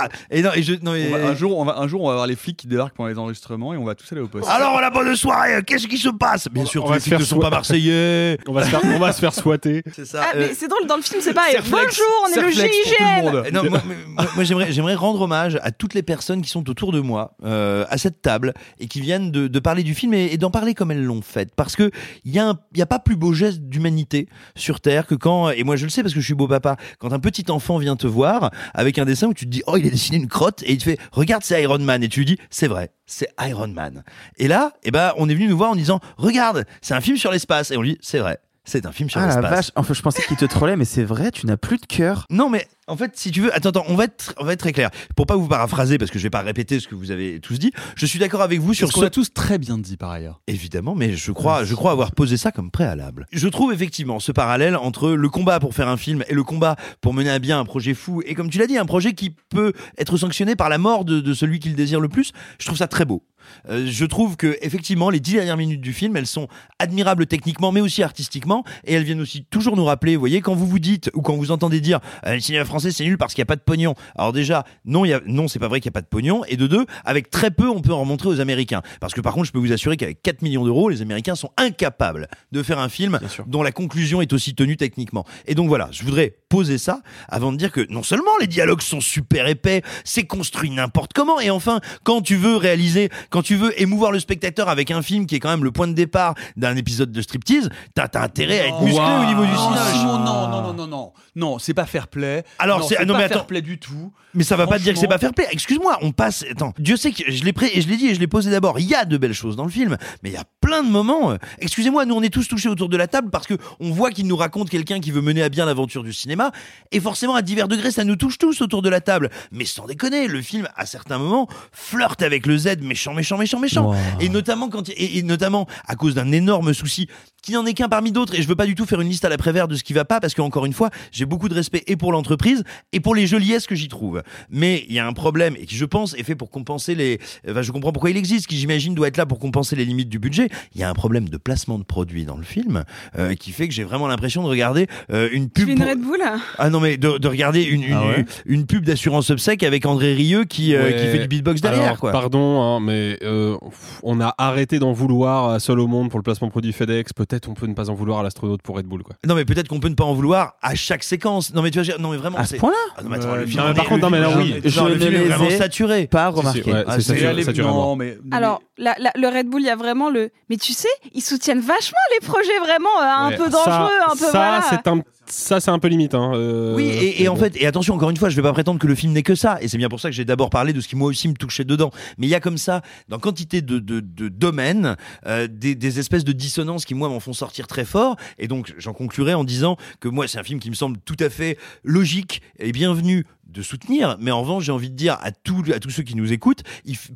Bra et non, et je, non, et- On va- un, jour, on va, un jour, on va avoir les flics qui débarquent pendant les enregistrements et on va tous aller au poste. Alors la bonne soirée, qu'est-ce qui se passe? Bien sûr, on tous va les se flics faire ne sont pas marseillais. <laughs> On va se faire, on va se faire swatter. <laughs> C'est ça. Ah, euh, mais c'est drôle, dans le film, c'est pareil. Bonjour, on est le GIGN. <laughs> Non, moi, moi- moi, j'aimerais, j'aimerais rendre hommage à toutes les personnes qui sont autour de moi, euh, à cette table, et qui viennent de, de parler du film et, et d'en parler comme elles l'ont fait. Parce que il y, a y a pas plus beau geste d'humanité sur Terre que quand, et moi je le sais parce que je suis beau papa, quand un petit enfant vient te voir avec un dessin où tu te dis, oh, il dessiné une crotte, et il te fait, regarde, c'est Iron Man, et tu lui dis, c'est vrai, c'est Iron Man. Et là, eh ben, on est venu nous voir en disant, regarde, c'est un film sur l'espace, et on lui dit, c'est vrai. C'est un film sur Ah la l'espace. vache, enfin je pensais qu'il te trollait, mais c'est vrai, tu n'as plus de cœur. Non, mais en fait, si tu veux, attends, attends, on va être, on va être très clair. Pour pas vous paraphraser, parce que je vais pas répéter ce que vous avez tous dit, je suis d'accord avec vous sur ce qu'on ce a tous très bien dit par ailleurs. Évidemment, mais je crois, je crois avoir posé ça comme préalable. Je trouve effectivement ce parallèle entre le combat pour faire un film et le combat pour mener à bien un projet fou, et comme tu l'as dit, un projet qui peut être sanctionné par la mort de, de celui qui le désire le plus. Je trouve ça très beau. Euh, je trouve que effectivement les dix dernières minutes du film, elles sont admirables techniquement, mais aussi artistiquement, et elles viennent aussi toujours nous rappeler. Vous voyez, quand vous vous dites ou quand vous entendez dire euh, le cinéma français c'est nul parce qu'il n'y a pas de pognon. Alors déjà, non, y a, non, c'est pas vrai qu'il n'y a pas de pognon. Et de deux, avec très peu, on peut en remontrer aux Américains. Parce que par contre, je peux vous assurer qu'avec 4 millions d'euros, les Américains sont incapables de faire un film dont la conclusion est aussi tenue techniquement. Et donc voilà, je voudrais poser ça avant de dire que non seulement les dialogues sont super épais, c'est construit n'importe comment, et enfin, quand tu veux réaliser, quand tu veux émouvoir le spectateur avec un film qui est quand même le point de départ d'un épisode de striptease, t'as intérêt à être musclé au niveau du Non, cinéma. Simon, non, non, non, non, non, non, c'est pas fair play. Alors, non, c'est- non, pas mais fair attends. play du tout. Mais ça va pas te dire que c'est pas fair play. Excuse-moi, on passe. Attends, Dieu sait que je l'ai pré... et je l'ai dit et je l'ai posé d'abord. Il y a de belles choses dans le film, mais il y a plein de moments. euh, Excusez-moi, nous on est tous touchés autour de la table parce que on voit qu'il nous raconte quelqu'un qui veut mener à bien l'aventure du cinéma, et forcément à divers degrés ça nous touche tous autour de la table. Mais sans déconner, le film à certains moments flirte avec le Z méchant, méchant, méchant, méchant. Et notamment quand et, et notamment à cause d'un énorme souci qui n'en est qu'un parmi d'autres. Et je veux pas du tout faire une liste à la prévère de ce qui va pas parce qu'encore une fois, j'ai beaucoup de respect et pour l'entreprise et pour les joliesses que j'y trouve. Mais il y a un problème et qui, je pense, est fait pour compenser les. Enfin, je comprends pourquoi il existe, qui j'imagine doit être là pour compenser les limites du budget. Il y a un problème de placement de produits dans le film euh, qui fait que j'ai vraiment l'impression de regarder euh, une pub. une pour- Red Bull? Ah non mais de, de regarder une, une, Ah ouais? une pub d'assurance obsèque avec André Rieu qui, euh, Ouais. qui fait du beatbox derrière Alors, quoi. Pardon, hein, mais euh, on a arrêté d'en vouloir à Seul au Monde pour le placement produit FedEx. Peut-être on peut ne pas en vouloir à l'astronaute pour Red Bull. Quoi. Non mais peut-être qu'on peut ne pas en vouloir à chaque séquence. Non mais tu vois, non mais vraiment. À ce c'est- point-là Ah non mais attends, Euh, le film. non, mais par contre, non, mais là, oui. Je le film est vraiment ai saturé. Pas Si, si, remarqué. ouais, Ah, c'est saturé, saturé non, mais, Alors, la- la- le Red Bull, il y a vraiment le. Mais tu sais, ils soutiennent vachement les projets vraiment euh, un Ouais. peu dangereux, ça, un peu ça, voilà. c'est un, ça, c'est un peu limite. Hein, euh, Oui, et, et en fait, et attention, encore une fois, je vais pas prétendre que le film n'est que ça, et c'est bien pour ça que j'ai d'abord parlé de ce qui moi aussi me touchait dedans. Mais il y a comme ça, dans quantité de, de, de domaines, euh, des, des espèces de dissonances qui moi m'en font sortir très fort, et donc j'en conclurai en disant que moi c'est un film qui me semble tout à fait logique et bienvenu de soutenir, mais en revanche, j'ai envie de dire à, tous à tous ceux qui nous écoutent,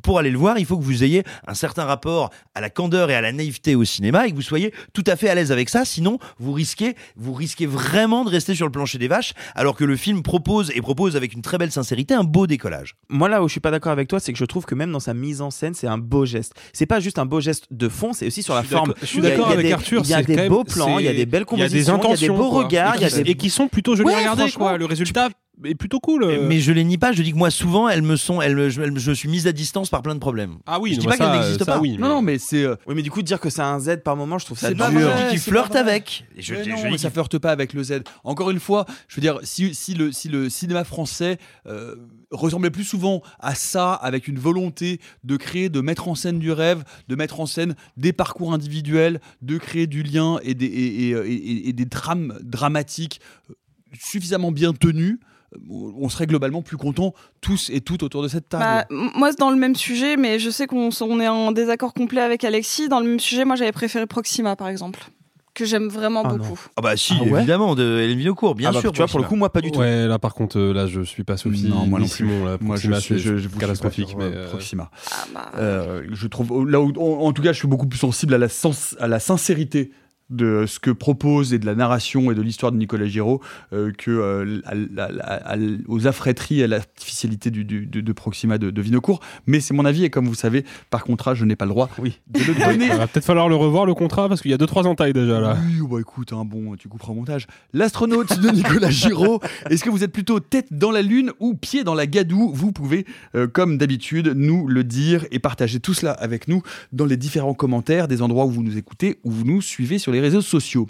pour aller le voir, il faut que vous ayez un certain rapport à la candeur et à la naïveté au cinéma et que vous soyez tout à fait à l'aise avec ça, sinon vous risquez, vous risquez vraiment de rester sur le plancher des vaches, alors que le film propose et propose avec une très belle sincérité un beau décollage. Moi, là où je suis pas d'accord avec toi, c'est que je trouve que même dans sa mise en scène, c'est un beau geste. C'est pas juste un beau geste de fond, c'est aussi sur la forme. Je suis Il y a- d'accord avec des- Arthur. Il y a des beaux plans, il y a des belles compositions, il y a des beaux quoi. regards, et il y a qui- des et qui sont plutôt jolis Ouais, à regarder. Quoi. Le résultat est plutôt cool. euh. Mais je les nie pas, je dis que moi souvent elles me sont, elles, me- je, elles- je suis mise à distance par plein de problèmes. Ah oui, je dis non, pas qu'elles n'existent pas. oui, Non, non, mais c'est. euh, Oui, mais du coup, dire que c'est un Z par moment, je trouve ça C'est dur. pas vrai, dis pas vrai. avec. Et je- Mais je- non, je mais dis ça flirte pas avec le Z. Encore une fois, je veux dire, si, si, le, si le cinéma français euh, ressemblait plus souvent à ça, avec une volonté de créer, de mettre en scène du rêve, de mettre en scène des parcours individuels, de créer du lien et des, et, et- et- et des drames dramatiques suffisamment bien tenus, on serait globalement plus contents tous et toutes autour de cette table. Bah, moi, c'est dans le même sujet, mais je sais qu'on on est en désaccord complet avec Alexis. Dans le même sujet, moi, j'avais préféré Proxima, par exemple. que j'aime vraiment Ah non. beaucoup. Ah bah si, Ah ouais évidemment, de Hélène Vinocourt, bien Ah bah, sûr. tu vois, pour le coup, moi, pas du tout. Ouais, là par contre, euh, là je suis pas Sophie. Non, moi non plus. Simon, là, Moi, je suis- c'est je- je vous catastrophique. suis pas Mais euh, euh, Proxima. Ah bah. Euh, je trouve là où, en, en tout cas, je suis beaucoup plus sensible à la, sens- à la sincérité de ce que propose et de la narration et de l'histoire de Nicolas Giraud euh, que euh, à à- à- aux affrêteries et à l'artificialité du, du- de, de Proxima de, de Vinocourt. Mais c'est mon avis et comme vous savez, par contrat, je n'ai pas le droit Oui. de le donner. <laughs> Il va peut-être falloir le revoir le contrat parce qu'il y a 2-3 entailles déjà là. Oui, oh bah écoute, hein, bon, tu couperas au montage. L'astronaute de Nicolas Giraud. <laughs> Est-ce que vous êtes plutôt tête dans la lune ou pied dans la gadoue Vous pouvez, euh, comme d'habitude, nous le dire et partager tout cela avec nous dans les différents commentaires des endroits où vous nous écoutez ou vous nous suivez sur les réseaux sociaux.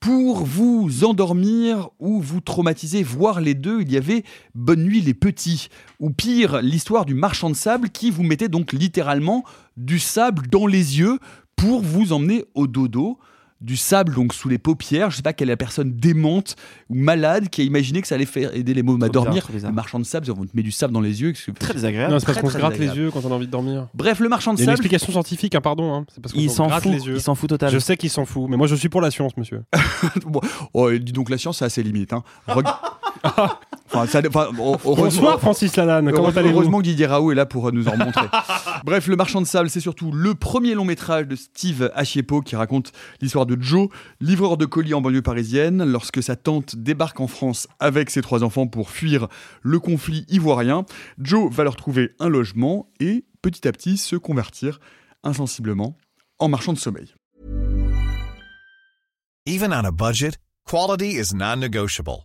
Pour vous endormir ou vous traumatiser, voire les deux, il y avait Bonne nuit les petits, ou pire, l'histoire du marchand de sable qui vous mettait donc littéralement du sable dans les yeux pour vous emmener au dodo. Du sable donc sous les paupières. Je sais pas quelle est la personne démente ou malade qui a imaginé que ça allait faire aider les mômes à bizarre, dormir. Le marchand de sable, on te met du sable dans les yeux. Très désagréable. Non, c'est parce qu'on se gratte les yeux quand on a envie de dormir. Bref, le marchand de Il y a une sable. explication scientifique, hein, pardon. Hein. C'est parce qu'on Il se s'en fout. les yeux. Il s'en fout totalement. Je sais qu'il s'en fout, mais moi je suis pour la science, monsieur. <laughs> Bon, oh, dis donc, la science, c'est assez limite. Hein. Reg- <laughs> <laughs> Enfin, ça- enfin, heureusement- Bonsoir Francis Lalanne, comment Heureusement, allez-vous heureusement que Didier Raoult est là pour euh, nous en montrer. <laughs> Bref, Le Marchand de Sable, c'est surtout le premier long métrage de Steve Achiepo qui raconte l'histoire de Joe, livreur de colis en banlieue parisienne, lorsque sa tante débarque en France avec ses trois enfants pour fuir le conflit ivoirien. Joe va leur trouver un logement et petit à petit se convertir insensiblement en marchand de sommeil. Even on a budget, quality is non-negotiable.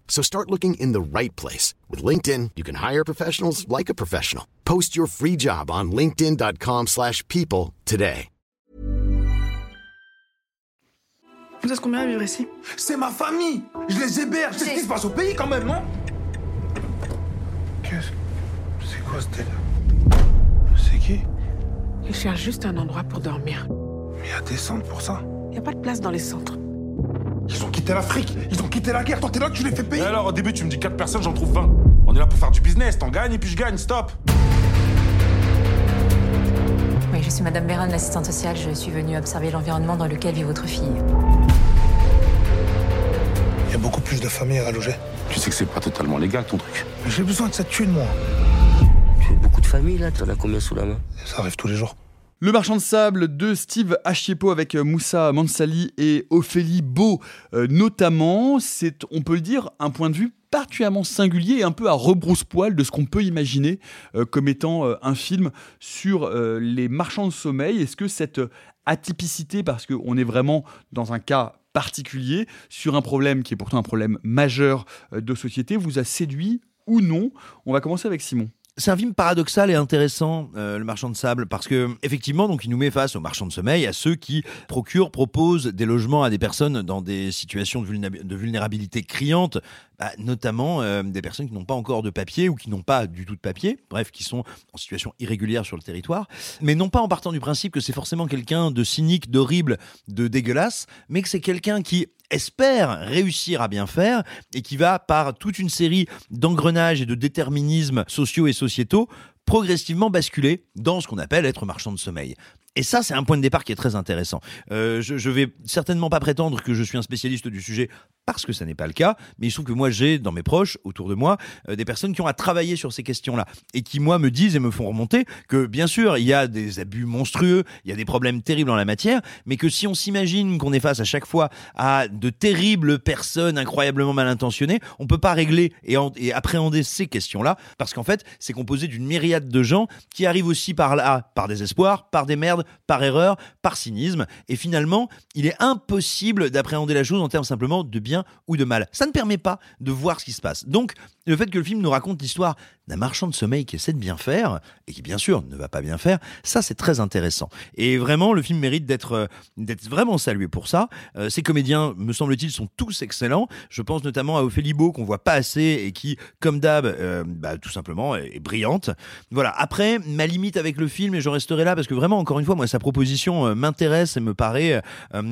So start looking in the right place. With LinkedIn, you can hire professionals like a professional. Post your free job on linkedin.com/people slash people today. Vous êtes combien à vivre ici C'est ma famille Je les héberge C'est ce qui se passe au pays quand même, non Qu'est-ce... C'est quoi ce délire C'est qui Il cherche juste un endroit pour dormir. Mais il y a des centres pour ça. Il n'y a pas de place dans les centres. Ils ont quitté l'Afrique Ils ont quitté la guerre Toi, t'es là, tu les fais payer Et alors, au début, tu me dis 4 personnes, j'en trouve 20. On est là pour faire du business, t'en gagnes et puis je gagne, stop Oui, je suis Madame Béran, l'assistante sociale. Je suis venue observer l'environnement dans lequel vit votre fille. Il y a beaucoup plus de familles à loger. Tu sais que c'est pas totalement légal ton truc. Mais j'ai besoin de cette thune, moi. Tu as beaucoup de familles là, t'en as combien sous la main? Ça arrive tous les jours. Le marchand de sable de Steve Achiepo avec euh, Moussa Mansali et Ophélie Beau euh, notamment, c'est, on peut le dire, un point de vue particulièrement singulier et un peu à rebrousse-poil de ce qu'on peut imaginer euh, comme étant un film sur les marchands de sommeil. Est-ce que cette atypicité, parce qu'on est vraiment dans un cas particulier, sur un problème qui est pourtant un problème majeur de société, vous a séduit ou non? On va commencer avec Simon. C'est un film paradoxal et intéressant, euh, Le Marchand de Sable, parce que effectivement, donc, il nous met face aux marchands de sommeil, à ceux qui procurent, proposent des logements à des personnes dans des situations de, vulnéra- de vulnérabilité criante, bah, notamment euh, des personnes qui n'ont pas encore de papier ou qui n'ont pas du tout de papier, bref, qui sont en situation irrégulière sur le territoire, mais non pas en partant du principe que c'est forcément quelqu'un de cynique, d'horrible, de dégueulasse, mais que c'est quelqu'un qui espère réussir à bien faire et qui va, par toute une série d'engrenages et de déterminismes sociaux et sociétaux, progressivement basculer dans ce qu'on appelle être marchand de sommeil. Et ça, c'est un point de départ qui est très intéressant. Euh, je, je vais certainement pas prétendre que je suis un spécialiste du sujet parce que ça n'est pas le cas, mais il se trouve que moi j'ai dans mes proches, autour de moi, euh, des personnes qui ont à travailler sur ces questions-là et qui moi me disent et me font remonter que bien sûr il y a des abus monstrueux, il y a des problèmes terribles en la matière, mais que si on s'imagine qu'on est face à chaque fois à de terribles personnes incroyablement mal intentionnées, on peut pas régler et, en- et appréhender ces questions-là parce qu'en fait c'est composé d'une myriade de gens qui arrivent aussi par là, par désespoir, par des merdes, par erreur, par cynisme et finalement il est impossible d'appréhender la chose en termes simplement de bien ou de mal. Ça ne permet pas de voir ce qui se passe. Donc le fait que le film nous raconte l'histoire d'un marchand de sommeil qui essaie de bien faire et qui bien sûr ne va pas bien faire, ça c'est très intéressant. Et vraiment le film mérite d'être euh, d'être vraiment salué pour ça. Euh, ces comédiens, me semble-t-il, sont tous excellents. Je pense notamment à Ophélie Beau qu'on voit pas assez et qui, comme d'hab, euh, bah, tout simplement est, brillante. Voilà. Après, ma limite avec le film et je resterai là parce que vraiment encore une fois, moi sa proposition m'intéresse et me paraît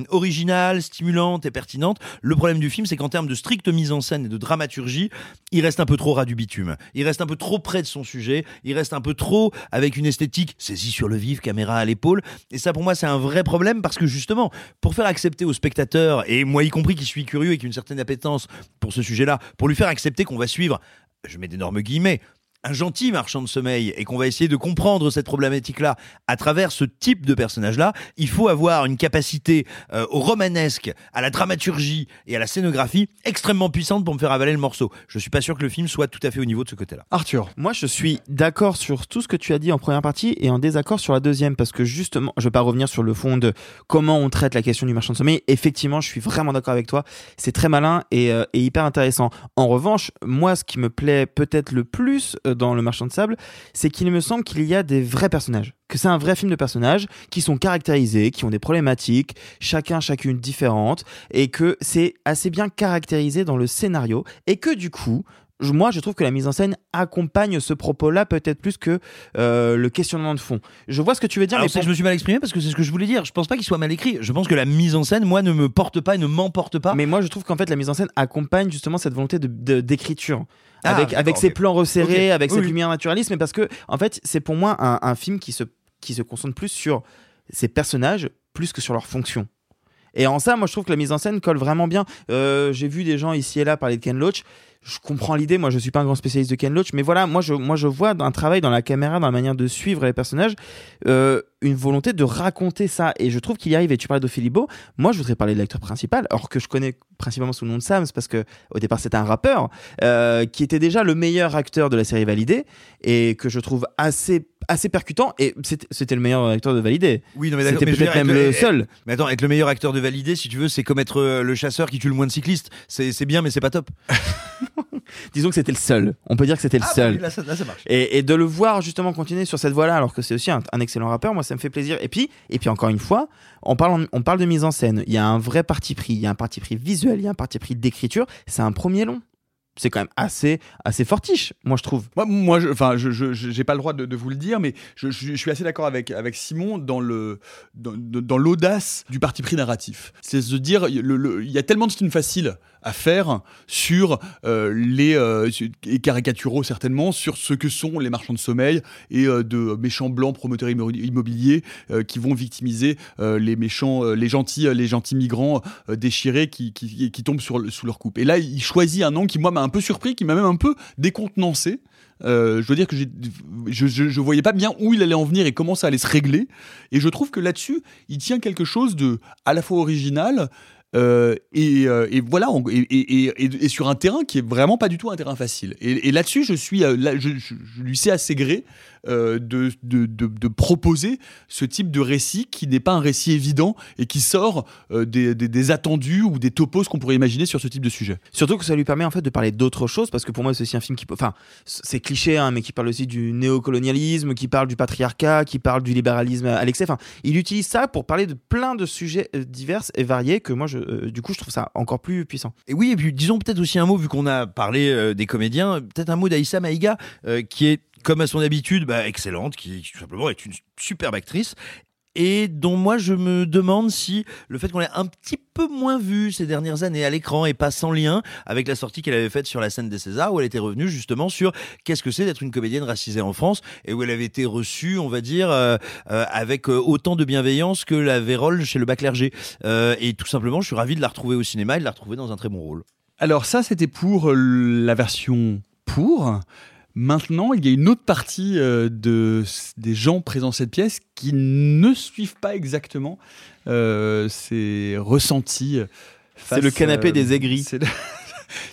originale, stimulante et pertinente. Le problème du film, c'est qu'en termes de stricte mise en scène et de dramaturgie, il reste un peu trop ras du bitume. Il reste un peu trop près de son sujet. Il reste un peu trop avec une esthétique saisie sur le vif, caméra à l'épaule. Et ça, pour moi, c'est un vrai problème parce que justement, pour faire accepter aux spectateurs, et moi y compris qui suis curieux et qui a une certaine appétence pour ce sujet-là, pour lui faire accepter qu'on va suivre, je mets d'énormes guillemets, un gentil marchand de sommeil et qu'on va essayer de comprendre cette problématique-là à travers ce type de personnage-là, il faut avoir une capacité euh, au romanesque, à la dramaturgie et à la scénographie extrêmement puissante pour me faire avaler le morceau. Je suis pas sûr que le film soit tout à fait au niveau de ce côté-là. Arthur. Moi, je suis d'accord sur tout ce que tu as dit en première partie et en désaccord sur la deuxième parce que justement, je vais pas revenir sur le fond de comment on traite la question du marchand de sommeil. Effectivement, je suis vraiment d'accord avec toi. C'est très malin et, euh, et hyper intéressant. En revanche, moi, ce qui me plaît peut-être le plus euh, dans Le Marchand de Sable, c'est qu'il me semble qu'il y a des vrais personnages. Que c'est un vrai film de personnages qui sont caractérisés, qui ont des problématiques, chacun, chacune différentes, et que c'est assez bien caractérisé dans le scénario, et que du coup, moi, je trouve que la mise en scène accompagne ce propos-là peut-être plus que euh, le questionnement de fond. Je vois ce que tu veux dire, Alors, mais pour- je me suis mal exprimé parce que c'est ce que je voulais dire. Je pense pas qu'il soit mal écrit. Je pense que la mise en scène, moi, ne me porte pas et ne m'emporte pas. Mais moi, je trouve qu'en fait, la mise en scène accompagne justement cette volonté de- de- d'écriture. Ah, avec avec ok. plans resserrés, avec Oui, cette oui. lumière naturaliste, mais parce que, en fait, c'est pour moi un, un film qui se, qui se concentre plus sur ses personnages plus que sur leur fonction. Et en ça, moi, je trouve que la mise en scène colle vraiment bien. Euh, J'ai vu des gens ici et là parler de Ken Loach. Je comprends l'idée. Moi, je suis pas un grand spécialiste de Ken Loach, mais voilà, moi, je, moi, je vois un travail dans la caméra, dans la manière de suivre les personnages, euh, une volonté de raconter ça. Et je trouve qu'il y arrive. Et tu parlais d'Ophélie Beau. Moi, je voudrais parler de l'acteur principal, alors que je connais principalement sous le nom de Sams, parce que au départ, c'était un rappeur euh, qui était déjà le meilleur acteur de la série Validé et que je trouve assez assez percutant. Et c'était le meilleur acteur de Validé. Oui, non, mais d'accord. C'était peut-être même le seul. Mais attends, être le meilleur acteur de validé, si tu veux, c'est comme être euh, le chasseur qui tue le moins de cyclistes. C'est bien, mais c'est pas top. <laughs> Disons que c'était le seul. On peut dire que c'était le Ah, bah seul. oui, là, ça- là, ça marche. Et, et de le voir justement continuer sur cette voie-là, alors que c'est aussi un, un excellent rappeur, moi ça me fait plaisir. Et puis, et puis encore une fois, on parle, on parle de mise en scène. Il y a un vrai parti pris, il y a un parti pris visuel, il y a un parti pris d'écriture. C'est un premier long. C'est quand même assez, assez fortiche, moi je trouve. Moi, je, enfin, je, je, pas le droit de, vous le dire, mais je, suis assez d'accord avec avec Simon dans dans, dans l'audace du parti pris narratif. C'est se dire, il y a tellement de films faciles à faire sur euh, les euh, et caricaturaux certainement sur ce que sont les marchands de sommeil et euh, de méchants blancs promoteurs immo- immobiliers qui vont victimiser les méchants, les gentils, les gentils migrants déchirés qui, qui, tombent sur, sous leur coupe. Et là, il choisit un nom qui moi m'a un peu surpris, qui m'a même un peu décontenancé. Je dois dire que je, je, je voyais pas bien où il allait en venir et comment ça allait se régler. Et je trouve que là-dessus, il tient quelque chose de à la fois original. Euh, et, euh, et voilà, et, sur un terrain qui est vraiment pas du tout un terrain facile. Et, là-dessus, je suis, euh, je lui sais assez gré euh, de, de, de- de proposer ce type de récit qui n'est pas un récit évident et qui sort euh, des, des- des attendus ou des topos qu'on pourrait imaginer sur ce type de sujet. Surtout que ça lui permet en fait de parler d'autres choses parce que pour moi c'est aussi un film qui peut, enfin c'est cliché hein, mais qui parle aussi du néocolonialisme, qui parle du patriarcat, qui parle du libéralisme à l'excès. Enfin, il utilise ça pour parler de plein de sujets euh, divers et variés que moi je, euh, du coup je trouve ça encore plus puissant. Et oui, et puis disons peut-être aussi un mot, vu qu'on a parlé euh, des comédiens, peut-être un mot d'Aïssa Maïga, euh, qui est, comme à son habitude, bah, excellente, qui, tout simplement est une superbe actrice. et dont moi je me demande si le fait qu'on l'ait un petit peu moins vu ces dernières années à l'écran et pas sans lien avec la sortie qu'elle avait faite sur la scène des Césars où elle était revenue justement sur qu'est-ce que c'est d'être une comédienne racisée en France et où elle avait été reçue, on va dire, euh, euh, avec euh, autant de bienveillance que la Vérole chez le bas clergé. Euh, et tout simplement, je suis ravi de la retrouver au cinéma et de la retrouver dans un très bon rôle. Alors ça, c'était pour la version pour. Maintenant, il y a une autre partie euh, de, des gens présents dans cette pièce qui ne suivent pas exactement euh, ces ressentis. C'est le canapé des aigris.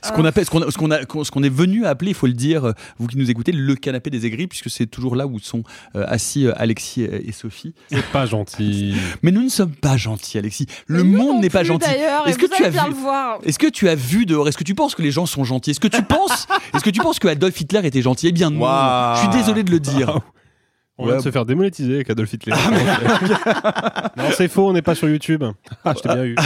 Ce qu'on appelle, ce qu'on, ce qu'on a, ce qu'on est venu à appeler, il faut le dire, euh, vous qui nous écoutez, le canapé des aigris, puisque c'est toujours là où sont euh, assis euh, Alexis et Sophie. C'est pas gentil. <laughs> Mais nous ne sommes pas gentils, Alexis. Le monde n'est pas gentil. Est-ce que tu as bien vu le voir. Est-ce que tu as vu dehors Est-ce que tu penses que les gens sont gentils Est-ce que tu penses <laughs> Est-ce que tu penses que Adolf Hitler était gentil Eh bien non. Je suis désolé de le dire. On vient de se faire démonétiser avec Adolf Hitler. <laughs> non, c'est faux, on n'est pas sur YouTube. Ah, je t'ai bien eu.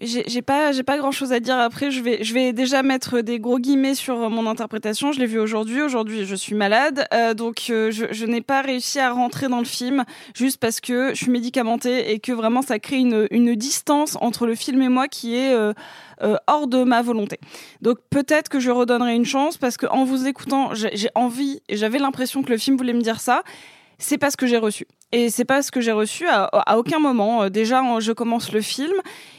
J'ai pas, j'ai pas grand chose à dire après. Je vais, je vais déjà mettre des gros guillemets sur euh, mon interprétation. Je l'ai vu aujourd'hui. Aujourd'hui, je suis malade, euh, donc euh, je, n'ai pas réussi à rentrer dans le film juste parce que je suis médicamentée et que vraiment ça crée une, distance entre le film et moi qui est hors de ma volonté. Donc peut-être que je redonnerai une chance parce que en vous écoutant, j'ai envie et j'avais l'impression que le film voulait me dire ça. C'est pas ce que j'ai reçu. Et c'est pas ce que j'ai reçu à, aucun moment. Euh, Déjà, je commence le film.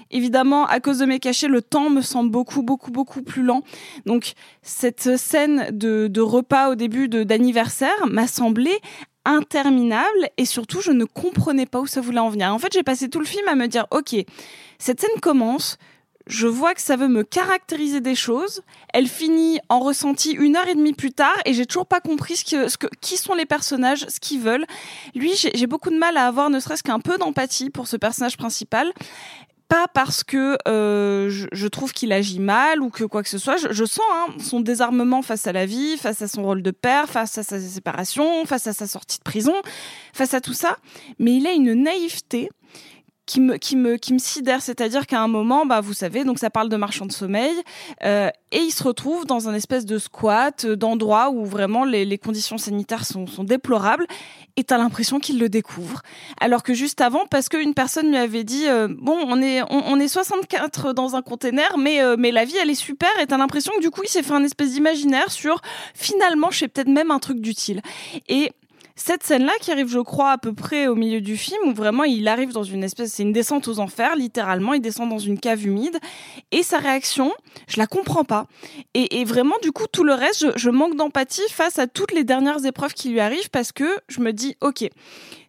Évidemment, à cause de mes cachets, le temps me semble beaucoup, beaucoup, beaucoup plus lent. Donc, cette scène de, de repas au début d'anniversaire m'a semblé interminable et surtout, je ne comprenais pas où ça voulait en venir. En fait, j'ai passé tout le film à me dire, OK, cette scène commence, je vois que ça veut me caractériser des choses. Elle finit en ressenti une heure et demie plus tard et j'ai toujours pas compris ce que, ce que, qui sont les personnages, ce qu'ils veulent. Lui, j'ai beaucoup de mal à avoir ne serait-ce qu'un peu d'empathie pour ce personnage principal. Pas parce que euh, je, je trouve qu'il agit mal ou que quoi que ce soit. Je, je sens hein, son désarmement face à la vie, face à son rôle de père, face à sa séparation, face à sa sortie de prison, face à tout ça. Mais il a une naïveté qui me, qui me, qui me sidère. C'est-à-dire qu'à un moment, bah, vous savez, donc ça parle de marchand de sommeil, euh, et il se retrouve dans un espèce de squat, euh, d'endroit où vraiment les, les conditions sanitaires sont, sont déplorables, et t'as l'impression qu'il le découvre. Alors que juste avant, parce qu'une personne lui avait dit, euh, bon, on est, on, on est 64 dans un container, mais, euh, mais la vie, elle est super, et t'as l'impression que du coup, il s'est fait un espèce d'imaginaire sur, finalement, je fais peut-être même un truc d'utile. Et cette scène-là qui arrive, je crois, à peu près au milieu du film, où vraiment il arrive dans une espèce, c'est une descente aux enfers, littéralement, il descend dans une cave humide, et sa réaction, je la comprends pas. Et, vraiment, du coup, tout le reste, je, je manque d'empathie face à toutes les dernières épreuves qui lui arrivent, parce que je me dis, ok,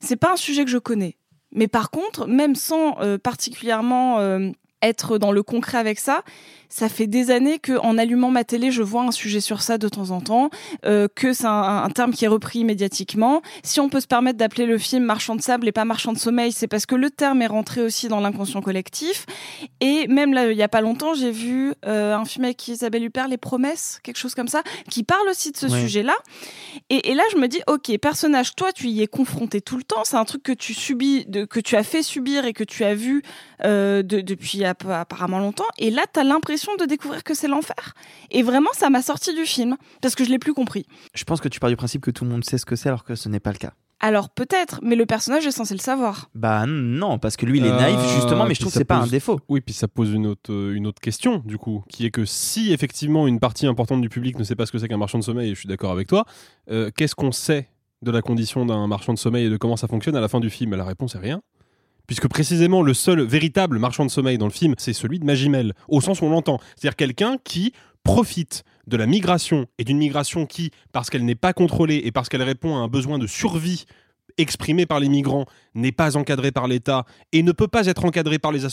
c'est pas un sujet que je connais. Mais par contre, même sans euh, particulièrement euh, être dans le concret avec ça, ça fait des années que en allumant ma télé, je vois un sujet sur ça de temps en temps, euh, que c'est un, un terme qui est repris médiatiquement. Si on peut se permettre d'appeler le film Marchand de sable et pas Marchand de sommeil, c'est parce que le terme est rentré aussi dans l'inconscient collectif. Et même là, il y a pas longtemps, j'ai vu euh, un film avec Isabelle Huppert, Les Promesses, quelque chose comme ça, qui parle aussi de ce Ouais. sujet-là. Et, et là, je me dis, ok, personnage, toi, tu y es confronté tout le temps. C'est un truc que tu subis, de, que tu as fait subir et que tu as vu euh, de- depuis app- apparemment longtemps. Et là, tu as l'impression de découvrir que c'est l'enfer. Et vraiment, ça m'a sorti du film parce que je l'ai plus compris. Je pense que tu pars du principe que tout le monde sait ce que c'est alors que ce n'est pas le cas. Alors peut-être, mais le personnage est censé le savoir. Bah non, parce que lui il est naïf justement, mais je Euh, trouve que c'est pas un défaut. Oui, puis ça pose une autre, euh, une autre question, du coup, qui est que si effectivement une partie importante du public ne sait pas ce que c'est qu'un marchand de sommeil, et je suis d'accord avec toi, euh, qu'est-ce qu'on sait de la condition d'un marchand de sommeil et de comment ça fonctionne à la fin du film? La réponse est rien. Puisque précisément le seul véritable marchand de sommeil dans le film, c'est celui de Magimel, au sens où on l'entend. C'est-à-dire quelqu'un qui profite de la migration et d'une migration qui, parce qu'elle n'est pas contrôlée et parce qu'elle répond à un besoin de survie exprimé par les migrants, n'est pas encadré par l'État et ne peut pas être encadré par les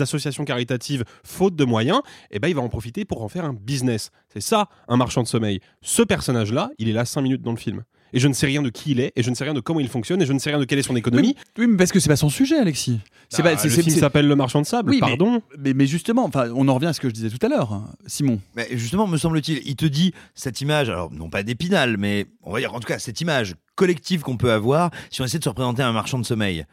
associations, caritatives faute de moyens, eh ben il va en profiter pour en faire un business. C'est ça, un marchand de sommeil. Ce personnage-là, il est là 5 minutes dans le film. Et je ne sais rien de qui il est, et je ne sais rien de comment il fonctionne, et je ne sais rien de quelle est son économie. Oui, mais parce que c'est pas son sujet, Alexis. C'est Ah, pas- c'est- le film s'appelle Le Marchand de Sable, Oui, pardon. Mais, mais justement, enfin, on en revient à ce que je disais tout à l'heure, hein. Simon. Mais justement, me semble-t-il, il te dit cette image, alors non pas d'épinal, mais on va dire en tout cas cette image collective qu'on peut avoir si on essaie de se représenter un marchand de sommeil.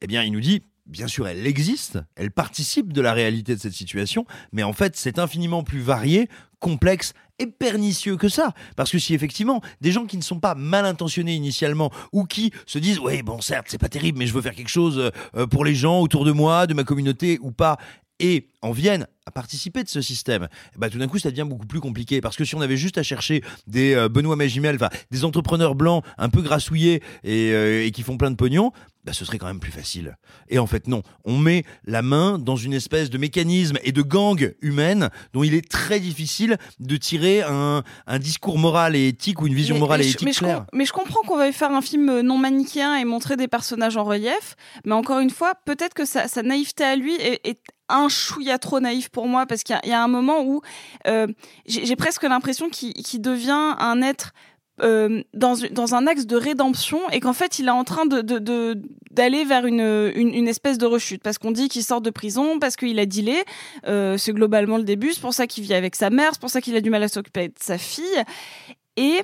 Eh bien, il nous dit bien sûr, elle existe, elle participe de la réalité de cette situation, mais en fait, c'est infiniment plus varié, complexe et pernicieux que ça. Parce que si effectivement, des gens qui ne sont pas mal intentionnés initialement, ou qui se disent, oui, bon, certes, c'est pas terrible, mais je veux faire quelque chose euh, pour les gens autour de moi, de ma communauté ou pas, et en viennent à participer de ce système, bah, tout d'un coup, ça devient beaucoup plus compliqué. Parce que si on avait juste à chercher des euh, Benoît Magimel, des entrepreneurs blancs un peu grassouillés et, euh, et qui font plein de pognon, bah, ce serait quand même plus facile. Et en fait, non. On met la main dans une espèce de mécanisme et de gang humaine dont il est très difficile de tirer un, un discours moral et éthique ou une vision Mais- morale mais et je- éthique mais je, claire. com- mais je comprends qu'on veuille faire un film euh, non manichéen et montrer des personnages en relief, mais encore une fois, peut-être que sa, sa naïveté à lui est, est un chouïa trop naïf pour moi, parce qu'il y a- un moment où euh, j'ai presque l'impression qu'il devient un être euh, dans, un axe de rédemption et qu'en fait il est en train d'aller vers une espèce de rechute. Parce qu'on dit qu'il sort de prison parce qu'il a dealé euh, c'est globalement le début c'est pour ça qu'il vit avec sa mère c'est pour ça qu'il a du mal à s'occuper de sa fille. Et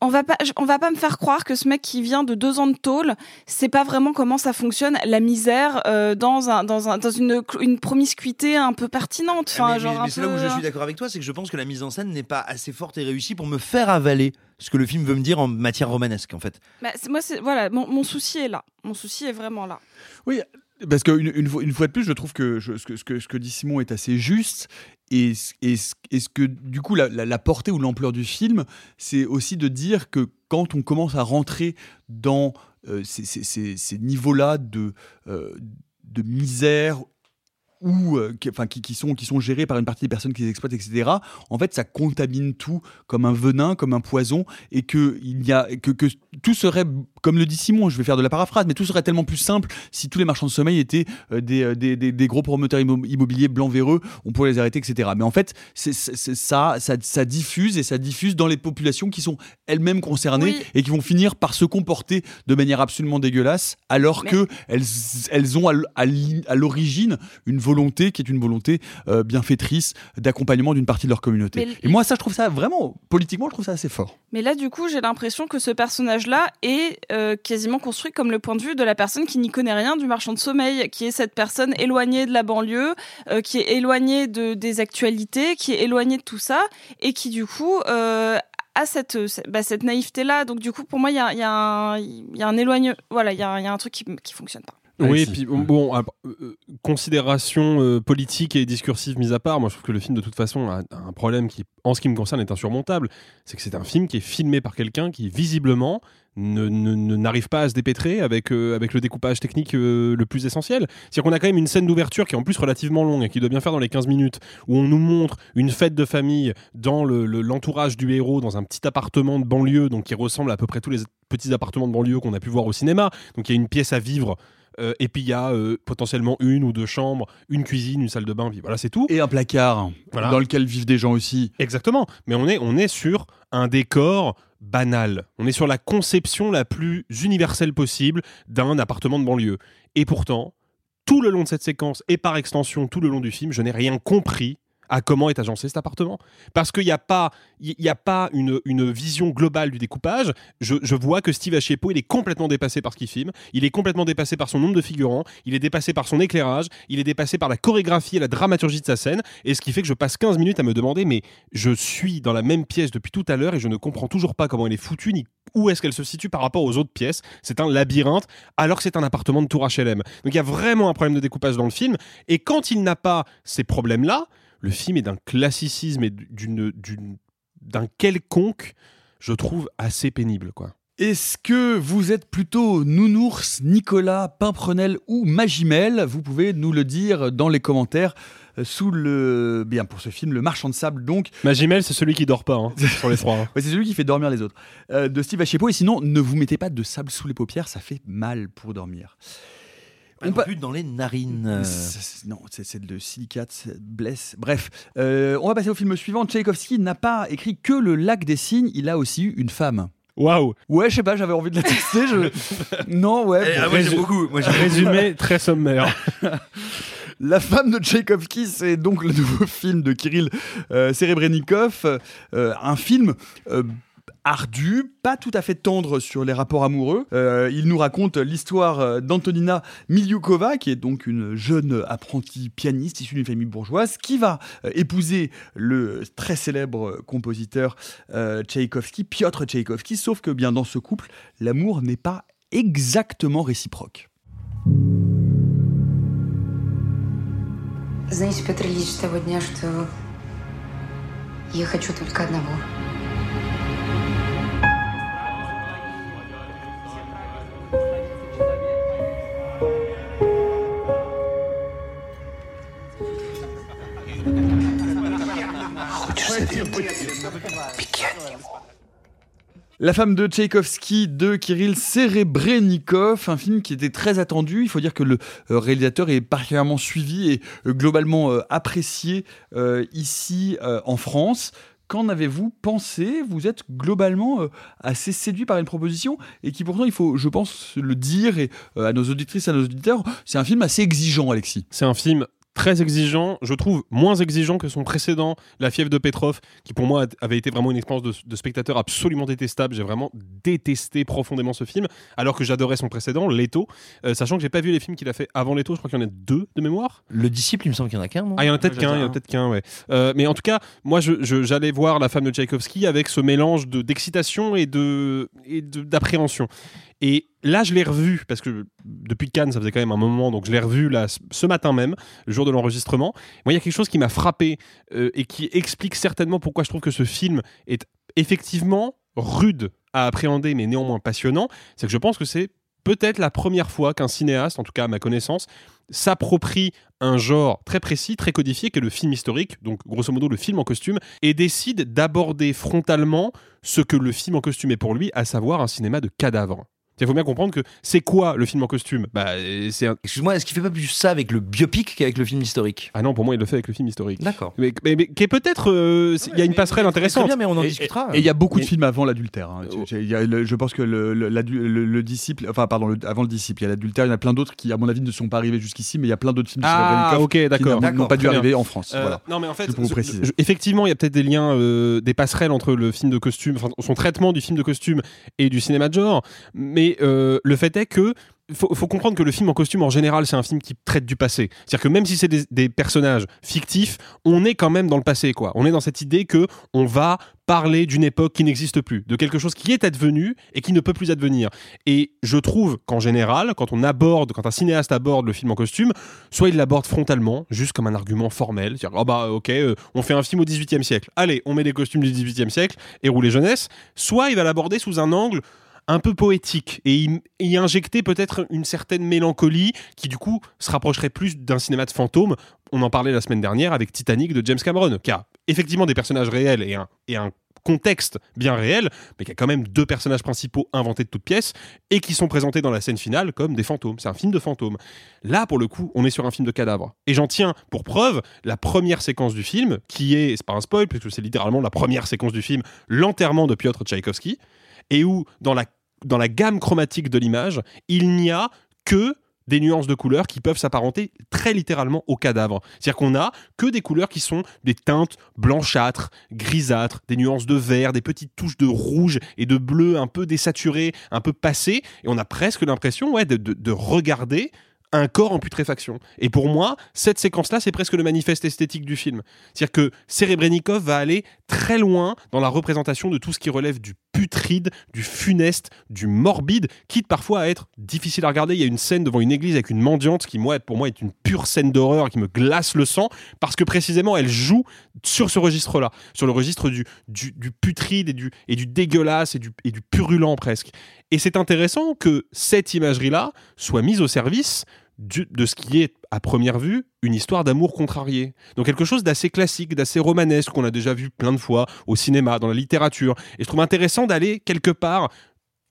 on va pas, on va pas me faire croire que ce mec qui vient de deux ans de tôle, c'est pas vraiment comment ça fonctionne la misère euh, dans un, dans un, dans une, une promiscuité un peu pertinente. Enfin, Ah, mais, genre mais- un mais c'est là où je suis d'accord avec toi, c'est que je pense que la mise en scène n'est pas assez forte et réussie pour me faire avaler ce que le film veut me dire en matière romanesque, en fait. Bah, c'est- moi, c'est voilà, mon, mon souci est là. Mon souci est vraiment là. Oui, parce qu'une une, fois- de plus, je trouve que ce, que, dit Simon est assez juste. Et, et, et ce que, du coup, la, portée ou l'ampleur du film, c'est aussi de dire que quand on commence à rentrer dans euh, ces niveaux-là de, euh, de misère ou euh, qui, enfin, qui, qui sont, qui sont gérés par une partie des personnes qui les exploitent, etc., en fait, ça contamine tout comme un venin, comme un poison, et que, il y a, que, que tout serait, comme le dit Simon, je vais faire de la paraphrase, mais tout serait tellement plus simple si tous les marchands de sommeil étaient euh, des, euh, des, des- des gros promoteurs immo- immobiliers blancs véreux, on pourrait les arrêter, etc. Mais en fait, c'est, c'est- c'est ça, ça, ça diffuse et ça diffuse dans les populations qui sont elles-mêmes concernées Oui. et qui vont finir par se comporter de manière absolument dégueulasse, alors Mais- que elles, elles ont à l'origine une volonté qui est une volonté euh, bienfaitrice d'accompagnement d'une partie de leur communauté. Mais- Et moi, ça, je trouve ça vraiment, politiquement, je trouve ça assez fort. Mais là, du coup, j'ai l'impression que ce personnage-là est euh, quasiment construit comme le point de vue de la personne qui n'y connaît rien du marchand de sommeil, qui est cette personne éloignée de la banlieue, euh, qui est éloignée de, des actualités, qui est éloignée de tout ça, et qui, du coup, euh, a cette, bah, cette naïveté-là. Donc, du coup, pour moi, il y a, il y, a un- il y a un éloigne... Voilà, il y, a un- il y a un truc qui, qui fonctionne pas. Oui, et puis bon, ah, euh, considération euh, politique et discursive mise à part, moi je trouve que le film de toute façon a, a un problème qui, en ce qui me concerne, est insurmontable. C'est que c'est un film qui est filmé par quelqu'un qui visiblement ne- ne- ne- n'arrive pas à se dépêtrer avec, euh, avec le découpage technique euh, le plus essentiel. C'est-à-dire qu'on a quand même une scène d'ouverture qui est en plus relativement longue et qui doit bien faire dans les 15 minutes, où on nous montre une fête de famille dans le- le- l'entourage du héros, dans un petit appartement de banlieue, donc qui ressemble à peu près tous les petits appartements de banlieue qu'on a pu voir au cinéma. Donc il y a une pièce à vivre. Euh, et puis il y a euh, potentiellement une ou deux chambres, une cuisine, une salle de bain, voilà, c'est tout. Et un placard Voilà. dans lequel vivent des gens aussi. Exactement. Mais on est, on est sur un décor banal. On est sur la conception la plus universelle possible d'un appartement de banlieue. Et pourtant, tout le long de cette séquence, et par extension tout le long du film, je n'ai rien compris à comment est agencé cet appartement. Parce qu'il n'y a pas, il a pas une, une vision globale du découpage. Je, je vois que Steve Achiepo, il est complètement dépassé par ce qu'il filme. Il est complètement dépassé par son nombre de figurants. Il est dépassé par son éclairage. Il est dépassé par la chorégraphie et la dramaturgie de sa scène. Et ce qui fait que je passe 15 minutes à me demander, mais je suis dans la même pièce depuis tout à l'heure et je ne comprends toujours pas comment elle est foutue ni où est-ce qu'elle se situe par rapport aux autres pièces. C'est un labyrinthe, alors que c'est un appartement de tour HLM. Donc il y a vraiment un problème de découpage dans le film. Et quand il n'a pas ces problèmes-là, le film est d'un classicisme et d'une, d'un quelconque, je trouve, assez pénible, quoi. Est-ce que vous êtes plutôt Nounours, Nicolas, Pimprenel ou Magimel? Vous pouvez nous le dire dans les commentaires euh, sous le bien pour ce film Le Marchand de sable donc Magimel, c'est celui qui dort pas hein, <laughs> sur les trois. hein. Ouais, c'est celui qui fait dormir les autres euh, de Steve Achiepo et sinon ne vous mettez pas de sable sous les paupières ça fait mal pour dormir. Pas non plus dans les narines. C'est- c'est- Non, c'est de silicate, blesse. Bref, euh, on va passer au film suivant. Tchaïkovski n'a pas écrit que Le Lac des Cygnes, il a aussi eu une femme. Waouh Ouais, je sais pas, j'avais envie de la tester. je- <laughs> Non, ouais. Eh, bon. ah, moi, j'aime beaucoup. Moi. Résumé très sommaire. <laughs> La femme de Tchaïkovski, c'est donc le nouveau <laughs> film de Kirill euh, Serebrennikov, euh, un film euh, ardu, pas tout à fait tendre sur les rapports amoureux. Euh, il nous raconte l'histoire euh, d'Antonina Miliukova, qui est donc une jeune apprentie pianiste issue d'une famille bourgeoise, qui va euh, épouser le très célèbre compositeur euh, Tchaïkovski, Piotr Tchaïkovski, sauf que bien dans ce couple, l'amour n'est pas exactement réciproque. Знаете, Петр Ильич, с того дня, что я хочу только одного. La femme de Tchaïkovski de Kirill Serebrennikov, un film qui était très attendu. Il faut dire que le euh, réalisateur est particulièrement suivi et euh, globalement euh, apprécié ici en France. Qu'en avez-vous pensé? Vous êtes globalement assez séduit par une proposition et qui pourtant, il faut, je pense, le dire et à nos auditrices, à nos auditeurs, c'est un film assez exigeant, Alexis. C'est un film très exigeant, je trouve moins exigeant que son précédent, La fièvre de Petrov, qui pour moi avait été vraiment une expérience de, de spectateur absolument détestable. J'ai vraiment détesté profondément ce film, alors que j'adorais son précédent, Leto, euh, sachant que j'ai pas vu les films qu'il a fait avant Leto, je crois qu'il y en a deux de mémoire. Le disciple, il me semble qu'il y en a qu'un, Ah, il y en a peut-être qu'un, il y en a peut-être qu'un, ouais. Euh, mais en tout cas, moi, je- je- j'allais voir La femme de Tchaïkovski avec ce mélange de- d'excitation et de et de- d'appréhension. Et là, je l'ai revu parce que depuis Cannes, ça faisait quand même un moment, donc je l'ai revu là ce- matin même, le jour de l'enregistrement. Moi, il y a quelque chose qui m'a frappé euh, et qui explique certainement pourquoi je trouve que ce film est effectivement rude à appréhender, mais néanmoins passionnant. C'est que je pense que c'est peut-être la première fois qu'un cinéaste, en tout cas à ma connaissance, s'approprie un genre très précis, très codifié, qui est le film historique, donc grosso modo le film en costume, et décide d'aborder frontalement ce que le film en costume est pour lui, à savoir un cinéma de cadavres. Il faut bien comprendre que c'est quoi le film en costume? Bah, c'est un... Excuse-moi, est-ce qu'il fait pas plus ça avec le biopic qu'avec le film historique? Ah non, pour moi, il le fait avec le film historique. D'accord. Mais, mais- mais qui est peut-être. euh, il y a une passerelle intéressante. bien, mais on en Et- discutera. Et il y a beaucoup de films avant l'adultère. hein. Le- je pense que le, le- l'adu- le- le disciple, enfin pardon, le- avant le disciple, il y a l'adultère. Il y en a plein d'autres qui, à mon avis, ne sont pas arrivés jusqu'ici, mais il y a plein d'autres films Ah, Serebrennikov ok, d'accord. qui n'ont- pas dû bien. arriver en France. Euh, voilà. Non, mais en fait, pour vous préciser. je- effectivement, il y a peut-être des liens, euh, des passerelles entre le film de costume, enfin, son traitement du film de costume et du cinéma de genre. Mais euh, le fait est que faut, comprendre que le film en costume, en général, c'est un film qui traite du passé. C'est-à-dire que même si c'est des, personnages fictifs, on est quand même dans le passé, quoi. On est dans cette idée que on va parler d'une époque qui n'existe plus, de quelque chose qui est advenu et qui ne peut plus advenir. Et je trouve qu'en général, quand on aborde, quand un cinéaste aborde le film en costume, soit il l'aborde frontalement, juste comme un argument formel, c'est-à-dire, oh bah ok, euh, on fait un film au 18e siècle, allez, on met des costumes du 18e siècle et rouler jeunesse, soit il va l'aborder sous un angle un peu poétique et y, injecter peut-être une certaine mélancolie qui du coup se rapprocherait plus d'un cinéma de fantôme. On en parlait la semaine dernière avec Titanic de James Cameron, qui a effectivement des personnages réels et un, et un contexte bien réel, mais qui a quand même deux personnages principaux inventés de toutes pièces et qui sont présentés dans la scène finale comme des fantômes. C'est un film de fantômes. Là, pour le coup, on est sur un film de cadavre. Et j'en tiens pour preuve la première séquence du film, qui est, c'est pas un spoil, puisque c'est littéralement la première séquence du film, l'enterrement de Piotr Tchaïkovski, et où, dans la, dans la gamme chromatique de l'image, il n'y a que des nuances de couleurs qui peuvent s'apparenter très littéralement au cadavre. C'est-à-dire qu'on a que des couleurs qui sont des teintes blanchâtres, grisâtres, des nuances de vert, des petites touches de rouge et de bleu un peu désaturées, un peu passées, et on a presque l'impression ouais, de, de- de regarder un corps en putréfaction. Et pour moi, cette séquence-là, c'est presque le manifeste esthétique du film. C'est-à-dire que Serebrennikov va aller très loin dans la représentation de tout ce qui relève du putride, du funeste, du morbide, quitte parfois à être difficile à regarder. Il y a une scène devant une église avec une mendiante qui, pour moi, est une pure scène d'horreur qui me glace le sang, parce que précisément, elle joue sur ce registre-là, sur le registre du, du, du putride et du, et du dégueulasse et du, et du purulent presque. Et c'est intéressant que cette imagerie-là soit mise au service du- de ce qui est, à première vue, une histoire d'amour contrarié. Donc quelque chose d'assez classique, d'assez romanesque, qu'on a déjà vu plein de fois au cinéma, dans la littérature. Et je trouve intéressant d'aller quelque part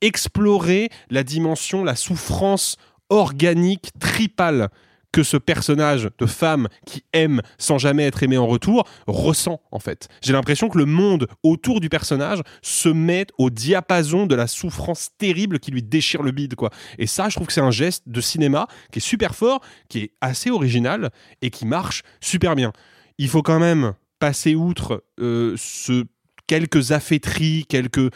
explorer la dimension, la souffrance organique, tripale que ce personnage de femme qui aime sans jamais être aimé en retour ressent en fait. J'ai l'impression que le monde autour du personnage se met au diapason de la souffrance terrible qui lui déchire le bide quoi. Et ça, je trouve que c'est un geste de cinéma qui est super fort, qui est assez original et qui marche super bien. Il faut quand même passer outre euh, ce quelques affaîtries, quelques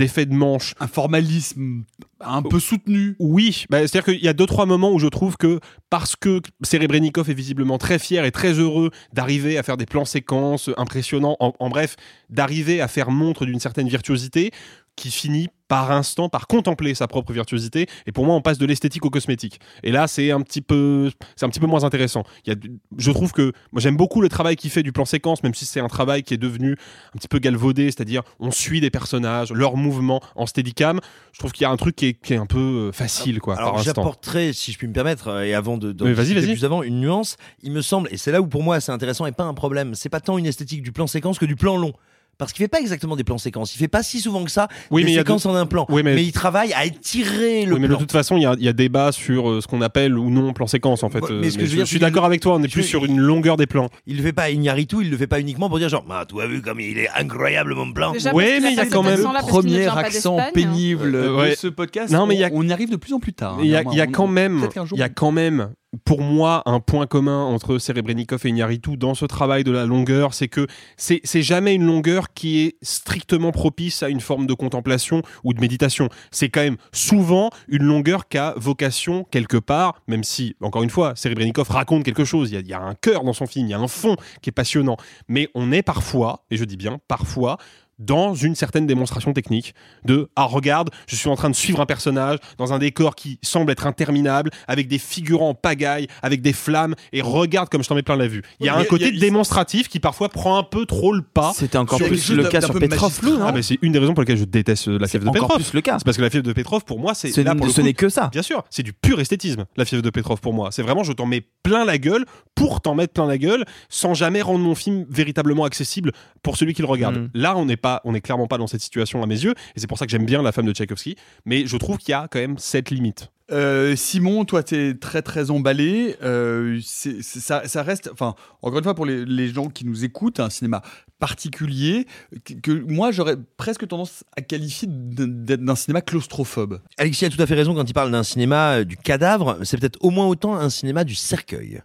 effets de manche. Un formalisme un peu soutenu. Oui, bah, c'est-à-dire qu'il y a deux trois moments où je trouve que parce que Serebrennikov est visiblement très fier et très heureux d'arriver à faire des plans séquences impressionnants, en, en bref, d'arriver à faire montre d'une certaine virtuosité, qui finit par instant par contempler sa propre virtuosité et pour moi on passe de l'esthétique au cosmétique et là c'est un petit peu c'est un petit peu moins intéressant il y a, je trouve que moi j'aime beaucoup le travail qu'il fait du plan séquence même si c'est un travail qui est devenu un petit peu galvaudé c'est-à-dire on suit des personnages leurs mouvements en steadicam je trouve qu'il y a un truc qui est, qui est un peu euh, facile quoi Alors j'apporterai, si je puis me permettre, euh, et avant de, de vas-y, vas-y. plus avant, une nuance. Il me semble, et c'est là où pour moi c'est intéressant et pas un problème. C'est pas tant une esthétique du plan séquence que du plan long. Parce qu'il fait pas exactement des plans séquences. Il fait pas si souvent que ça Oui, des mais il y a séquences de- en un plan. Oui, mais- il travaille à étirer le Oui, mais de plan. toute façon, il y a, il y a débat sur euh, ce qu'on appelle ou non plan séquence en fait. Euh, mais ce que je veux dire, suis c'est qu'il- d'accord avec toi, on est je- plus sur une longueur des plans. Il le fait pas Iñárritu, il le fait pas uniquement pour dire genre, ah, tu as vu comme il est incroyable mon plan. Déjà, qu'il mais il y a quand même- ne Premier accent pénible Euh, de ouais. ce podcast. Non, mais il y a- on, on y arrive de plus en plus tard. hein. Il y a, il y a On- quand même, il y a quand même, pour moi, un point commun entre Serebrennikov et Iñárritu dans ce travail de la longueur, c'est que c'est jamais une longueur qui est strictement propice à une forme de contemplation ou de méditation. C'est quand même souvent une longueur qui a vocation quelque part, même si, encore une fois, Serebrennikov raconte quelque chose. Il il y a un cœur dans son film, il y a un fond qui est passionnant. Mais on est parfois, et je dis bien parfois, dans une certaine démonstration technique de ah regarde je suis en train de suivre un personnage dans un décor qui semble être interminable avec des figurants en pagaille avec des flammes et regarde comme je t'en mets plein la vue il y a Oui, un côté il y a- démonstratif qui parfois prend un peu trop le pas C'était encore plus le cas sur Petrov, ah, mais c'est une des raisons pour lesquelles je déteste euh, la fièvre de encore Petrov plus le cas. c'est parce que la fièvre de Petrov pour moi c'est Ce là pour le ce n'est que ça. Bien sûr, c'est du pur esthétisme, la fièvre de Petrov pour moi. C'est vraiment, je t'en mets plein la gueule pour t'en mettre plein la gueule, sans jamais rendre mon film véritablement accessible pour celui qui le regarde. Mm. Là, on n'est pas, on est clairement pas dans cette situation à mes yeux, et c'est pour ça que j'aime bien La femme de Tchaïkovski. Mais je trouve qu'il y a quand même cette limite. Euh, Simon, toi, t'es très très emballé. Euh, c'est- c'est- ça, ça reste, enfin, encore une fois, pour les, les gens qui nous écoutent, un cinéma particulier que, que moi j'aurais presque tendance à qualifier d'un cinéma claustrophobe. Alexis a tout à fait raison quand il parle d'un cinéma euh, du cadavre, c'est peut-être au moins autant un cinéma du cercueil.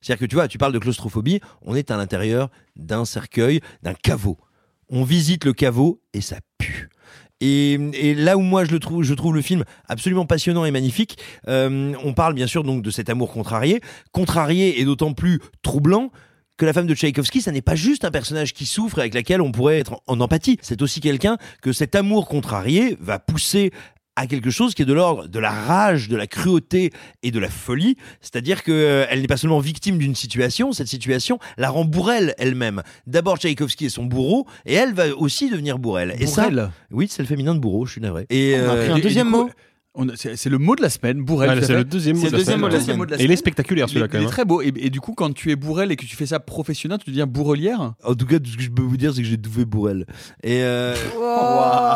C'est-à-dire que tu vois, tu parles de claustrophobie, on est à l'intérieur d'un cercueil, d'un caveau. On visite le caveau et ça pue. Et, là où moi je le trouve le film absolument passionnant et magnifique. euh, on parle bien sûr donc de cet amour contrarié, contrarié et d'autant plus troublant que la femme de Tchaïkovski, ça n'est pas juste un personnage qui souffre et avec laquelle on pourrait être en empathie. C'est aussi quelqu'un que cet amour contrarié va pousser à quelque chose qui est de l'ordre de la rage, de la cruauté et de la folie. C'est-à-dire qu'elle n'est pas seulement victime d'une situation, cette situation la rend bourrelle elle-même. D'abord, Tchaïkovski est son bourreau et elle va aussi devenir bourrelle. Et ça, oui, c'est le féminin de bourreau, je suis navré. Et, On a euh, pris un et- et deuxième mot. C'est le mot de la semaine, à c'est le deuxième mot de deuxième semaine. mot de la Deuxième semaine. mot de la Et il est spectaculaire celui-là quand il est même. très beau. Et, et du coup, quand tu es bourrelle et que tu fais ça professionnel, tu deviens bourrelière En tout cas, tout ce que je peux vous dire, c'est que j'ai tout fait pour elle. Et, euh,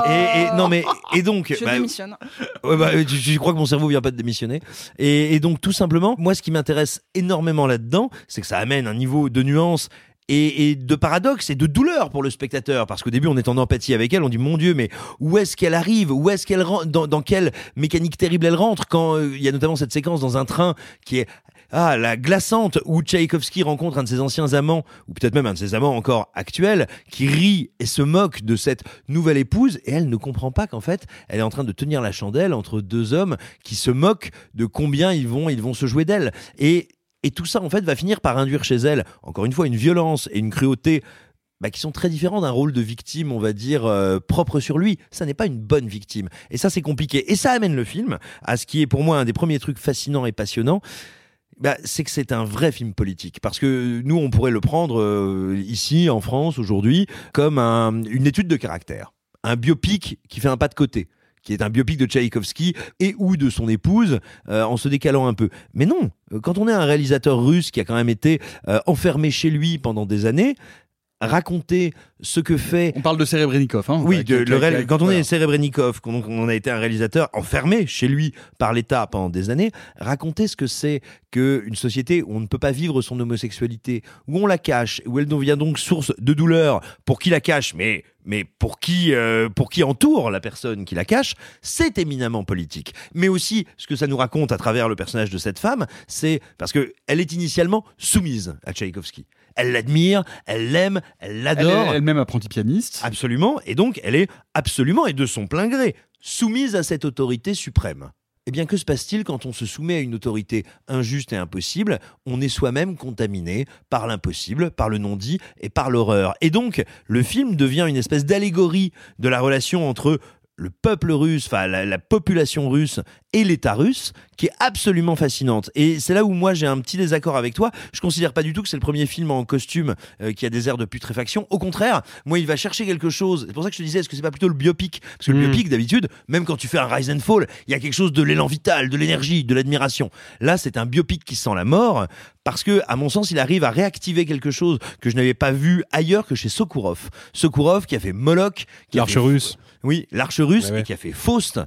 et, et- non mais et donc, Je bah, démissionne. ouais, bah, je, je crois que mon cerveau vient pas de démissionner. Et, et donc tout simplement, moi, ce qui m'intéresse énormément là-dedans, c'est que ça amène un niveau de nuance. Et, et de paradoxe et de douleur pour le spectateur. Parce qu'au début on est en empathie avec elle on dit mon dieu mais où est-ce qu'elle arrive? Où est-ce qu'elle rentre dans, dans quelle mécanique terrible elle rentre quand euh, il y a notamment cette séquence dans un train qui est ah, la glaçante où Tchaïkovski rencontre un de ses anciens amants, ou peut-être même un de ses amants encore actuels, qui rit et se moque de cette nouvelle épouse, et elle ne comprend pas qu'en fait, elle est en train de tenir la chandelle entre deux hommes qui se moquent de combien ils vont, ils vont se jouer d'elle. Et, et tout ça, en fait, va finir par induire chez elle, encore une fois, une violence et une cruauté bah, qui sont très différents d'un rôle de victime, on va dire, euh, propre sur lui. Ça n'est pas une bonne victime. Et ça, c'est compliqué. Et ça amène le film à ce qui est pour moi un des premiers trucs fascinants et passionnants. Bah, c'est que c'est un vrai film politique. Parce que nous, on pourrait le prendre euh, ici, en France, aujourd'hui, comme un- une étude de caractère. Un biopic qui fait un pas de côté qui est un biopic de Tchaïkovski et ou de son épouse euh, en se décalant un peu. Mais non, euh, quand on est un réalisateur russe qui a quand même été euh, enfermé chez lui pendant des années, raconter ce que fait. On parle de Serebrennikov, hein Oui, Avec- de- avec- le réal- avec- quand on voilà. est Serebrennikov, quand on, on a été un réalisateur enfermé chez lui par l'État pendant des années, raconter ce que c'est qu'une société où on ne peut pas vivre son homosexualité, où on la cache, où elle devient donc source de douleur pour qui la cache, mais mais pour qui, euh, pour qui entoure la personne qui la cache, c'est éminemment politique. Mais aussi, ce que ça nous raconte à travers le personnage de cette femme, c'est parce que elle est initialement soumise à Tchaïkovski. Elle l'admire, elle l'aime, elle Elle l'adore. est elle-même apprentie pianiste. Absolument. Et donc, elle est absolument et de son plein gré soumise à cette autorité suprême. Eh bien, que se passe-t-il quand on se soumet à une autorité injuste et impossible? On est soi-même contaminé par l'impossible, par le non-dit et par l'horreur. Et donc, le film devient une espèce d'allégorie de la relation entre le peuple russe, enfin la, la population russe et l'État russe, qui est absolument fascinante. Et c'est là où moi j'ai un petit désaccord avec toi. Je considère pas du tout que c'est le premier film en costume euh, qui a des airs de putréfaction. Au contraire, moi il va chercher quelque chose. C'est pour ça que je te disais, est-ce que c'est pas plutôt le biopic? Parce que le Mm. biopic d'habitude, même quand tu fais un Rise and Fall, il y a quelque chose de l'élan vital, de l'énergie, de l'admiration. Là, c'est un biopic qui sent la mort parce que, à mon sens, il arrive à réactiver quelque chose que je n'avais pas vu ailleurs que chez Sokourov. Sokourov qui a fait Moloch, qui a L'arche fait- russe. Oui, l'arche russe Ouais, ouais. et qui a fait Faust.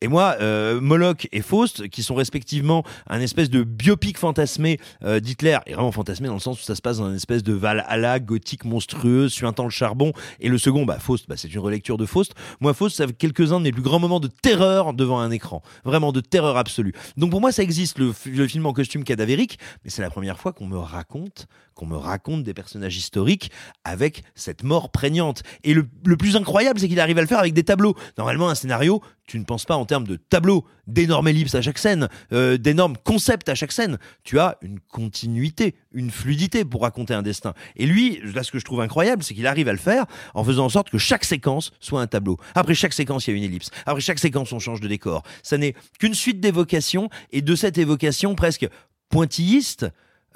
Et moi, euh, Moloch et Faust, qui sont respectivement un espèce de biopic fantasmé euh, d'Hitler, et vraiment fantasmé dans le sens où ça se passe dans une espèce de Valhalla gothique monstrueuse, suintant le charbon. Et le second, bah, Faust, bah, c'est une relecture de Faust. Moi, Faust, c'est quelques-uns de mes plus grands moments de terreur devant un écran. Vraiment de terreur absolue. Donc pour moi, ça existe, le film en costume cadavérique, mais c'est la première fois qu'on me raconte qu'on me raconte des personnages historiques avec cette mort prégnante. Et le, plus incroyable, c'est qu'il arrive à le faire avec des tableaux. Normalement, un scénario, tu ne penses pas en termes de tableaux, d'énormes ellipses à chaque scène, euh, d'énormes concepts à chaque scène. Tu as une continuité, une fluidité pour raconter un destin. Et lui, là, ce que je trouve incroyable, c'est qu'il arrive à le faire en faisant en sorte que chaque séquence soit un tableau. Après chaque séquence, il y a une ellipse. Après chaque séquence, on change de décor. Ça n'est qu'une suite d'évocations, et de cette évocation presque pointilliste,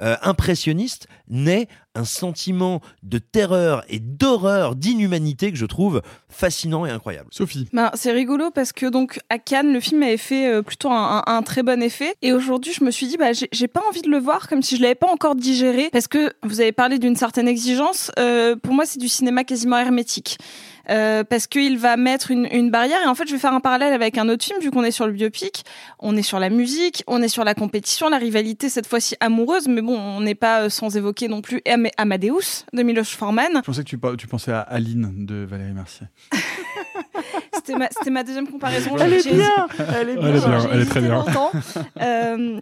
euh, impressionniste, naît un sentiment de terreur et d'horreur, d'inhumanité que je trouve fascinant et incroyable. Sophie. Ben, c'est rigolo parce que donc à Cannes, le film avait fait euh, plutôt un, un- un très bon effet. Et aujourd'hui, je me suis dit, bah, j'ai j'ai pas envie de le voir comme si je l'avais pas encore digéré. Parce que vous avez parlé d'une certaine exigence. Euh, pour moi, c'est du cinéma quasiment hermétique. Euh, parce qu'il va mettre une, une barrière et en fait je vais faire un parallèle avec un autre film vu qu'on est sur le biopic, on est sur la musique, on est sur la compétition, la rivalité cette fois-ci amoureuse, mais bon on n'est pas euh, sans évoquer non plus Am- Amadeus de Milos Forman. Je pensais que tu, pensais à Aline de Valérie Mercier. <laughs> C'était ma, deuxième comparaison. Elle est bien, elle est bien. Elle est bien, j'ai elle est très bien. longtemps. <laughs> Euh,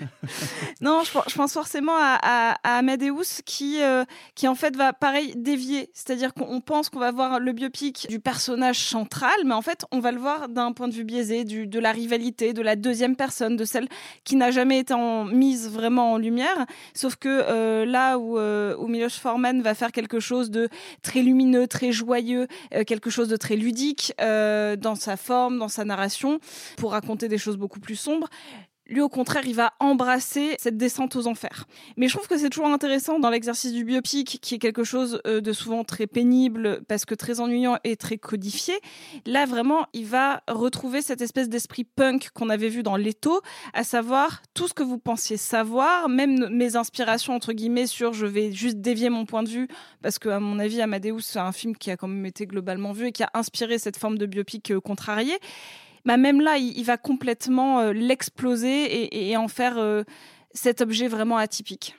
<laughs> non, je, pense- forcément à, à- Amadeus qui, euh, qui en fait va pareil dévier. C'est-à-dire qu'on on pense qu'on va voir le biopic du personnage central, mais en fait on va le voir d'un point de vue biaisé, de la rivalité, de la deuxième personne, de celle qui n'a jamais été mise vraiment en lumière. Sauf que euh, là où, euh, où Milos Forman va faire quelque chose de très lumineux, très joyeux, euh, quelque chose de très ludique dans sa forme, dans sa narration, pour raconter des choses beaucoup plus sombres. Lui, au contraire, il va embrasser cette descente aux enfers. Mais je trouve que c'est toujours intéressant dans l'exercice du biopic, qui est quelque chose euh, de souvent très pénible, parce que très ennuyant et très codifié. Là, vraiment, il va retrouver cette espèce d'esprit punk qu'on avait vu dans Leto, à savoir tout ce que vous pensiez savoir, même mes inspirations, entre guillemets, sur je vais juste dévier mon point de vue, parce que, à mon avis, Amadeus, c'est un film qui a quand même été globalement vu et qui a inspiré cette forme de biopic euh, contrarié bah même là, il, va complètement euh, l'exploser et, en faire euh, cet objet vraiment atypique.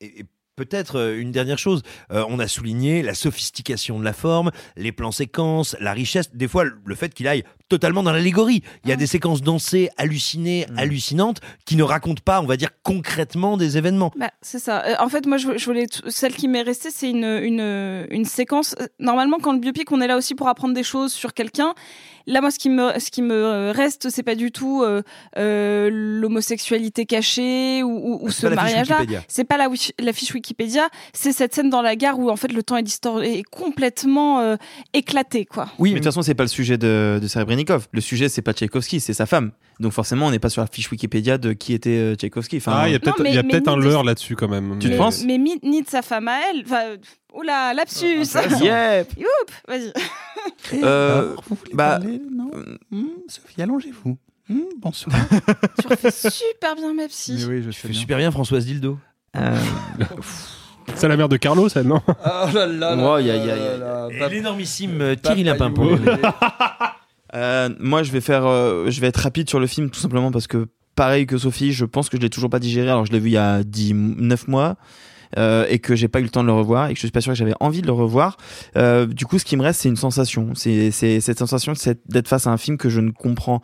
Et, peut-être euh, une dernière chose, on a souligné la sophistication de la forme, les plans séquences, la richesse, des fois le fait qu'il aille totalement dans l'allégorie. Il y a des séquences dansées, hallucinées, hallucinantes, qui ne racontent pas, on va dire, concrètement des événements. Bah, c'est ça. Euh, en fait, moi, je, je voulais t- celle qui m'est restée, c'est une, une, une séquence. euh, Normalement, quand le biopic, on est là aussi pour apprendre des choses sur quelqu'un. Là, moi, ce qui me, ce qui me reste, c'est pas du tout euh, euh, l'homosexualité cachée ou, ou- ou C'est ce mariage-là. C'est pas la, la fiche Wikipédia. C'est cette scène dans la gare où en fait le temps est, distor- est complètement euh, éclaté, quoi. Oui, mais de toute façon, c'est pas le sujet de, de Le sujet, c'est pas Tchaïkovski, c'est sa femme. Donc forcément, on n'est pas sur la fiche Wikipédia de qui était euh, Tchaïkovski. Enfin, Ah, il y a peut-être un leurre là-dessus quand même. Tu mais- te penses Mais ni de sa femme à elle. Enfin, euh, oula, lapsus. Yep. Youp, vas-y. Euh, <laughs> bah, non Hmm, Sophie, allongez-vous. Hmm, bonsoir. tu refais super bien ma psy. Mais oui, je fais bien. super bien Françoise Dildo. euh, C'est la mère de Carlo, ça, non Oh là là là Oh, là là l'énormissime euh, Thierry. Youlé. Euh, moi, je vais faire, euh, je vais être rapide sur le film tout simplement parce que pareil que Sophie, je pense que je l'ai toujours pas digéré. Alors je l'ai vu il y a 10, 9 mois. euh, et que j'ai pas eu le temps de le revoir et que je suis pas sûr que j'avais envie de le revoir. Euh, du coup, ce qui me reste, c'est une sensation. C'est cette sensation d'être face à un film que je ne comprends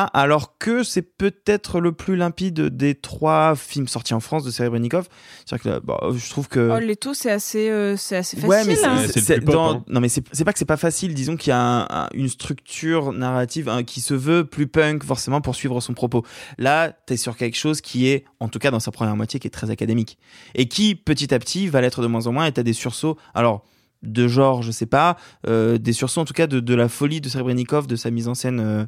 alors que c'est peut-être le plus limpide des trois films sortis en France de Serebrennikov. C'est-à-dire que bah, je trouve que. Oh, Leto, c'est assez, euh, c'est assez facile. Ouais, mais c'est- hein. c'est- c'est- dans- non, mais c'est c'est pas que c'est pas facile. Disons qu'il y a un- un- une structure narrative hein, qui se veut plus punk, forcément, pour suivre son propos. Là, t'es sur quelque chose qui est, en tout cas dans sa première moitié, qui est très académique. Et qui, petit à petit, va l'être de moins en moins, et t'as des sursauts. Alors, de genre, je sais pas, euh, des sursauts en tout cas de, de la folie de Serebrennikov, de sa mise en scène euh,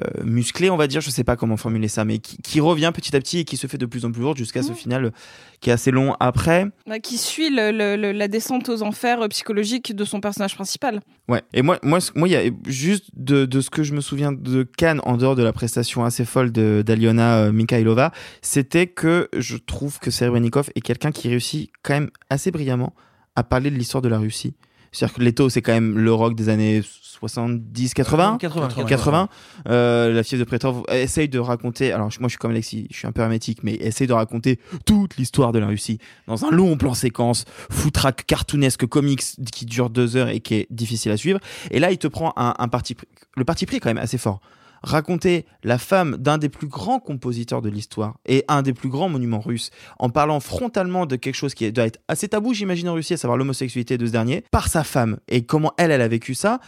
euh, musclée, on va dire, je sais pas comment formuler ça, mais qui, qui revient petit à petit et qui se fait de plus en plus lourde jusqu'à ce final qui est assez long après. Bah, qui suit le- le- le- la descente aux enfers euh, psychologiques de son personnage principal. Ouais. Et moi, moi, moi, il y a juste de, de ce que je me souviens de Cannes, en dehors de la prestation assez folle d'Aliona euh, Mikhailova, c'était que je trouve que Serebrennikov est quelqu'un qui réussit quand même assez brillamment à parler de l'histoire de la Russie. C'est-à-dire que Leto, c'est quand même le rock des années 70, 80, 80, 80. Euh, la fièvre de Prétor essaye de raconter. Alors moi, je suis comme Alexis, je suis un peu hermétique, mais essaye de raconter toute l'histoire de la Russie dans un long plan séquence, foutraque, cartoonesque, comics qui dure deux heures et qui est difficile à suivre. Et là, il te prend un, un parti, pris- le parti pris est quand même assez fort. Raconter la femme d'un des plus grands compositeurs de l'histoire et un des plus grands monuments russes, en parlant frontalement de quelque chose qui doit être assez tabou, j'imagine, en Russie, à savoir l'homosexualité de ce dernier, par sa femme et comment elle, elle a vécu ça.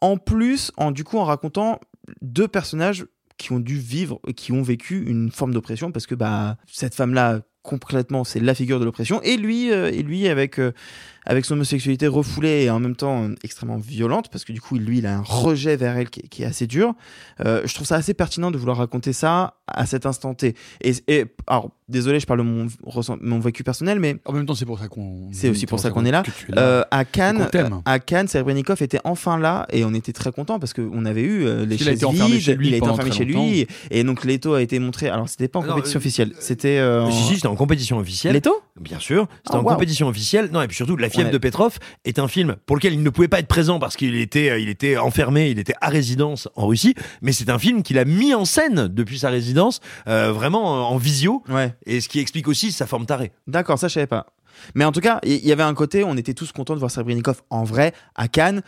En plus, en du coup, en racontant deux personnages qui ont dû vivre, qui ont vécu une forme d'oppression parce que bah cette femme-là complètement c'est la figure de l'oppression et lui euh, et lui avec euh, avec son homosexualité refoulée et en même temps euh, extrêmement violente parce que du coup lui il a un rejet vers elle qui, est- qui est assez dur. Euh, je trouve ça assez pertinent de vouloir raconter ça à cet instant T. Et, et alors désolé je parle de mon vécu personnel mais en même temps c'est pour ça qu'on c'est aussi pour ça qu'on est là. Euh, à Cannes à Cannes Serebrennikov était enfin là et on était très content parce qu'on avait eu euh, les a chaises été enfermé vides, chez lui il a été enfermé chez lui et donc Leto a été montré. Alors c'était pas en Alors, compétition euh, officielle c'était euh, en- Si, si, c'était en compétition officielle. Leto? Bien sûr, c'était Ah, en compétition officielle. Non, et puis surtout, La fièvre Ouais. de Petrov est un film pour lequel il ne pouvait pas être présent parce qu'il était, euh, il était enfermé, il était à résidence en Russie. Mais c'est un film qu'il a mis en scène depuis sa résidence, euh, vraiment euh, en visio. Ouais. Et ce qui explique aussi sa forme tarée. D'accord, ça je savais pas. Mais en tout cas, il y, y avait un côté, on était tous contents de voir Serebrennikov en vrai à Cannes.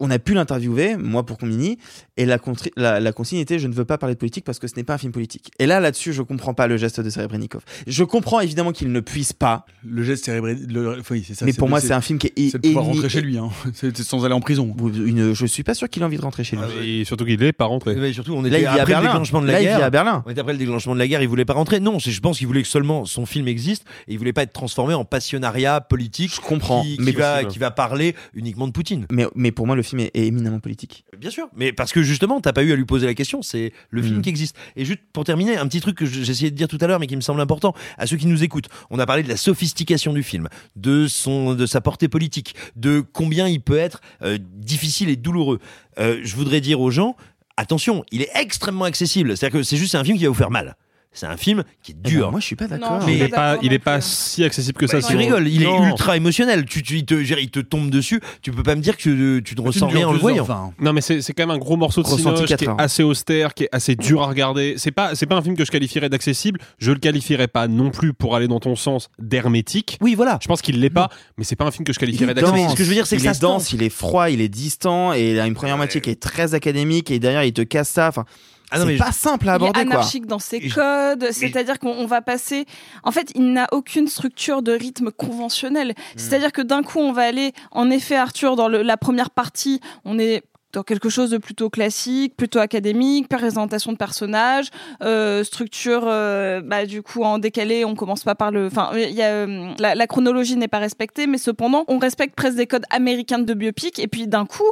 On a pu l'interviewer, moi pour Combini, et la, contri- la, la consigne était je ne veux pas parler de politique parce que ce n'est pas un film politique. Et là, là-dessus, je comprends pas le geste de Serebrennikov. Je comprends évidemment qu'il ne puisse pas. Le geste le- Oui, c'est ça. Mais pour moi, c'est un film qui est. C'est de pouvoir rentrer chez lui, hein. <laughs> C'est sans aller en prison. Une, je suis pas sûr qu'il a envie de rentrer chez lui. Et surtout qu'il est pas rentré. Mais surtout, on Là, était il vit à après le Berlin. déclenchement de la Là, il guerre. vit à Berlin. On était après le déclenchement de la guerre. Il voulait pas rentrer. Non, je pense qu'il voulait que seulement son film existe et il voulait pas être transformé en passionnariat politique. Je comprends, Qui, mais qui va, possible. qui va parler uniquement de Poutine. Mais, mais pour moi, le film est, est éminemment politique. Bien sûr, mais parce que justement, t'as pas eu à lui poser la question, c'est le film Mm. qui existe. Et juste pour terminer, un petit truc que je- j'essayais de dire tout à l'heure, mais qui me semble important à ceux qui nous écoutent. On a parlé de la sophistication du film, de son, de sa portée politique, de combien il peut être euh, difficile et douloureux. Euh, je voudrais dire aux gens, attention, il est extrêmement accessible. C'est-à-dire que c'est juste un film qui va vous faire mal. C'est un film qui est dur. Eh ben, moi, je suis pas d'accord. Mais il est pas, il est pas si accessible que ça. bah, tu sur- rigoles, il Non. est ultra émotionnel. Tu, tu- il, te, il tombe dessus. Tu peux pas me dire que tu, tu ne ressens rien en le voyant. Non, mais c'est quand même un gros morceau de Ressenti cinéma qui est assez austère, qui est assez dur à regarder. C'est pas, c'est pas un film que je qualifierais d'accessible. Je le qualifierais pas non plus pour aller dans ton sens d'hermétique. Oui, voilà. Je pense qu'il l'est pas, mais c'est pas un film que je qualifierais d'accessible. ce que je veux dire, c'est que il ça est se dense, il est froid, il est distant, et il a une première moitié qui est très académique, et derrière, il te casse ça. Enfin, Ah non, c'est pas simple à Il est aborder, quoi. anarchique dans ses codes, c'est-à-dire qu'on on va passer. En fait, il n'a aucune structure de rythme conventionnel. Hmm. C'est-à-dire que d'un coup, on va aller, en effet, Arthur, dans le- la première partie, on est dans quelque chose de plutôt classique, plutôt académique, présentation de personnages, euh, structure, euh, bah, du coup en décalé, on commence pas par le, enfin, il y a, euh, la, la chronologie n'est pas respectée, mais cependant, on respecte presque des codes américains de biopic, et puis d'un coup,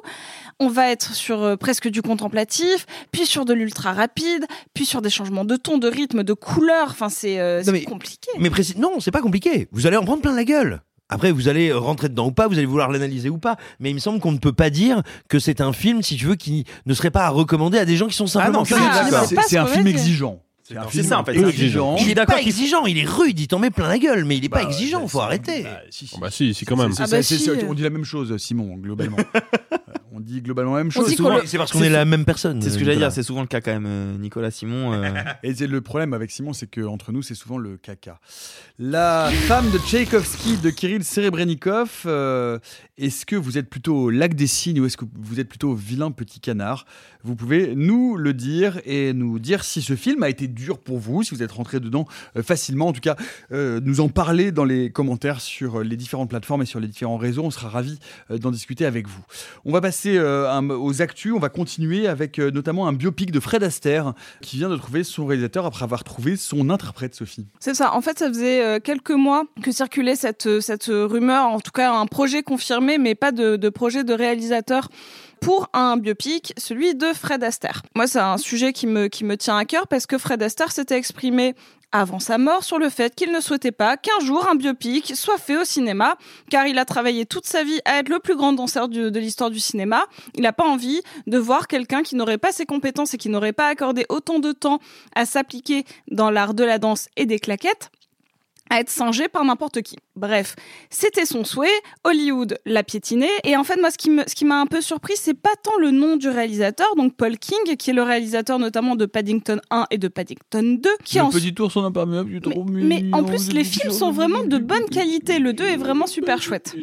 on va être sur euh, presque du contemplatif, puis sur de l'ultra rapide, puis sur des changements de ton, de rythme, de couleur, enfin c'est euh, compliqué. Mais précis- non, c'est pas compliqué. Vous allez en prendre plein la gueule. Après, vous allez rentrer dedans ou pas, vous allez vouloir l'analyser ou pas. Mais il me semble qu'on ne peut pas dire que c'est un film, si tu veux, qui ne serait pas à recommander à des gens qui sont simplement cinéma. c'est- c'est un film exigeant. C'est ça, en fait, exigeant. Il est d'accord pas exigeant, il est rude, il t'en met plein la gueule, mais il est pas Bah, exigeant, faut arrêter. Oh, bah si, si quand même. Ah bah si. on dit la même chose, Simon, globalement. <laughs> On dit globalement la même chose. C'est parce qu'on est la même personne, C'est ce que j'allais Nicolas. dire, c'est souvent le cas quand même, euh, Nicolas Simon. euh, <laughs> Et c'est le problème avec Simon, c'est que entre nous, c'est souvent le caca. La femme de Tchaïkovski de Kirill Serebrennikov, euh, est-ce que vous êtes plutôt lac des signes ou est-ce que vous êtes plutôt vilain petit canard? Vous pouvez nous le dire et nous dire si ce film a été dur pour vous, si vous êtes rentré dedans euh, facilement. En tout cas, euh, nous en parler dans les commentaires sur les différentes plateformes et sur les différents réseaux. On sera ravis d'en discuter avec vous. On va passer aux actus. On va continuer avec notamment un biopic de Fred Astaire qui vient de trouver son réalisateur après avoir trouvé son interprète, Sophie. C'est ça. En fait, ça faisait euh, quelques mois que circulait cette, euh, cette rumeur, en tout cas un projet confirmé, mais pas de, projet de réalisateur pour un biopic, celui de Fred Astaire. Moi, c'est un sujet qui me, qui me tient à cœur parce que Fred Astaire s'était exprimé avant sa mort sur le fait qu'il ne souhaitait pas qu'un jour un biopic soit fait au cinéma, car il a travaillé toute sa vie à être le plus grand danseur de l'histoire du cinéma. Il n'a pas envie de voir quelqu'un qui n'aurait pas ses compétences et qui n'aurait pas accordé autant de temps à s'appliquer dans l'art de la danse et des claquettes à être singé par n'importe qui. Bref, c'était son souhait, Hollywood l'a piétiné, et en fait, moi, ce qui me- ce qui m'a un peu surpris, c'est pas tant le nom du réalisateur, donc Paul King, qui est le réalisateur notamment de Paddington 1 et de Paddington 2, qui le en petit imperméable, c'est trop mais en plus, les films sont vraiment de bonne qualité. Le 2 est vraiment super chouette.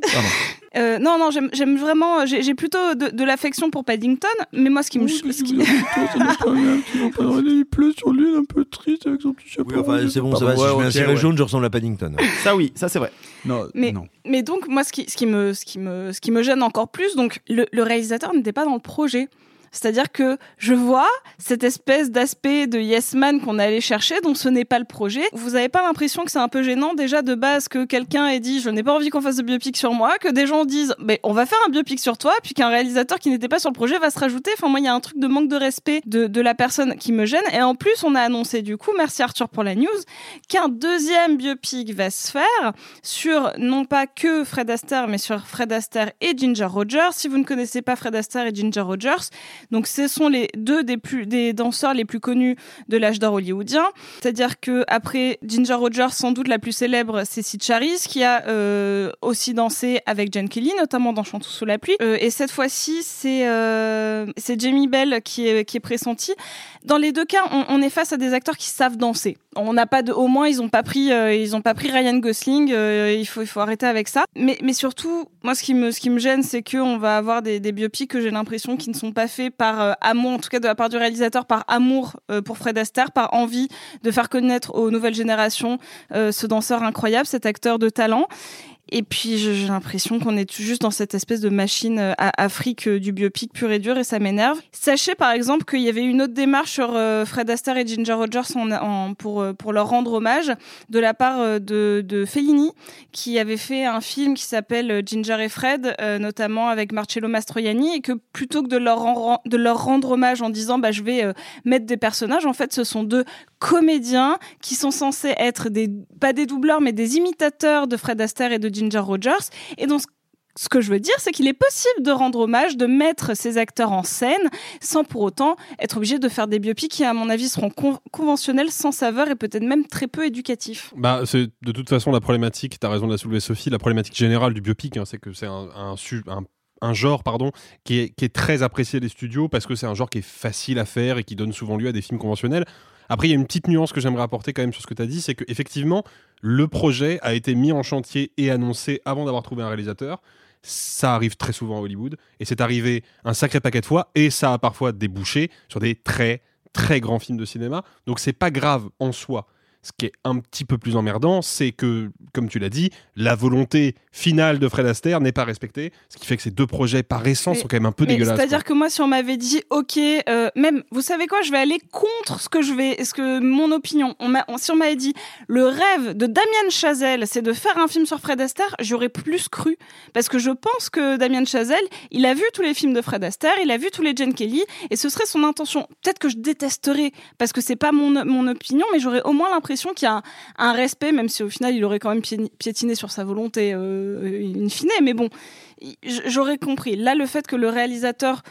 Pardon. <laughs> Euh, non, non, j'aime j'aime vraiment. J'ai j'ai plutôt de, de l'affection pour Paddington, mais moi, ce qui me. ce qui- Il pleut sur lui, un peu triste avec son petit chapeau. Oui, enfin, c'est bon, ça va. Si je mets un ciré jaune, je ressemble à Paddington. Ça oui, ça c'est vrai. Non, Mais, mais donc, moi, ce qui, ce, qui me, ce, qui me, ce qui me gêne encore plus, donc, le, le réalisateur n'était pas dans le projet. C'est-à-dire que je vois cette espèce d'aspect de Yes Man qu'on allait chercher, dont ce n'est pas le projet. Vous avez pas l'impression que c'est un peu gênant déjà de base que quelqu'un ait dit je n'ai pas envie qu'on fasse de biopic sur moi, que des gens disent mais on va faire un biopic sur toi, puis qu'un réalisateur qui n'était pas sur le projet va se rajouter. Enfin moi il y a un truc de manque de respect de, de la personne qui me gêne. Et en plus on a annoncé du coup, merci Arthur pour la news, qu'un deuxième biopic va se faire sur non pas que Fred Astaire, mais sur Fred Astaire et Ginger Rogers. Si vous ne connaissez pas Fred Astaire et Ginger Rogers, donc ce sont les deux des plus des danseurs les plus connus de l'âge d'or hollywoodien. C'est-à-dire que après Ginger Rogers, sans doute la plus célèbre, c'est Sid Charisse qui a euh, aussi dansé avec Jane Kelly, notamment dans Chantons sous la pluie. Euh, et cette fois-ci, c'est euh, c'est Jamie Bell qui est qui est pressenti. Dans les deux cas, on, est face à des acteurs qui savent danser. On n'a pas de, au moins ils ont pas pris, ils ont pas pris Ryan Gosling. il faut, il faut arrêter avec ça. Mais, mais surtout, moi, ce qui me, ce qui me gêne, c'est que on va avoir des, des biopics que j'ai l'impression qui ne sont pas faits par euh, amour, en tout cas de la part du réalisateur, par amour euh, pour Fred Astaire, par envie de faire connaître aux nouvelles générations euh, ce danseur incroyable, cet acteur de talent. Et puis j'ai l'impression qu'on est juste dans cette espèce de machine euh, à Afrique euh, du biopic pur et dur et ça m'énerve. Sachez par exemple qu'il y avait une autre démarche sur euh, Fred Astaire et Ginger Rogers en, en- pour, euh, pour leur rendre hommage de la part euh, de, Fellini qui avait fait un film qui s'appelle euh, Ginger et Fred, euh, notamment avec Marcello Mastroianni et que plutôt que de leur, ren- de leur rendre hommage en disant bah, je vais euh, mettre des personnages, en fait ce sont deux comédiens qui sont censés être des, pas des doubleurs mais des imitateurs de Fred Astaire et de Ginger Rogers et donc ce que je veux dire, c'est qu'il est possible de rendre hommage, de mettre ces acteurs en scène, sans pour autant être obligé de faire des biopics qui, à mon avis, seront con- conventionnels, sans saveur et peut-être même très peu éducatifs. Bah, c'est de toute façon la problématique, tu as raison de la soulever Sophie, la problématique générale du biopic, hein, c'est que c'est un, un, un- genre pardon, qui est très apprécié des studios parce que c'est un genre qui est facile à faire et qui donne souvent lieu à des films conventionnels. Après, il y a une petite nuance que j'aimerais apporter quand même sur ce que tu as dit, c'est qu'effectivement, le projet a été mis en chantier et annoncé avant d'avoir trouvé un réalisateur. Ça arrive très souvent à Hollywood et c'est arrivé un sacré paquet de fois et ça a parfois débouché sur des très très grands films de cinéma. Donc c'est pas grave en soi. Ce qui est un petit peu plus emmerdant, c'est que, comme tu l'as dit, la volonté finale de Fred Astaire n'est pas respectée, ce qui fait que ces deux projets, par essence, sont quand même un peu dégueulasses. C'est-à-dire que moi, si on m'avait dit, ok, euh, même, vous savez quoi, je vais aller contre ce que je vais, ce que mon opinion. On on- si on m'avait dit, le rêve de Damien Chazelle, c'est de faire un film sur Fred Astaire, j'aurais plus cru, parce que je pense que Damien Chazelle, il a vu tous les films de Fred Astaire, il a vu tous les Jane Kelly, et ce serait son intention. Peut-être que je détesterais, parce que c'est pas mon, mon opinion, mais j'aurais au moins l'impression qu'il y a un, respect, même si au final il aurait quand même pié- piétiné sur sa volonté euh, in fine. Mais bon, j'aurais compris. Là, le fait que le réalisateur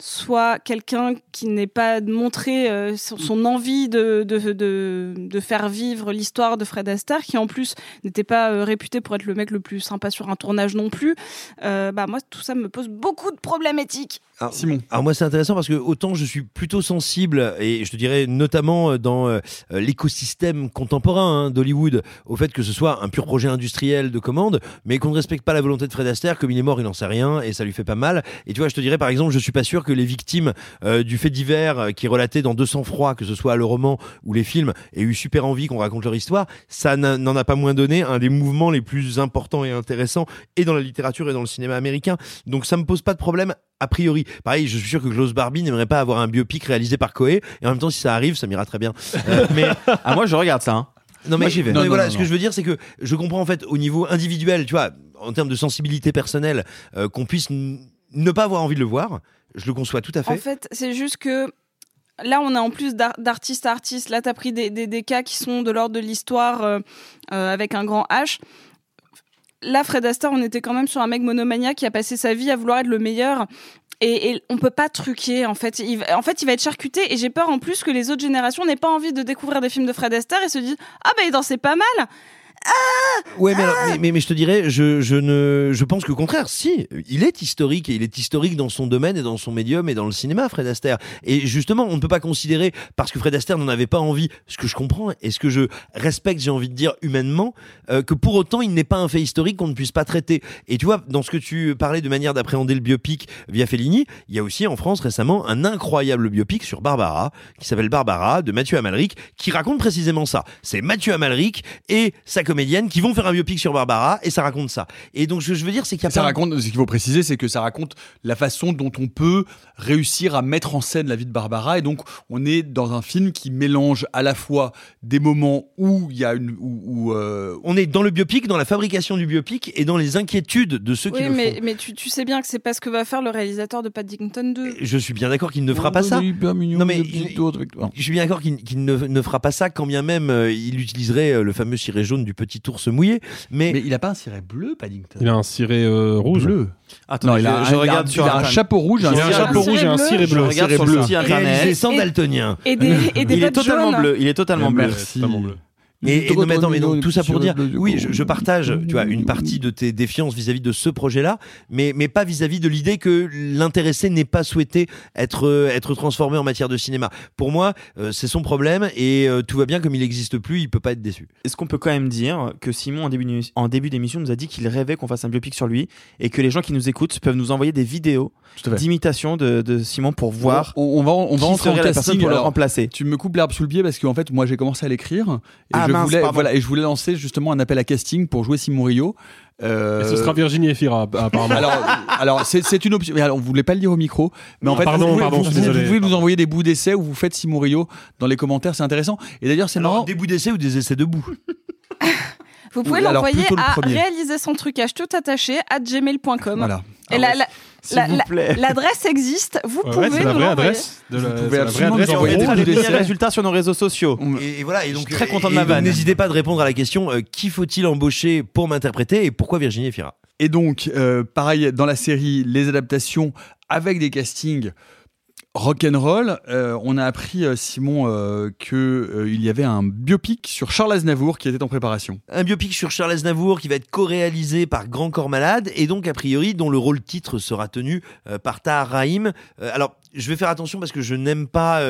soit quelqu'un qui n'est pas montré euh, son, envie de, de, de, faire vivre l'histoire de Fred Astaire, qui en plus n'était pas euh, réputé pour être le mec le plus sympa sur un tournage non plus. Bah moi, tout ça me pose beaucoup de problèmes éthiques. Alors, Simon. Alors moi c'est intéressant parce que autant je suis plutôt sensible et je te dirais notamment euh, dans euh, l'écosystème contemporain hein, d'Hollywood au fait que ce soit un pur projet industriel de commande mais qu'on ne respecte pas la volonté de Fred Astaire comme il est mort il n'en sait rien et ça lui fait pas mal et tu vois je te dirais par exemple je suis pas sûr que les victimes euh, du fait divers euh, qui est relaté dans 200 froid que ce soit le roman ou les films aient eu super envie qu'on raconte leur histoire ça n'en a pas moins donné un des mouvements les plus importants et intéressants et dans la littérature et dans le cinéma américain donc ça me pose pas de problème a priori. Pareil, je suis sûr que Klaus Barbie n'aimerait pas avoir un biopic réalisé par Coé. Et en même temps, si ça arrive, ça m'ira très bien. Euh, <laughs> mais Ah, moi, je regarde ça. hein. non mais, Moi, j'y vais. non, mais Non, voilà, non, ce que je veux dire, c'est que je comprends en fait au niveau individuel, tu vois, en termes de sensibilité personnelle, euh, qu'on puisse ne pas avoir envie de le voir. Je le conçois tout à fait. En fait, c'est juste que là, on a en plus d'ar- d'artiste à artiste. Là, tu as pris des, des, des cas qui sont de l'ordre de l'histoire euh, euh, avec un grand H. Là, Fred Astaire, on était quand même sur un mec monomaniaque qui a passé sa vie à vouloir être le meilleur. Et, et on peut pas truquer en fait. Il, en fait, il va être charcuté et j'ai peur en plus que les autres générations n'aient pas envie de découvrir des films de Fred Astaire et se disent ah ben il dansait pas mal. Ouais, mais, alors, mais, mais, mais je te dirais, je, je ne, je pense que contraire, si, il est historique et il est historique dans son domaine et dans son médium et dans le cinéma, Fred Astaire. Et justement, on ne peut pas considérer parce que Fred Astaire n'en avait pas envie, ce que je comprends et ce que je respecte, j'ai envie de dire humainement, euh, que pour autant il n'est pas un fait historique qu'on ne puisse pas traiter. Et tu vois, dans ce que tu parlais de manière d'appréhender le biopic via Fellini, il y a aussi en France récemment un incroyable biopic sur Barbara qui s'appelle Barbara de Mathieu Amalric qui raconte précisément ça. C'est Mathieu Amalric et sa comédienne qui vont faire un biopic sur Barbara et ça raconte ça. Et donc ce que je veux dire c'est qu'il y a Ça pas raconte, ce qu'il faut préciser, c'est que ça raconte la façon dont on peut réussir à mettre en scène la vie de Barbara. Et donc, on est dans un film qui mélange à la fois des moments où il y a une. Où, où, euh, on est dans le biopic, dans la fabrication du biopic et dans les inquiétudes de ceux qui Oui, le mais, font. mais tu, tu sais bien que c'est pas ce que va faire le réalisateur de Paddington 2. Je suis bien d'accord qu'il ne fera pas ça. Non mais il- je suis bien d'accord qu'il ne fera pas ça quand bien même euh, il utiliserait euh, le fameux ciré jaune du petit ours mouillé. Mais, il a pas un ciré bleu, Paddington? Il a un ciré euh, rouge. Bleu. Attends, Non, il a, je, je un- regarde il a sur un chapeau rouge, Il a un chapeau rouge et un ciré Je bleu. regarde ciré sur le bleu. site internet. sans Et- daltonien. Et des, et des Il est totalement jaunes. bleu. Il est totalement bleu. Merci. Totalement bleu. Et, et non, mais attends, mais donc, tout ça pour dire, oui, je, je partage, tu vois, une partie de tes défiances vis-à-vis de ce projet-là, mais, mais pas vis-à-vis de l'idée que l'intéressé n'ait pas souhaité être, euh, être transformé en matière de cinéma. Pour moi, euh, c'est son problème et euh, tout va bien comme il n'existe plus, il peut pas être déçu. Est-ce qu'on peut quand même dire que Simon, en début d'émission- en début d'émission, nous a dit qu'il rêvait qu'on fasse un biopic sur lui et que les gens qui nous écoutent peuvent nous envoyer des vidéos d'imitation de, de Simon pour voir On, on va, on va qui entrer en serait la personne casting pour le remplacer. Tu me coupes l'herbe sous le pied parce qu'en fait, moi, j'ai commencé à l'écrire Ah, je mince, voulais, pardon. voilà, et je voulais lancer justement un appel à casting pour jouer Simon Rio. Euh, Et ce sera Virginie Efira, apparemment. alors, alors c'est, une option. Alors, on voulait pas le dire au micro, mais en Ah, fait, pardon, vous, pouvez- pardon, vous, pouvez nous envoyer des bouts d'essais où vous faites Simon Rio dans les commentaires, c'est intéressant. Et d'ailleurs, c'est marrant. Des bouts d'essai ou des essais debout? Vous pouvez l'envoyer le à réaliser son trucage tout attaché à gmail.com. Voilà. Et la- la- plaît. L'adresse existe, vous Ouais, pouvez la nous vraie l'envoyer. adresse. De la, Vous pouvez c'est la vraie absolument adresse On des mettra les résultats sur nos réseaux sociaux. Et, et voilà, et donc, Je suis très content de ma vanne. N'hésitez pas de répondre à la question euh, qui faut-il embaucher pour m'interpréter et pourquoi Virginie Efira? Et donc, euh, pareil, dans la série, les adaptations avec des castings rock'n'roll, euh, on a appris, euh, Simon, euh, que euh, il y avait un biopic sur Charles Aznavour qui était en préparation. Un biopic sur Charles Aznavour qui va être co-réalisé par Grand Corps Malade et donc a priori dont le rôle titre sera tenu euh, par Tahar Rahim. Euh, alors je vais faire attention parce que je n'aime pas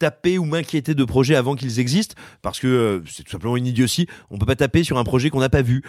taper ou m'inquiéter de projets avant qu'ils existent parce que c'est tout simplement une idiotie. On peut pas taper sur un projet qu'on n'a pas vu.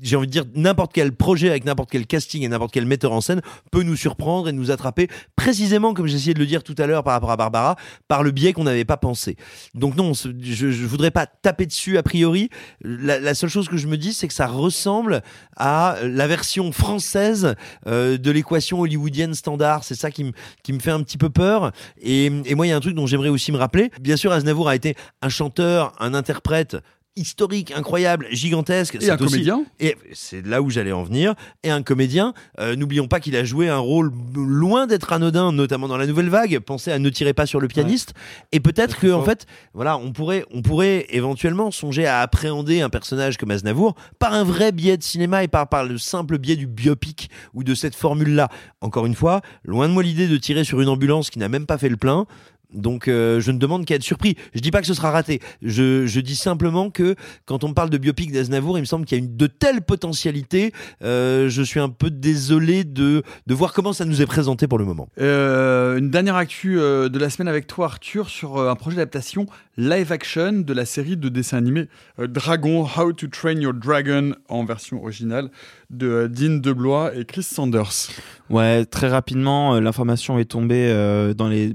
J'ai envie de dire n'importe quel projet avec n'importe quel casting et n'importe quel metteur en scène peut nous surprendre et nous attraper précisément comme j'essayais de le dire tout à l'heure par rapport à Barbara par le biais qu'on n'avait pas pensé. Donc non, je, je voudrais pas taper dessus a priori. La, la seule chose que je me dis, c'est que ça ressemble à la version française euh, de l'équation hollywoodienne standard. C'est ça qui me qui me fait un petit peu peur. Et, et moi, il y a un truc dont j'aimerais aussi me rappeler. Bien sûr, Aznavour a été un chanteur, un interprète historique, incroyable, gigantesque. Et C'est un aussi- comédien. Et c'est là où j'allais en venir. Et un comédien. Euh, N'oublions pas qu'il a joué un rôle loin d'être anodin, notamment dans la nouvelle vague. Pensez à Ne tirez pas sur le pianiste. Et peut-être que en fait, voilà, on pourrait, on pourrait éventuellement songer à appréhender un personnage comme Aznavour par un vrai biais de cinéma et par par le simple biais du biopic ou de cette formule-là. Encore une fois, loin de moi l'idée de tirer sur une ambulance qui n'a même pas fait le plein. Donc euh, je ne demande qu'à être surpris. Je dis pas que ce sera raté. Je, dis simplement que quand on parle de biopic d'Aznavour, il me semble qu'il y a de telles potentialités. euh, je suis un peu désolé de, voir comment ça nous est présenté pour le moment. Euh, une dernière actu de la semaine avec toi, Arthur, sur un projet d'adaptation live action de la série de dessins animés Dragon, How to Train Your Dragon en version originale de euh, Dean DeBlois et Chris Sanders. Ouais, très rapidement, euh, l'information est tombée euh, dans les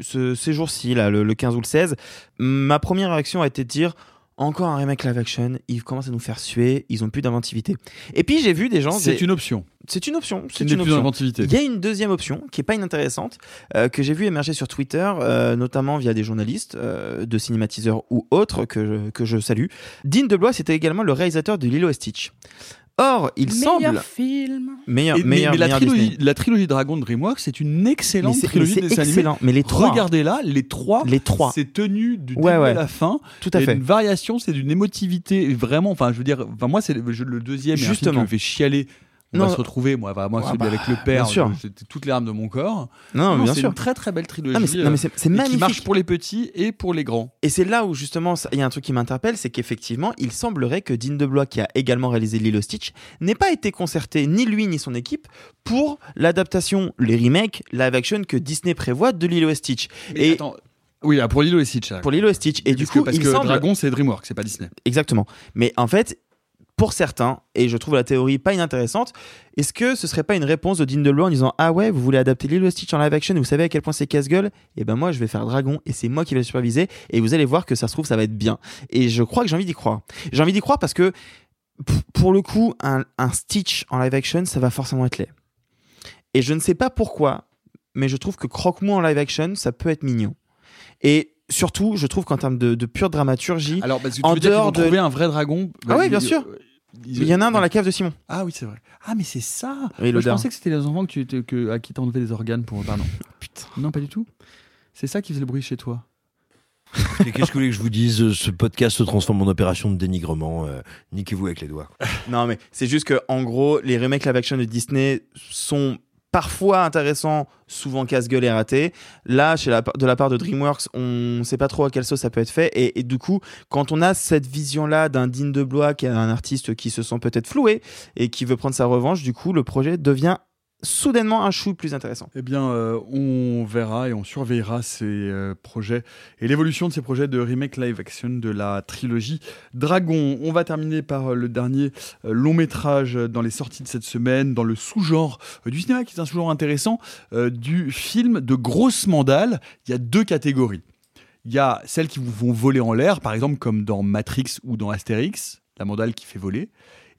ce- ces jours-ci, là, le, le 15 ou le 16. Ma première réaction a été de dire encore un remake live action, ils commencent à nous faire suer, ils ont plus d'inventivité. Et puis j'ai vu des gens. C'est des- une option. C'est une option. Ce C'est une option. d'inventivité. Il y a une deuxième option qui est pas inintéressante euh, que j'ai vu émerger sur Twitter, euh, notamment via des journalistes euh, de cinématiseurs ou autres que je, que je salue. Dean DeBlois c'était également le réalisateur de Lilo et Stitch. Or, il semble film. meilleur, Et- mais- meilleur, mais, la, meilleur trilogie, la trilogie Dragon de DreamWorks, c'est une excellente Mais trilogie mais de c'est dessins animés. excellent. Mais les trois. Regardez-là, les trois, Les trois. c'est tenu du Ouais, début ouais. à la fin. Tout à fait. une variation, c'est d'une émotivité vraiment. Enfin, je veux dire, enfin moi c'est le, deuxième. est un film Justement. qui me fait chialer. On Non. va se retrouver, moi, bah, moi bah, avec le père, bien sûr. je- c'était toutes les armes de mon corps. Non, mais bien c'est sûr. une très très belle trilogie. Non, mais c'est- non, mais c'est- c'est euh, magnifique. Qui marche pour les petits et pour les grands. Et c'est là où justement il y a un truc qui m'interpelle, c'est qu'effectivement, il semblerait que Dean DeBlois, qui a également réalisé Lilo Stitch, n'ait pas été concerté, ni lui ni son équipe, pour l'adaptation, les remakes, live action que Disney prévoit de Lilo Stitch. Mais et attends, oui, là, pour Lilo et Stitch. là. pour Lilo et Stitch. Et du Parce que- coup, parce il que semble Dragon, c'est DreamWorks, c'est pas Disney. Exactement. Mais en fait, pour certains, et je trouve la théorie pas inintéressante, est-ce que ce serait pas une réponse de Dean DeBlois en disant Ah ouais, vous voulez adapter Lilo Stitch en live action vous savez à quel point c'est casse-gueule? Et ben moi, je vais faire Dragon et c'est moi qui vais le superviser et vous allez voir que ça se trouve, ça va être bien. Et je crois que j'ai envie d'y croire. J'ai envie d'y croire parce que pour le coup, un, un Stitch en live action, ça va forcément être laid. Et je ne sais pas pourquoi, mais je trouve que Croque-moi en live action, ça peut être mignon. Et surtout, je trouve qu'en termes de, de pure dramaturgie, Alors, parce que tu en veux dire qu'ils dehors vont de trouver un vrai dragon ah oui, Ils- bien sûr. Il y en a un dans la cave de Simon. Ah oui, c'est vrai. Ah, mais c'est ça. Oui, Moi, je pensais que c'était les enfants que tu étais, que, à qui t'as enlevé les organes pour. Pardon. <laughs> Putain. Non, pas du tout. C'est ça qui faisait le bruit chez toi. Et Qu'est-ce que vous voulez que je vous dise Ce podcast se transforme en opération de dénigrement. euh, Niquez-vous avec les doigts. Non, mais c'est juste que, en gros, les remakes live action de Disney sont parfois intéressants, souvent casse-gueule et ratés. Là, de la part de DreamWorks, on sait pas trop à quelle sauce ça peut être fait. Et, et du coup, quand on a cette vision-là d'un Dean DeBlois, qui est un artiste qui se sent peut-être floué et qui veut prendre sa revanche, du coup, le projet devient soudainement un chou plus intéressant. Eh bien, euh, on verra et on surveillera ces euh, projets et l'évolution de ces projets de remake live action de la trilogie Dragon. On va terminer par euh, le dernier long métrage dans les sorties de cette semaine, dans le sous-genre du cinéma, qui est un sous-genre intéressant, du film de grosse mandale. Il y a deux catégories. Il y a celles qui vous vont voler en l'air, par exemple comme dans Matrix ou dans Astérix, la mandale qui fait voler.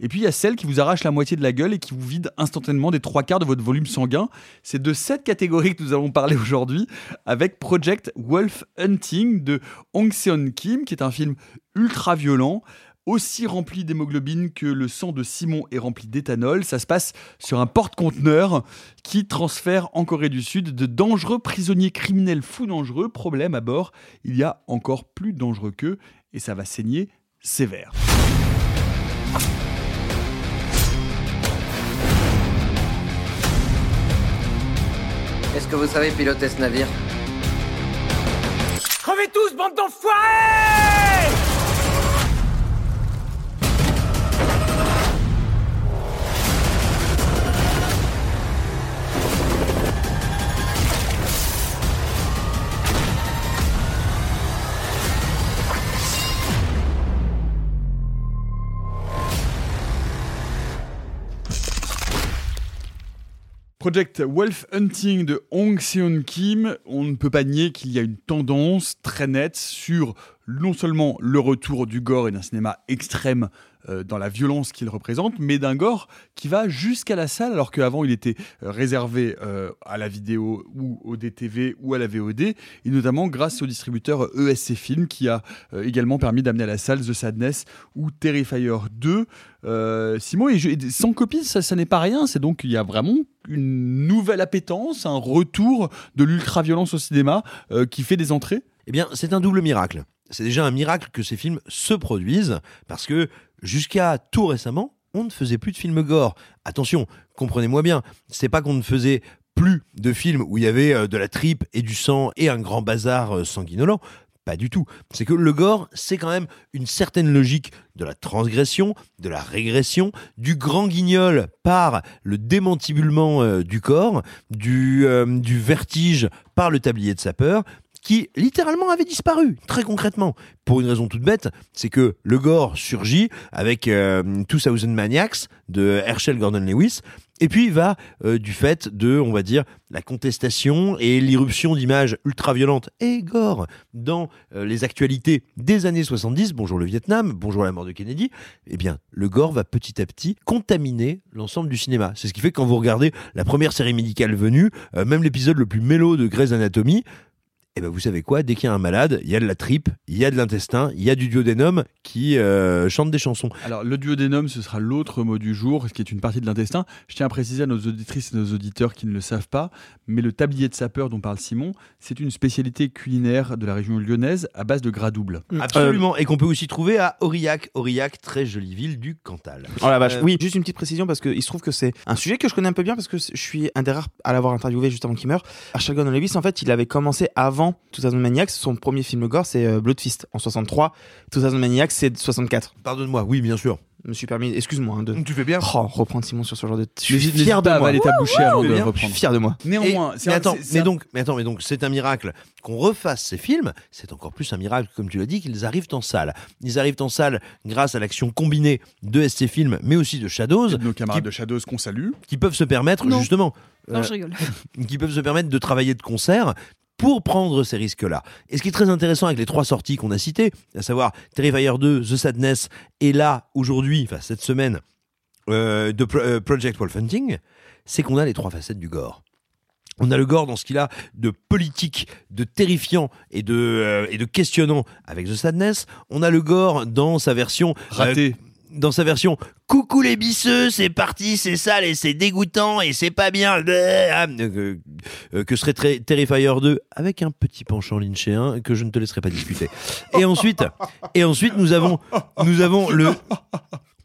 Et puis il y a celles qui vous arrachent la moitié de la gueule et qui vous vident instantanément des trois quarts de votre volume sanguin. C'est de cette catégorie que nous allons parler aujourd'hui avec Project Wolf Hunting de Hong Seon Kim, qui est un film ultra violent aussi rempli d'hémoglobine que le sang de Simon est rempli d'éthanol. Ça se passe sur un porte-conteneur qui transfère en Corée du Sud de dangereux prisonniers criminels fous dangereux. Problème à bord, il y a encore plus dangereux qu'eux et ça va saigner sévère. Est-ce que vous savez piloter ce navire? Crevez tous, bande d'enfoirés Project Wolf Hunting de Hong Seon Kim, on ne peut pas nier qu'il y a une tendance très nette sur non seulement le retour du gore et d'un cinéma extrême euh, dans la violence qu'il représente, mais d'un gore qui va jusqu'à la salle, alors qu'avant il était euh, réservé euh, à la vidéo ou au DTV ou à la VOD, et notamment grâce au distributeur ESC Film qui a également permis d'amener à la salle The Sadness ou Terrifier 2. Euh, Simon, et sans copie, ça, ça n'est pas rien. C'est donc il y a vraiment une nouvelle appétence, un retour de l'ultra-violence au cinéma qui fait des entrées. Eh bien, c'est un double miracle. C'est déjà un miracle que ces films se produisent, parce que jusqu'à tout récemment, on ne faisait plus de films gore. Attention, comprenez-moi bien, c'est pas qu'on ne faisait plus de films où il y avait euh, de la tripe et du sang et un grand bazar euh, sanguinolent. Pas du tout. C'est que le gore, c'est quand même une certaine logique de la transgression, de la régression, du grand guignol par le démantiblement euh, du corps, du vertige par le tablier de sapeur, qui littéralement avait disparu, très concrètement. Pour une raison toute bête, c'est que le gore surgit avec euh, 2000 Maniacs de Herschel Gordon Lewis, et puis va euh, du fait de, on va dire, la contestation et l'irruption d'images ultra-violentes et gore dans euh, les actualités des années 70, bonjour le Vietnam, bonjour la mort de Kennedy, eh bien, le gore va petit à petit contaminer l'ensemble du cinéma. C'est ce qui fait que quand vous regardez la première série médicale venue, euh, même l'épisode le plus mélo de Grey's Anatomy, eh ben vous savez quoi, dès qu'il y a un malade, il y a de la tripe, il y a de l'intestin, il y a du duodénum qui euh, chante des chansons. Alors, le duodénum, ce sera l'autre mot du jour, ce qui est une partie de l'intestin. Je tiens à préciser à nos auditrices et nos auditeurs qui ne le savent pas, mais le tablier de sapeur dont parle Simon, c'est une spécialité culinaire de la région lyonnaise à base de gras double. Absolument, et qu'on peut aussi trouver à Aurillac, Aurillac, très jolie ville du Cantal. Oh la vache. Euh, Oui, juste une petite précision parce qu'il se trouve que c'est un sujet que je connais un peu bien parce que je suis un des rares à l'avoir interviewé juste avant qu'il meure. Gordon Lewis, en fait, il avait commencé avant 2000 Maniacs. Son premier film gore, c'est euh, Bloodfist en 63. 2000 Maniacs, c'est 64. Pardonne-moi, oui, bien sûr. Je me suis permis, excuse-moi. hein, de... Tu fais bien. Oh, reprendre Simon sur ce genre de. Je suis fier de moi. avant de reprendre. Je suis fier de moi. Néanmoins, c'est mais un- attends, mais un- donc, mais attends, mais donc, c'est un miracle qu'on refasse ces films. C'est encore plus un miracle, comme tu l'as dit, qu'ils arrivent en salle. Ils arrivent en salle grâce à l'action combinée de SC Films, mais aussi de Shadows, de nos camarades qui- de Shadows qu'on salue. qui peuvent se permettre Non. justement, Non, euh, je rigole. <laughs> qui peuvent se permettre de travailler de concert pour prendre ces risques-là. Et ce qui est très intéressant avec les trois sorties qu'on a citées, à savoir Terrifier 2, The Sadness, et là, aujourd'hui, enfin cette semaine, euh, de euh, Project Wolf Hunting, c'est qu'on a les trois facettes du gore. On a le gore dans ce qu'il a de politique, de terrifiant et de, euh, et de questionnant avec The Sadness. On a le gore dans sa version euh, Raté. Dans sa version coucou les bisseux, c'est parti, c'est sale et c'est dégoûtant et c'est pas bien. Ah, euh, euh, que serait Ter- Terrifier 2 avec un petit penchant lynchéen que je ne te laisserai pas discuter. Et ensuite, et ensuite nous avons nous avons le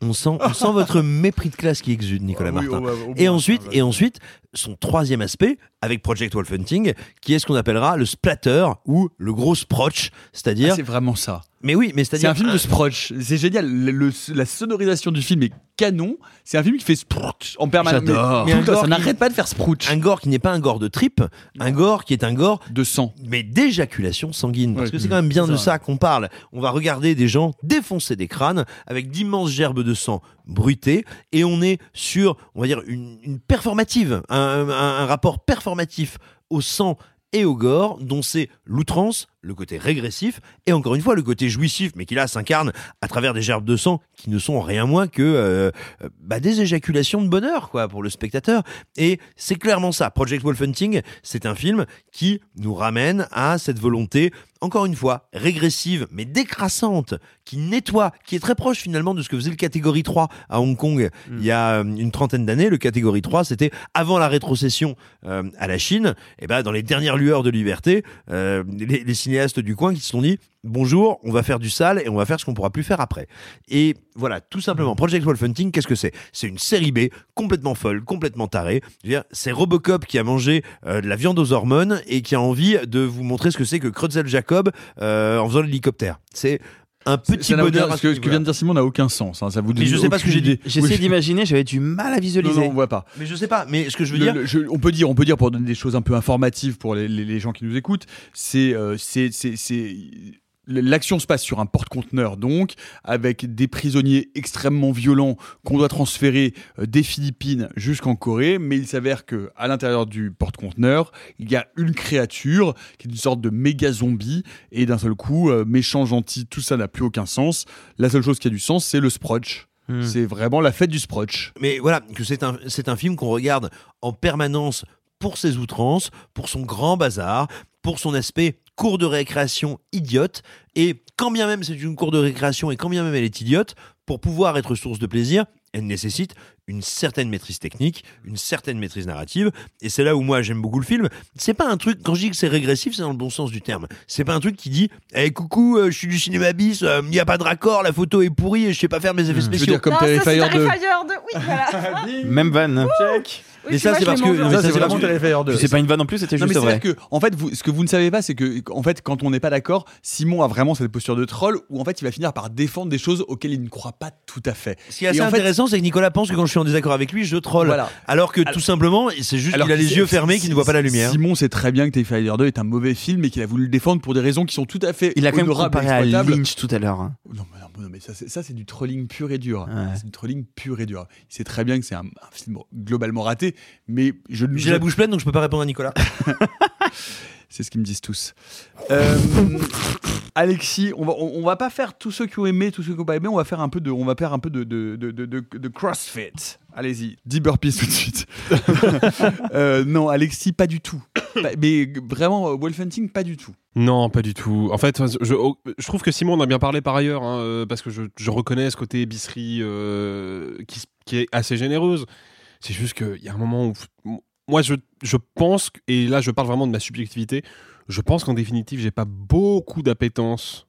on sent, on sent votre mépris de classe qui exude, Nicolas Ah oui, Martin. oh, et ensuite, et ensuite, son troisième aspect avec Project Wolf Hunting, qui est ce qu'on appellera le splatter ou le gros sproch, c'est-à-dire. Ah, c'est vraiment ça. Mais oui, mais C'est c'est-à-dire un film de Sproch. C'est génial. Le- le- la sonorisation du film est canon. C'est un film qui fait Sproch en permanence. J'adore. Mais Mais tout le temps, un ça n'arrête pas de faire Sproch. un gore qui n'est pas un gore de trip, un gore qui est un gore de sang, mais d'éjaculation sanguine. Parce Ouais, que c'est quand même bien c'est de ça. qu'on parle. On va regarder des gens défoncer des crânes avec d'immenses gerbes de sang bruitées, et on est sur, on va dire, une, une performative, un, un- un rapport performatif au sang et au gore, dont c'est l'outrance, le côté régressif, et encore une fois le côté jouissif, mais qui là s'incarne à travers des gerbes de sang qui ne sont rien moins que euh, euh, bah, des éjaculations de bonheur quoi pour le spectateur. Et c'est clairement ça. Project Wolf Hunting, c'est un film qui nous ramène à cette volonté, encore une fois, régressive mais décrassante, qui nettoie, qui est très proche finalement de ce que faisait le catégorie 3 à Hong Kong il y a euh, une trentaine d'années. Le catégorie 3, c'était avant la rétrocession euh, à la Chine. Et ben dans les dernières lueurs de liberté, euh, les, les cinéastes du coin qui se sont dit bonjour, on va faire du sale et on va faire ce qu'on pourra plus faire après. Et voilà, tout simplement, Project Wolf Hunting, qu'est-ce que c'est? C'est une série B complètement folle, complètement tarée. C'est Robocop qui a mangé euh, de la viande aux hormones et qui a envie de vous montrer ce que c'est que Creutzell Jacob euh, en faisant l'hélicoptère. C'est un petit Ça bonheur. ce que, ce ce que vient de dire Simon n'a aucun sens. hein, ça vous Mais je sais pas ce que j'ai dit. J'essaie d'imaginer, j'avais du mal à visualiser. Non, non, on voit pas. Mais je sais pas, mais ce que je veux Le- dire. le- je- on peut dire, on peut dire pour donner des choses un peu informatives pour les, les- les gens qui nous écoutent, c'est, euh, c'est, c'est, c'est- L'action se passe sur un porte-conteneur, donc, avec des prisonniers extrêmement violents qu'on doit transférer euh, des Philippines jusqu'en Corée. Mais il s'avère que à l'intérieur du porte-conteneur, il y a une créature qui est une sorte de méga zombie. Et d'un seul coup, euh, méchant, gentil, tout ça n'a plus aucun sens. La seule chose qui a du sens, c'est le Sproch. Hmm. C'est vraiment la fête du Sprotch. Mais voilà, que c'est un, c'est un film qu'on regarde en permanence pour ses outrances, pour son grand bazar, pour son aspect cours de récréation idiote. Et quand bien même c'est une cour de récréation et quand bien même elle est idiote, pour pouvoir être source de plaisir, elle nécessite une certaine maîtrise technique, une certaine maîtrise narrative. Et c'est là où moi j'aime beaucoup le film. C'est pas un truc, quand je dis que c'est régressif, c'est dans le bon sens du terme. C'est pas un truc qui dit, eh coucou, euh, je suis du cinéma bis, il n'y a pas de raccord, la photo est pourrie et je sais pas faire mes effets veux spéciaux. dire comme Non, ça, Terrifier 2. Terrifier 2. Oui, voilà. <laughs> Même vanne. Check. Oui, Mais ça, c'est parce que- non, Ça, c'est vraiment parce que- Terrifier 2. C'est pas une vanne non plus, c'était Non, mais juste vrai. que, en fait, vous, ce que vous ne savez pas, c'est que, en fait, quand on n'est pas d'accord, Simon a vraiment cette posture de troll où, en fait, il va finir par défendre des choses auxquelles il ne croit pas tout à fait. Ce qui est assez en intéressant, c'est que Nicolas pense que quand je suis en désaccord avec lui, je troll. Voilà. Alors que Alors- tout simplement, c'est juste qu'il a les yeux fermés, qu'il ne voit pas la lumière. Simon sait très bien que Terrifier 2 est un mauvais film et qu'il a voulu le défendre pour des raisons qui sont tout à fait Il a quand même comparé à. Lynch tout à l'heure. hein. Non, mais, non, non, mais ça, c'est, du trolling pur et dur. C'est du trolling pur et dur. Il sait très bien que c'est un film globalement raté, mais je J'ai la bouche pleine, donc je peux pas répondre à Nicolas. <laughs> C'est ce qu'ils me disent tous. Euh, Alexis, on va, on, on va pas faire tous ceux qui ont aimé, tous ceux qui ont pas aimé. On va faire un peu de, on va faire un peu de, de, de, de, de- de CrossFit. Allez-y, 10 burpees tout de suite. <laughs> Euh, non, Alexis, pas du tout. Pas- mais vraiment, euh, pas du tout. Non, pas du tout. En fait, je, oh, je trouve que Simon en a bien parlé par ailleurs, hein, euh, parce que je, je reconnais ce côté euh, qui, s- qui est assez généreuse. C'est juste qu'il y a un moment où. Moi, je, pense, et là je parle vraiment de ma subjectivité, je pense qu'en définitive, j'ai pas beaucoup d'appétence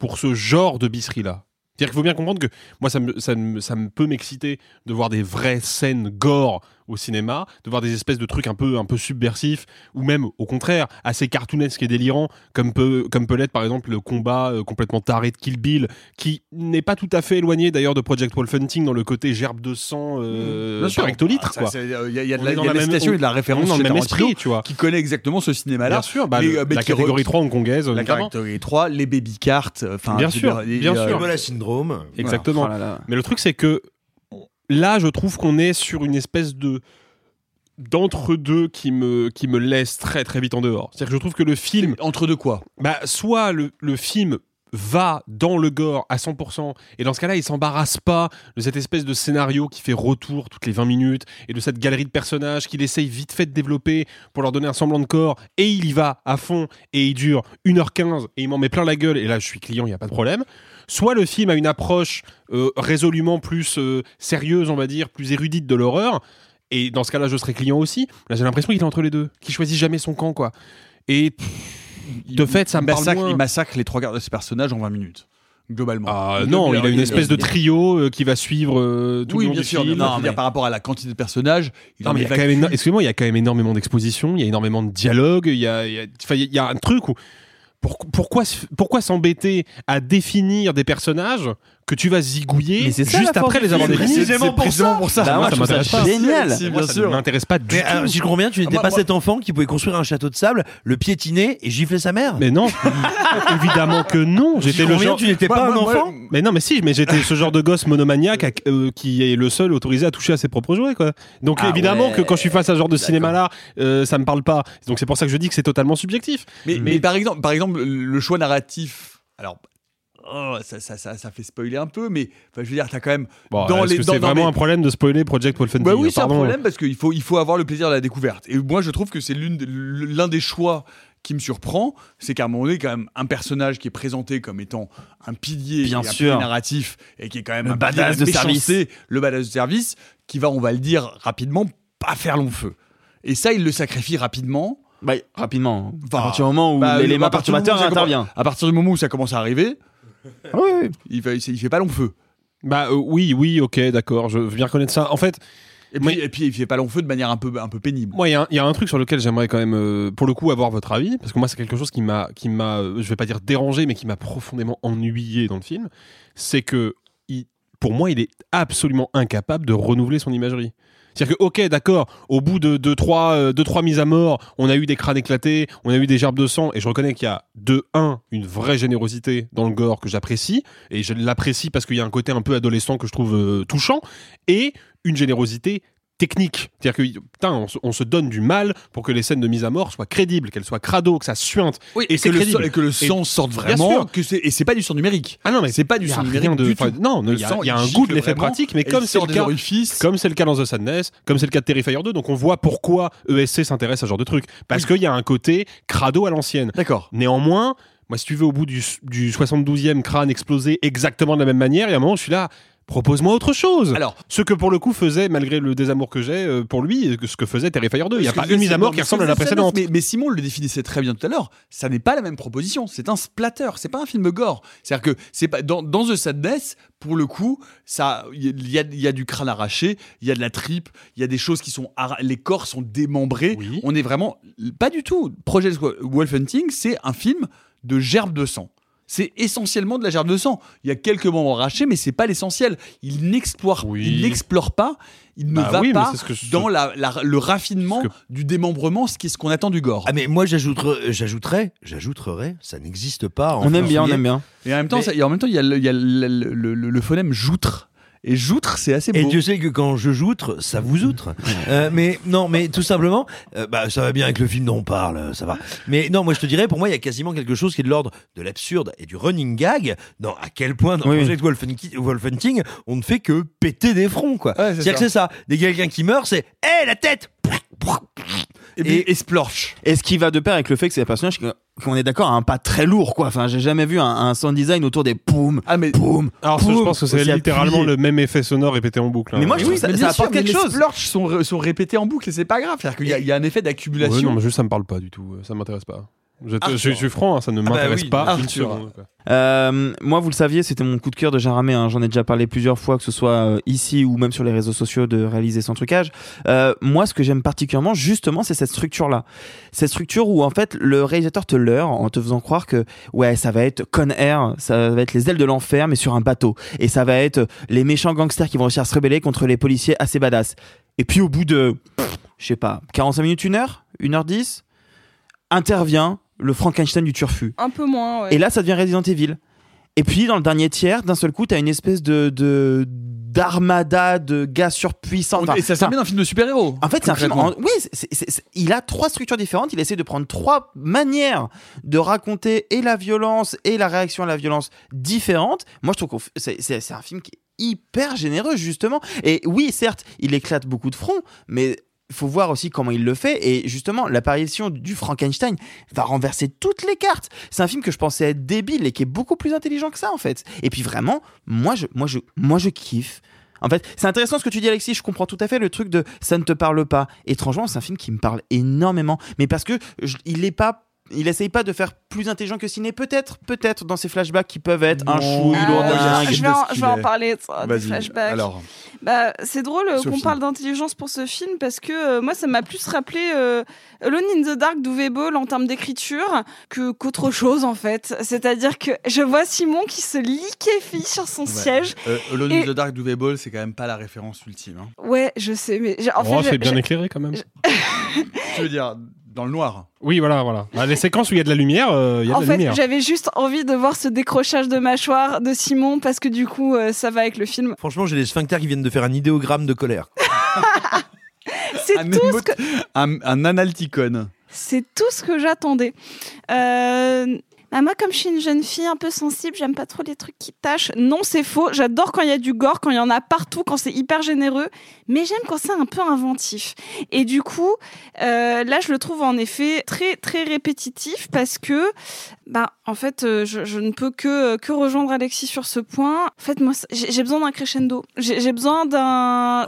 pour ce genre de bisserie-là. C'est-à-dire qu'il faut bien comprendre que moi, ça me, ça me, ça me peut m'exciter de voir des vraies scènes gore au cinéma, de voir des espèces de trucs un peu, un peu subversifs, ou même, au contraire, assez cartoonesques et délirants, comme peut, comme peut l'être, par exemple, le combat euh, complètement taré de Kill Bill, qui n'est pas tout à fait éloigné, d'ailleurs, de Project Wolfenting dans le côté gerbe de sang euh, par hectolitre, Ah, ça, quoi. c'est, euh, Il y a, il y a de On la, est il dans y a de la la même- citation et de la on est référence dans le même esprit, tu vois. qui connaît exactement ce cinéma-là. Bien sûr, bah, Mais, le- euh, mais la catégorie 3 hongkongaise, La notamment. catégorie 3, les baby carts. euh, Enfin, Bien sûr, bien sûr. Ebola syndrome. Exactement. Mais le truc, c'est que là, je trouve qu'on est sur une espèce de d'entre-deux qui me, qui me laisse très très vite en dehors. C'est-à-dire que je trouve que le film... Entre deux quoi? Bah, Soit le, le film va dans le gore à 100% et dans ce cas-là il s'embarrasse pas de cette espèce de scénario qui fait retour toutes les 20 minutes et de cette galerie de personnages qu'il essaye vite fait de développer pour leur donner un semblant de corps et il y va à fond et il dure 1h15 et il m'en met plein la gueule et là je suis client il n'y a pas de problème soit le film a une approche euh, résolument plus euh, sérieuse on va dire plus érudite de l'horreur et dans ce cas-là je serai client aussi là j'ai l'impression qu'il est entre les deux qu'il choisit jamais son camp quoi et pff, de fait ça il me parle massacre, moins. il massacre les trois quarts de ses personnages en 20 minutes. Globalement. Ah, non, il a une espèce de trio euh, qui va suivre euh, tout oui, le long bien du sûr. film. non, dire, par rapport à la quantité de personnages, il Non, en mais il y a quand évacue- même éno- excusez-moi, il y a quand même énormément d'expositions, il y a énormément de dialogues, il y a, il y a, enfin, il y a un truc où pourquoi s'embêter à définir des personnages que tu vas zigouiller Mais c'est ça, juste après les avoir définis Précisément C'est précisément pour ça. Bah, Moi, ça m'intéresse pas. génial. Si, Moi, ça ne m'intéresse pas du Mais tout. euh, si je comprends bien, tu n'étais moi- pas moi- cet enfant qui pouvait construire un château de sable, le piétiner et gifler sa mère Mais non, <laughs> évidemment que non. J'étais le genre. tu n'étais Moi, pas un moi, moi, enfant Mais non, mais si, mais j'étais ce genre de gosse monomaniaque euh, qui est le seul autorisé à toucher à ses propres jouets, quoi. Donc Ah évidemment ouais. que quand je suis face à ce genre de cinéma-là, euh, ça me parle pas. Donc c'est pour ça que je dis que c'est totalement subjectif. Mais, mais par exemple, par exemple, le choix narratif. Alors. Oh, ça, ça, ça, ça fait spoiler un peu, mais enfin, je veux dire, t'as quand même Bon, dans est-ce les que dans- c'est vraiment les- un problème de spoiler Project Wolfenstein Bah oui, c'est un problème parce qu'il faut, il faut avoir le plaisir de la découverte. Et moi, je trouve que c'est l'une, l'un des choix qui me surprend, c'est qu'à un moment donné, quand même, un personnage qui est présenté comme étant un pilier, Bien et un sûr. pilier narratif, et qui est quand même Le un badass pilier de service. le badass de service, qui va, on va le dire rapidement, pas faire long feu. Et ça, il le sacrifie rapidement. Bah, rapidement. Enfin, à partir du moment où bah, l'élément perturbateur intervient. À partir du moment où ça commence à arriver, <laughs> il, fait, il fait pas long feu. Bah euh, oui, oui, ok, d'accord, je veux bien reconnaître ça. En fait, Et puis, et puis il fait pas long feu de manière un peu, un peu pénible. Moi, il y, a un- il y a un truc sur lequel j'aimerais quand même, euh, pour le coup, avoir votre avis, parce que moi, c'est quelque chose qui m'a, qui m'a, euh, je vais pas dire dérangé, mais qui m'a profondément ennuyé dans le film. C'est que, il- pour moi, il est absolument incapable de renouveler son imagerie. C'est-à-dire que, ok, d'accord, au bout de 2-3 deux, deux, trois mises à mort, on a eu des crânes éclatés, on a eu des gerbes de sang, et je reconnais qu'il y a, de un, une vraie générosité dans le gore que j'apprécie, et je l'apprécie parce qu'il y a un côté un peu adolescent que je trouve euh, touchant, et une générosité technique. C'est-à-dire que putain, on se, on se donne du mal pour que les scènes de mise à mort soient crédibles, qu'elles soient crado, que ça suinte. Oui, et que le, sang- et que le sang Et- sorte vraiment. Que et c'est pas du sang numérique. Ah non, mais c'est pas du rien numérique de- du enfin, tout. Non, il y a, y un goût de l'effet pratique, mais comme c'est le cas, orifices. comme c'est le cas dans The Sadness, comme c'est le cas de Terrifier 2, donc on voit pourquoi ESC s'intéresse à ce genre de truc, parce qu'il y a un côté crado à l'ancienne. D'accord. Néanmoins, moi, si tu veux, au bout du, du 72e crâne explosé exactement de la même manière, il y a un moment, où je suis là. Propose-moi autre chose. Alors, ce que pour le coup faisait, malgré le désamour que j'ai euh, pour lui, que- ce que faisait Terrifier 2. Il n'y a pas une mise à mort qui ressemble à la précédente. Mais, mais Simon le définissait très bien tout à l'heure. Ça n'est pas la même proposition. C'est un splatter. C'est pas un film gore. C'est-à-dire que c'est pas dans, dans The Sadness. Pour le coup, ça, il y y a du crâne arraché, il y a de la tripe, il y a des choses qui sont, les corps sont démembrés. On est vraiment pas du tout. Project Wolf Hunting, c'est un film de gerbe de sang. C'est essentiellement de la gerbe de sang. Il y a quelques membres arrachés, mais c'est pas l'essentiel. Il n'explore, il n'explore pas, il ne Bah va oui, pas c'est ce que je- dans la- la- le raffinement du démembrement, ce qui est ce qu'on attend du gore. Ah mais moi j'ajouterais, j'ajouterais, j'ajouterais, ça n'existe pas. en On aime bien, on aime bien. Et en même temps, Mais- ça- et en même temps, il y a le, il y a le- le- le- le- le phonème joutre. Et joutre, c'est assez beau. Et Dieu sait que quand je joutre, ça vous outre. <laughs> Euh, mais non, mais tout simplement, euh, bah ça va bien avec le film dont on parle, ça va. Mais non, moi je te dirais, pour moi, il y a quasiment quelque chose qui est de l'ordre de l'absurde et du running gag. Dans à quel point dans Oui. Project Wolf Hunting, Wolf Hunting, on ne fait que péter des fronts, quoi. c'est C'est-à-dire que c'est ça. Dès quelqu'un qui meurt, c'est, hé la tête. Et, et, splorch. Et ce qui va de pair avec le fait que c'est un personnage qu'on est d'accord, un pas très lourd, quoi. Enfin, j'ai jamais vu un, un sound design autour des poum, ah, mais poum. Alors, ça, je pense que c'est littéralement appuyé. le même effet sonore répété en boucle. hein. Mais moi, je trouve Oui, que ça, apporte quelque les chose. splorch sont, sont répétés en boucle et c'est pas grave. C'est-à-dire qu'il y, a- il y a un effet d'accumulation. Ouais, non, mais juste ça me parle pas du tout. Ça m'intéresse pas. Je, te- Arthur. je- je suis franc, hein, ça ne Ah bah m'intéresse oui, pas une Arthur. seconde. quoi. Euh, moi, vous le saviez, c'était mon coup de cœur de Jaramé. hein. J'en ai déjà parlé plusieurs fois, que ce soit euh, ici ou même sur les réseaux sociaux, de réaliser son trucage. Euh, moi, ce que j'aime particulièrement, justement, c'est cette structure-là. Cette structure où, en fait, le réalisateur te leurre en te faisant croire que, ouais, ça va être Con Air, ça va être les ailes de l'enfer, mais sur un bateau. Et ça va être les méchants gangsters qui vont réussir à se rebeller contre les policiers assez badass. Et puis, au bout de, je sais pas, 45 minutes, 1 heure, 1 heure 10, intervient le Frankenstein du turfu. Un peu moins, ouais. Et là, ça devient Resident Evil. Et puis, dans le dernier tiers, d'un seul coup, t'as une espèce de, de d'armada de gars surpuissants. Enfin, et ça s'amène un film de super-héros. en fait, c'est un film. en- Oui, c'est- c'est- c'est- il a trois structures différentes. Il essaie de prendre trois manières de raconter et la violence et la réaction à la violence différentes. Moi, je trouve que c'est c'est- c'est un film qui est hyper généreux, justement. Et oui, certes, il éclate beaucoup de fronts, mais faut voir aussi comment il le fait. Et justement, l'apparition du Frankenstein va renverser toutes les cartes. C'est un film que je pensais être débile et qui est beaucoup plus intelligent que ça, en fait. Et puis vraiment, moi, je, moi, je, moi, je kiffe. En fait, c'est intéressant ce que tu dis, Alexis. Je comprends tout à fait le truc de ça ne te parle pas. Étrangement, c'est un film qui me parle énormément. Mais parce que il est pas. Il essaye pas de faire plus intelligent que ciné. Peut-être, peut-être dans ces flashbacks qui peuvent être un chouille Ah, lourdingue. je vais, en, je vais en parler de ça, des flashbacks. alors. Bah, c'est drôle euh, qu'on parle d'intelligence pour ce film parce que euh, moi, ça m'a plus rappelé euh, Alone in the Dark d'Uwe Boll en termes d'écriture que qu'autre chose en fait. C'est-à-dire que je vois Simon qui se liquéfie sur son siège. Euh, Alone Et- in the Dark d'Uwe Boll, c'est quand même pas la référence ultime. hein. Ouais, je sais, mais en Oh, fait, c'est bien éclairé quand même. <laughs> Tu veux dire, dans le noir Oui, voilà, voilà. Bah, les séquences où il y a de la lumière, euh, il y a En de la fait, lumière. j'avais juste envie de voir ce décrochage de mâchoire de Simon parce que du coup, euh, ça va avec le film. Franchement, j'ai les sphincters qui viennent de faire un idéogramme de colère. <laughs> C'est un, tout ce que un, un analyticon. c'est tout ce que j'attendais. Euh, bah, moi, comme je suis une jeune fille un peu sensible, j'aime pas trop les trucs qui tâchent. Non, c'est faux. J'adore quand il y a du gore, quand il y en a partout, quand c'est hyper généreux. Mais j'aime quand c'est un peu inventif. Et du coup, euh, là, je le trouve en effet très très répétitif parce que, bah, en fait, euh, je, je ne peux que que rejoindre Alexis sur ce point. En fait, moi, j'ai besoin d'un crescendo. J'ai besoin d'un.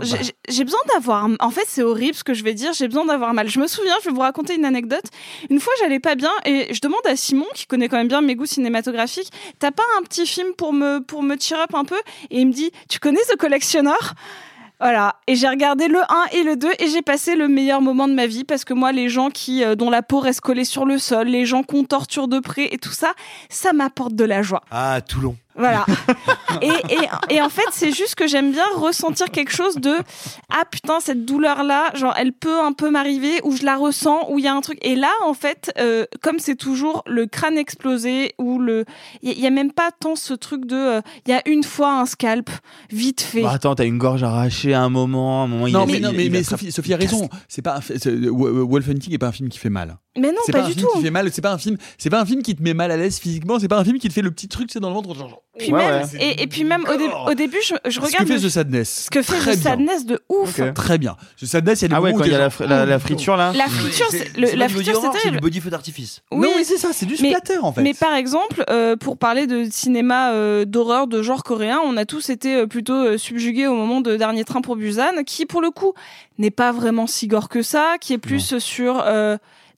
J'ai besoin d'avoir. En fait, c'est horrible ce que je vais dire. J'ai besoin d'avoir mal. Je me souviens, je vais vous raconter une anecdote. Une fois, j'allais pas bien et je demande à Simon, qui connaît quand même bien mes goûts cinématographiques, t'as pas un petit film pour me pour me up un peu? Et il me dit, tu connais The Collectionneur voilà, et j'ai regardé le 1 et le 2 et j'ai passé le meilleur moment de ma vie parce que moi les gens qui euh, dont la peau reste collée sur le sol, les gens qu'on torture de près et tout ça, ça m'apporte de la joie. Ah, Toulon. Voilà. <laughs> et, et, et, en fait, c'est juste que j'aime bien ressentir quelque chose de ah putain cette douleur là, genre elle peut un peu m'arriver ou je la ressens ou il y a un truc. Et là, en fait, euh, comme c'est toujours le crâne explosé ou le, il y, a même pas tant ce truc de, euh, il y a une fois un scalp vite fait. Bah, attends, t'as une gorge arrachée à un moment, un moment. Non, il mais, il- non, mais, il mais Sophie, Sophie a raison. C'est pas Wo- Wolf Hunting est pas un film qui fait mal. Mais non, c'est pas un du film tout. qui fait mal. C'est pas un film. C'est pas un film qui te met mal à l'aise physiquement. C'est pas un film qui te fait le petit truc, c'est dans le ventre. Genre, genre, Puis ouais, même, ouais. et, et puis même au, dé- au début, je, je Ce regarde que fait le- The Sadness. ce que fait Très The bien. Sadness de ouf. Très bien. The Sadness, il y a des Ah ouais, quand il y a la, genre, fr- la, la friture là. La friture, c'est le- la friture, c'est terrible. du body feu d'artifice. Oui, Non, mais c'est ça, c'est du mais- splatter en fait. Mais par exemple, euh, pour parler de cinéma euh, d'horreur de genre coréen, on a tous été euh, plutôt subjugués au moment de Dernier Train pour Busan, qui pour le coup n'est pas vraiment si gore que ça, qui est plus sur...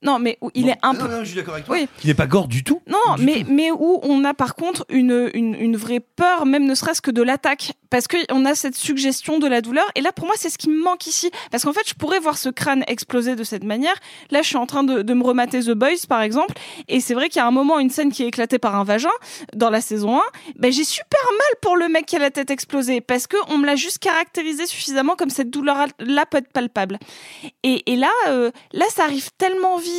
non, mais où il est un peu... Non, non, je suis d'accord avec toi. Oui. Il est pas gore du tout. Non, mais, mais où on a par contre une, une, une vraie peur, même ne serait-ce que de l'attaque. Parce qu'on a cette suggestion de la douleur. Et là, pour moi, c'est ce qui me manque ici. Parce qu'en fait, je pourrais voir ce crâne exploser de cette manière. Là, je suis en train de, de me remater The Boys, par exemple. Et c'est vrai qu'il y a un moment, une scène qui est éclatée par un vagin dans la saison 1. Ben, j'ai super mal pour le mec qui a la tête explosée. Parce que on me l'a juste caractérisé suffisamment comme cette douleur-là peut être palpable. Et, et là, euh, là, ça arrive tellement vite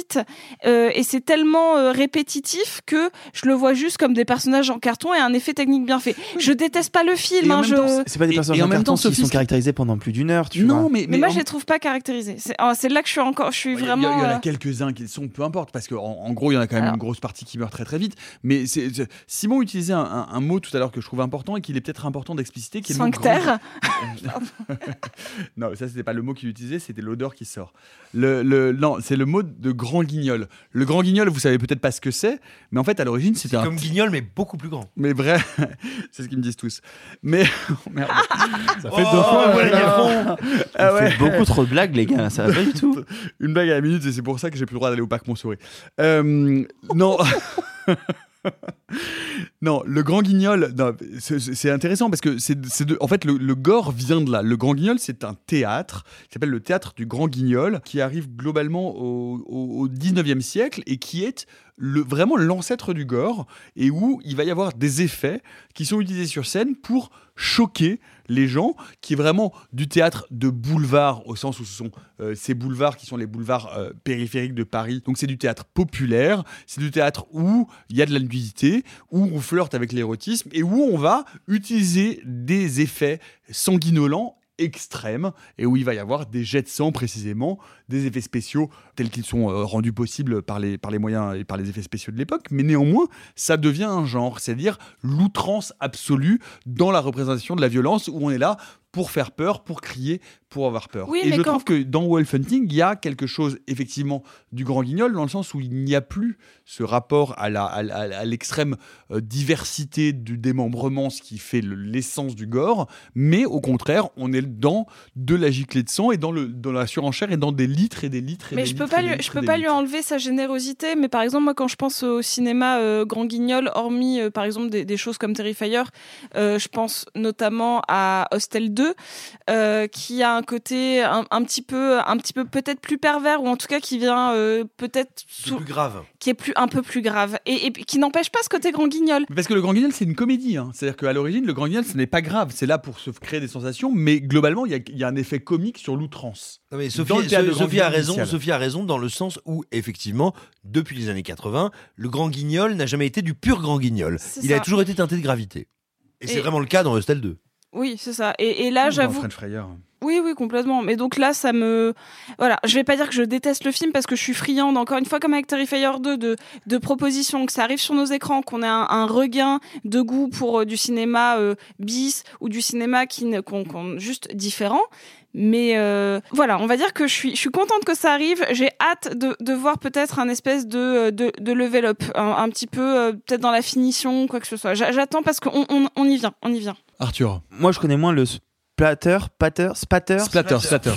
euh, et c'est tellement euh, répétitif que je le vois juste comme des personnages en carton et un effet technique bien fait. Je déteste pas le film. Hein, je... c'est pas des personnages et en en même carton temps, qui sont caractérisés pendant plus d'une heure, tu Non, vois. mais Mais, moi, en- je les trouve pas caractérisés. C'est oh, c'est là que je suis encore, je suis Il y a- vraiment. Il y, en a euh, quelques-uns qui sont, peu importe, parce qu'en en, gros, il y en a quand même Alors. une grosse partie qui meurt très très vite. Mais Simon utilisait un, un- un mot tout à l'heure que je trouve important et qu'il est peut-être important d'expliciter, qui est Sphincter. grand- <laughs> <laughs> non, ça c'était pas le mot qu'il utilisait, c'était l'odeur qui sort. Le, le- non, c'est le mot de grand guignol. Le grand guignol, vous savez peut-être pas ce que c'est, mais en fait à l'origine c'était un Comme Guignol, mais beaucoup plus grand. mais vrai, <laughs> c'est ce qu'ils me disent tous. Mais oh, <laughs> merde. Ça fait deux fois. voilà. Ah Vous faites beaucoup trop de blagues, les gars, ça va pas du tout. Une blague à la minute et c'est pour ça que j'ai plus le droit d'aller au parc Montsouris. Euh, non. <laughs> <laughs> non, le grand guignol, c'est- intéressant parce que c'est en fait le, gore vient de là. Le grand guignol, c'est un théâtre qui s'appelle le théâtre du grand guignol qui arrive globalement au, au, au 19e siècle et qui est le, vraiment l'ancêtre du gore et où il va y avoir des effets qui sont utilisés sur scène pour choquer les gens, qui est vraiment du théâtre de boulevard, au sens où ce sont euh, ces boulevards qui sont les boulevards euh, périphériques de Paris. Donc c'est du théâtre populaire, c'est du théâtre où il y a de la nudité, où on flirte avec l'érotisme et où on va utiliser des effets sanguinolents extrêmes et où il va y avoir des jets de sang précisément, des effets spéciaux tels qu'ils sont euh, rendus possibles par les, par les moyens et par les effets spéciaux de l'époque, mais néanmoins ça devient un genre, c'est-à-dire l'outrance absolue dans la représentation de la violence où on est là pour faire peur, pour crier, pour avoir peur. Oui, et je quand- trouve que dans Wolf Hunting, il y a quelque chose effectivement du grand guignol dans le sens où il n'y a plus ce rapport à la- à l'extrême euh, diversité du démembrement, ce qui fait le- l'essence du gore, mais au contraire, on est dans de la giclée de sang et dans, le, dans la surenchère et dans des litres et des litres et Mais des je peux litres pas lui, je peux pas lui enlever sa générosité. Mais par exemple, moi, quand je pense au cinéma euh, Grand Guignol, hormis euh, par exemple des, des choses comme Terrifier, euh, je pense notamment à Hostel 2, euh, qui a un côté un, un petit peu, un petit peu peut-être plus pervers ou en tout cas qui vient euh, peut-être sous- plus grave. qui est plus un peu plus grave et, et qui n'empêche pas ce côté Grand Guignol. Parce que le grand guignol, c'est une comédie. hein. C'est-à-dire qu'à l'origine, le grand guignol, ce n'est pas grave. C'est là pour se créer des sensations, mais globalement, il y a, il y a un effet comique sur l'outrance. Non, mais Dans Sophie, Sophie a raison. Sophie a raison dans le sens où effectivement, depuis les années 80, le grand guignol n'a jamais été du pur grand guignol. Il ça. a toujours été teinté de gravité. Et, c'est vraiment le cas dans Hostel 2. Oui, c'est ça. Et, et là, j'avoue. Oui, oui, complètement. Mais donc là, ça me. Voilà, je vais pas dire que je déteste le film parce que je suis friande, encore une fois, comme avec Terrifier 2, de, de propositions, que ça arrive sur nos écrans, qu'on ait un, un regain de goût pour euh, du cinéma euh, bis ou du cinéma qui qu'on- juste différent. Mais euh, voilà, on va dire que je suis, je suis contente que ça arrive. J'ai hâte de, de voir peut-être un espèce de, de, de level up, un, un petit peu euh, peut-être dans la finition, quoi que ce soit. J'a- J'attends parce qu'on on, on y vient, on y vient. Arthur. Moi, je connais moins le splatter, patter, spatter, Splatter, splatter.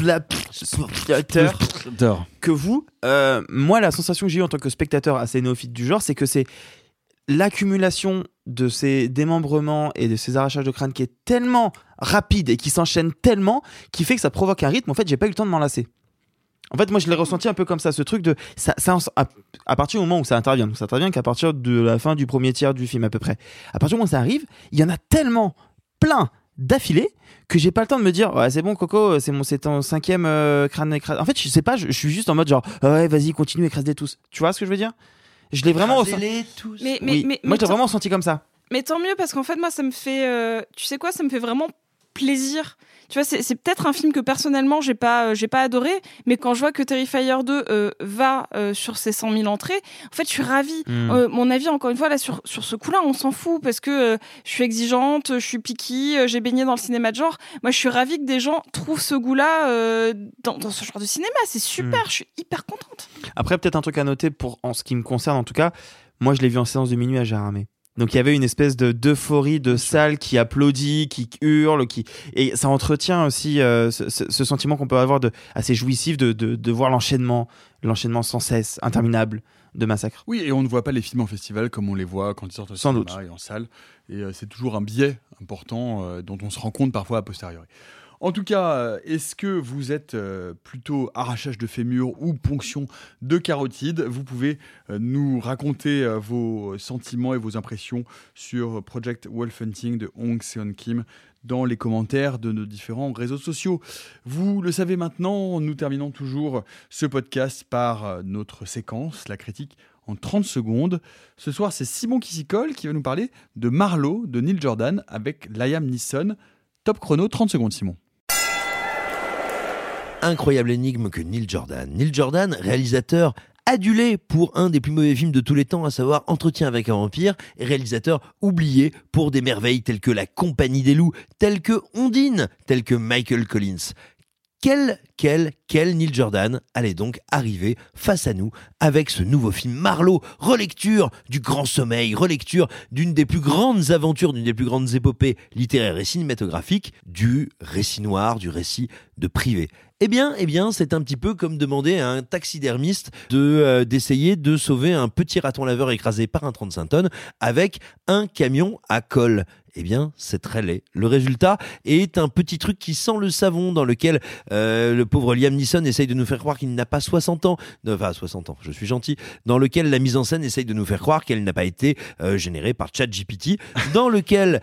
Splatter Splatter. que vous. Euh, moi, la sensation que j'ai eue en tant que spectateur assez néophyte du genre, c'est que c'est l'accumulation de ces démembrements et de ces arrachages de crâne qui est tellement rapide et qui s'enchaîne tellement qui fait que ça provoque un rythme. En fait, j'ai pas eu le temps de m'en lasser. En fait, moi, je l'ai ressenti un peu comme ça, ce truc de ça, ça à, à, partir du moment où ça intervient, donc ça intervient qu'à partir de la fin du premier tiers du film à peu près. À partir du moment où ça arrive, il y en a tellement plein d'affilée que j'ai pas le temps de me dire ouais c'est bon Coco c'est mon c'est ton cinquième euh, crâne écrasé en fait je sais pas je, suis juste en mode genre ouais vas-y continue écrase-les tous tu vois ce que je veux dire? Je l'ai vraiment ressenti. Tous. mais, mais, mais, moi je l'ai vraiment senti comme ça. Mais tant mieux parce qu'en fait moi ça me fait euh, tu sais quoi ça me fait vraiment plaisir tu vois, c'est peut-être un film que personnellement j'ai pas, euh, j'ai pas adoré, mais quand je vois que Terrifier 2 euh, va euh, sur ses 100 000 entrées, en fait, je suis ravie. Hmm. mon avis, encore une fois, là, sur, sur ce coup-là, on s'en fout parce que je suis exigeante, je suis picky, j'ai baigné dans le cinéma de genre. Moi, je suis ravie que des gens trouvent ce goût-là dans, dans, ce genre de cinéma. C'est super, hmm. je suis hyper contente. Après, peut-être un truc à noter pour, en ce qui me concerne, en tout cas, moi, je l'ai vu en séance de minuit à Jaramé. Donc il y avait une espèce de d'euphorie de salle qui applaudit, qui hurle, qui et ça entretient aussi euh, ce, sentiment qu'on peut avoir de assez jouissif de, de, voir l'enchaînement, l'enchaînement sans cesse, interminable de massacres. Oui, et on ne voit pas les films en festival comme on les voit quand ils sortent au Sans cinéma doute. et en salle. Et euh, c'est toujours un biais important euh, dont on se rend compte parfois a posteriori. En tout cas, euh, est-ce que vous êtes euh, plutôt arrachage de fémur ou ponction de carotide? Vous pouvez euh, nous raconter vos sentiments et vos impressions sur Project Wolf Hunting de Hong Seon Kim dans les commentaires de nos différents réseaux sociaux. Vous le savez maintenant, nous terminons toujours ce podcast par notre séquence, la critique en 30 secondes. Ce soir, c'est Simon qui qui va nous parler de Marlowe de Neil Jordan avec Liam Neeson. Top chrono, 30 secondes Simon incroyable énigme que Neil Jordan. Neil Jordan, réalisateur adulé pour un des plus mauvais films de tous les temps, à savoir Entretien avec un vampire, et réalisateur oublié pour des merveilles telles que La Compagnie des loups, telles que Ondine, telles que Michael Collins. Quel, quel, quel Neil Jordan allait donc arriver face à nous avec ce nouveau film Marlowe, relecture du grand sommeil, relecture d'une des plus grandes aventures, d'une des plus grandes épopées littéraires et cinématographiques, du récit noir, du récit de privé. Eh bien, eh bien, c'est un petit peu comme demander à un taxidermiste de euh, d'essayer de sauver un petit raton laveur écrasé par un 35 tonnes avec un camion à colle eh bien, c'est très laid. Le résultat est un petit truc qui sent le savon, dans lequel euh, le pauvre Liam Neeson essaye de nous faire croire qu'il n'a pas 60 ans, enfin 60 ans, je suis gentil, dans lequel la mise en scène essaye de nous faire croire qu'elle n'a pas été euh, générée par ChatGPT, <laughs> dans lequel,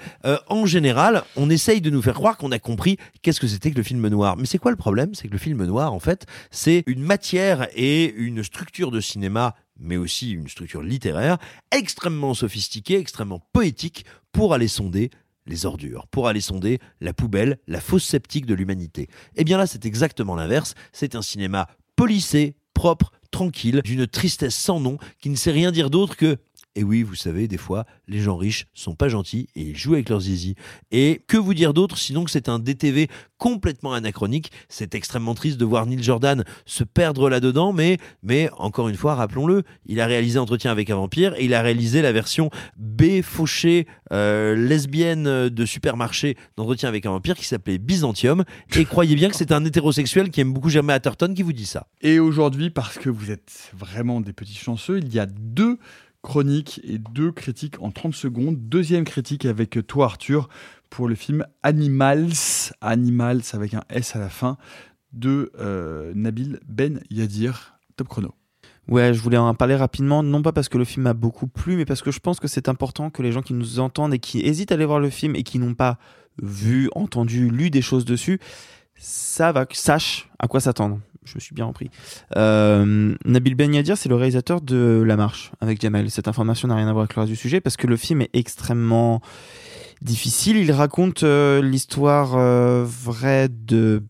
en général, on essaye de nous faire croire qu'on a compris qu'est-ce que c'était que le film noir. Mais c'est quoi le problème? C'est que le film noir, en fait, c'est une matière et une structure de cinéma mais aussi une structure littéraire extrêmement sophistiquée, extrêmement poétique pour aller sonder les ordures, pour aller sonder la poubelle, la fosse sceptique de l'humanité. Et eh bien là, c'est exactement l'inverse. C'est un cinéma policé, propre, tranquille, d'une tristesse sans nom, qui ne sait rien dire d'autre que et oui, vous savez, des fois, les gens riches sont pas gentils et ils jouent avec leurs zizi. Et que vous dire d'autre sinon que c'est un DTV complètement anachronique. C'est extrêmement triste de voir Neil Jordan se perdre là-dedans, mais, encore une fois, rappelons-le, il a réalisé Entretien avec un vampire et il a réalisé la version B fauchée euh, lesbienne de supermarché d'Entretien avec un vampire qui s'appelait Byzantium. Et croyez bien que c'est un hétérosexuel qui aime beaucoup Jeremy Atherton qui vous dit ça. Et aujourd'hui, parce que vous êtes vraiment des petits chanceux, il y a deux chronique et deux critiques en 30 secondes. Deuxième critique avec toi Arthur pour le film Animals, Animals avec un S à la fin, de euh, Nabil Ben Yadir. Top chrono. Ouais, je voulais en parler rapidement, non pas parce que le film m'a beaucoup plu, mais parce que je pense que c'est important que les gens qui nous entendent et qui hésitent à aller voir le film et qui n'ont pas vu, entendu, lu des choses dessus, sachent à quoi s'attendre je me suis bien repris. Euh, Nabil Ben Yadir, c'est le réalisateur de La Marche avec Jamel. Cette information n'a rien à voir avec le reste du sujet parce que le film est extrêmement difficile. Il raconte euh, l'histoire euh, vraie de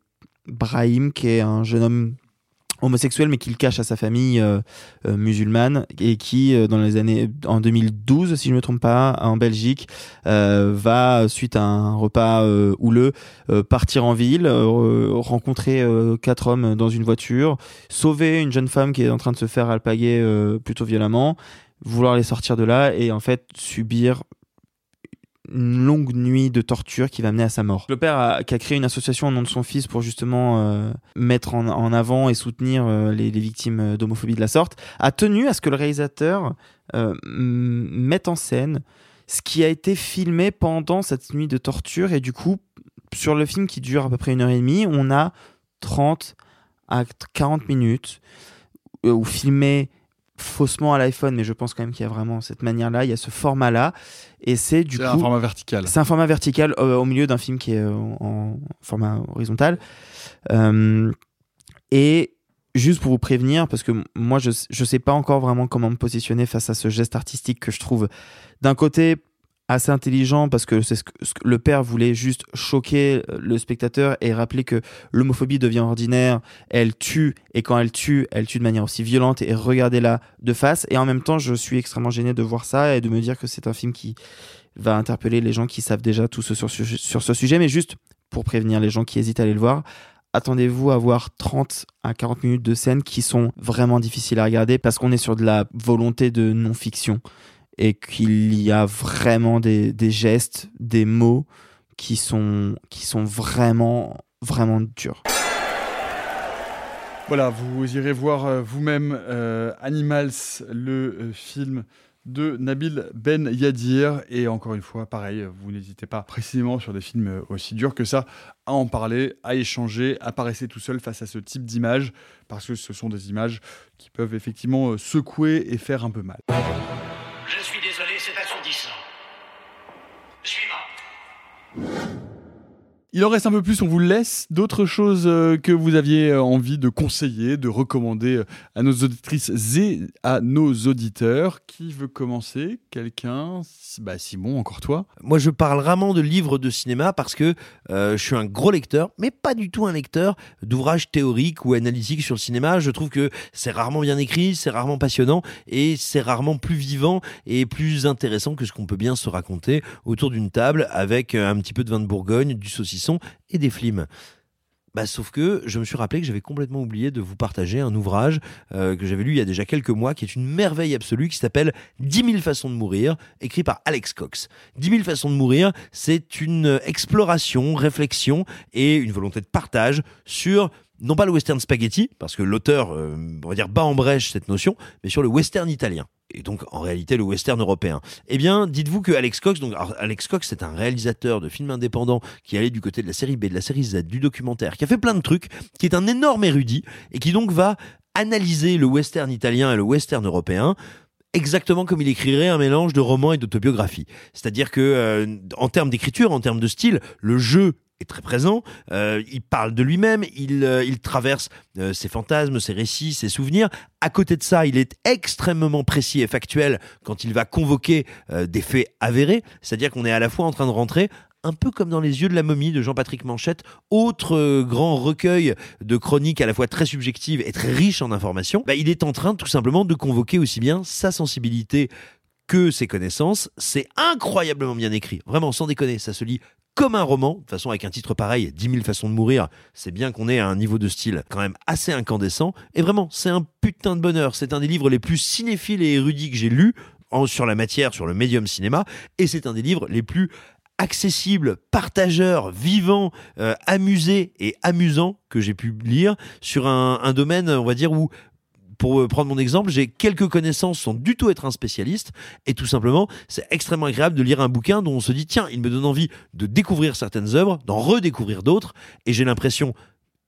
Brahim, qui est un jeune homme homosexuel mais qu'il cache à sa famille euh, euh, musulmane et qui euh, dans les années en 2012 si je ne me trompe pas en Belgique va suite à un repas houleux partir en ville rencontrer quatre hommes dans une voiture sauver une jeune femme qui est en train de se faire alpaguer plutôt violemment vouloir les sortir de là et en fait subir une longue nuit de torture qui va mener à sa mort. Le père qui a créé une association au nom de son fils pour justement euh, mettre en, avant et soutenir euh, les, victimes d'homophobie de la sorte, a tenu à ce que le réalisateur euh, mette en scène ce qui a été filmé pendant cette nuit de torture et du coup sur le film qui dure à peu près une heure et demie, on a 30 à 40 minutes ou filmé faussement à l'iPhone, mais je pense quand même qu'il y a vraiment cette manière-là, il y a ce format-là, et c'est du coup... C'est un format vertical. C'est un format vertical euh, au milieu d'un film qui est euh, en format horizontal. Euh, et juste pour vous prévenir, parce que moi je, je sais pas encore vraiment comment me positionner face à ce geste artistique que je trouve d'un côté assez intelligent parce que c'est ce que, le père voulait juste choquer euh, le spectateur et rappeler que l'homophobie devient ordinaire, elle tue et quand elle tue, elle tue de manière aussi violente et regardez-la de face. Et en même temps je suis extrêmement gêné de voir ça et de me dire que c'est un film qui va interpeller les gens qui savent déjà tout ce sur, sur ce sujet. Mais juste pour prévenir les gens qui hésitent à aller le voir attendez-vous à voir 30 à 40 minutes de scènes qui sont vraiment difficiles à regarder parce qu'on est sur de la volonté de non-fiction et qu'il y a vraiment des, gestes, des mots qui sont, qui sont vraiment, vraiment durs. Voilà, vous irez voir euh, vous-même euh, Animals, le euh, film de Nabil Ben Yadir. Et encore une fois, pareil, vous n'hésitez pas précisément sur des films aussi durs que ça à en parler, à échanger, à pas rester tout seul face à ce type d'images, parce que ce sont des images qui peuvent effectivement secouer et faire un peu mal. Je Il en reste un peu plus, on vous laisse d'autres choses euh, que vous aviez euh, envie de conseiller, de recommander euh, à nos auditrices et à nos auditeurs. Qui veut commencer? Quelqu'un? Bah Simon, encore toi. Moi, je parle rarement de livres de cinéma parce que je suis un gros lecteur, mais pas du tout un lecteur d'ouvrages théoriques ou analytiques sur le cinéma. Je trouve que c'est rarement bien écrit, c'est rarement passionnant et c'est rarement plus vivant et plus intéressant que ce qu'on peut bien se raconter autour d'une table avec un petit peu de vin de Bourgogne, du saucisson et des flims. Bah, sauf que je me suis rappelé que j'avais complètement oublié de vous partager un ouvrage euh, que j'avais lu il y a déjà quelques mois, qui est une merveille absolue, qui s'appelle 10 000 façons de mourir, écrit par Alex Cox. 10 000 façons de mourir, c'est une exploration, réflexion et une volonté de partage sur non pas le western spaghetti, parce que l'auteur, euh, on va dire, bat en brèche cette notion, mais sur le western italien. Et donc, en réalité, le western européen. Eh bien, dites-vous que Alex Cox, donc, Alex Cox, c'est un réalisateur de films indépendants qui allait du côté de la série B, de la série Z, du documentaire, qui a fait plein de trucs, qui est un énorme érudit, et qui donc va analyser le western italien et le western européen exactement comme il écrirait un mélange de roman et d'autobiographie. C'est-à-dire que euh, en termes d'écriture, en termes de style, le jeu est très présent. Euh, il parle de lui-même, il, euh, traverse euh, ses fantasmes, ses récits, ses souvenirs. À côté de ça, il est extrêmement précis et factuel quand il va convoquer des faits avérés. C'est-à-dire qu'on est à la fois en train de rentrer un peu comme dans Les yeux de la momie de Jean-Patrick Manchette, autre grand recueil de chroniques à la fois très subjectives et très riches en informations, bah, il est en train tout simplement de convoquer aussi bien sa sensibilité que ses connaissances. C'est incroyablement bien écrit, vraiment sans déconner, ça se lit comme un roman. De toute façon, avec un titre pareil, 10 000 façons de mourir, c'est bien qu'on ait un niveau de style quand même assez incandescent. Et vraiment, c'est un putain de bonheur. C'est un des livres les plus cinéphiles et érudits que j'ai lus sur la matière, sur le médium cinéma. Et c'est un des livres les plus accessibles, partageurs, vivants, euh, amusés et amusants que j'ai pu lire sur un, un domaine, on va dire, où pour euh, prendre mon exemple, j'ai quelques connaissances sans du tout être un spécialiste et tout simplement, c'est extrêmement agréable de lire un bouquin dont on se dit tiens, il me donne envie de découvrir certaines œuvres, d'en redécouvrir d'autres et j'ai l'impression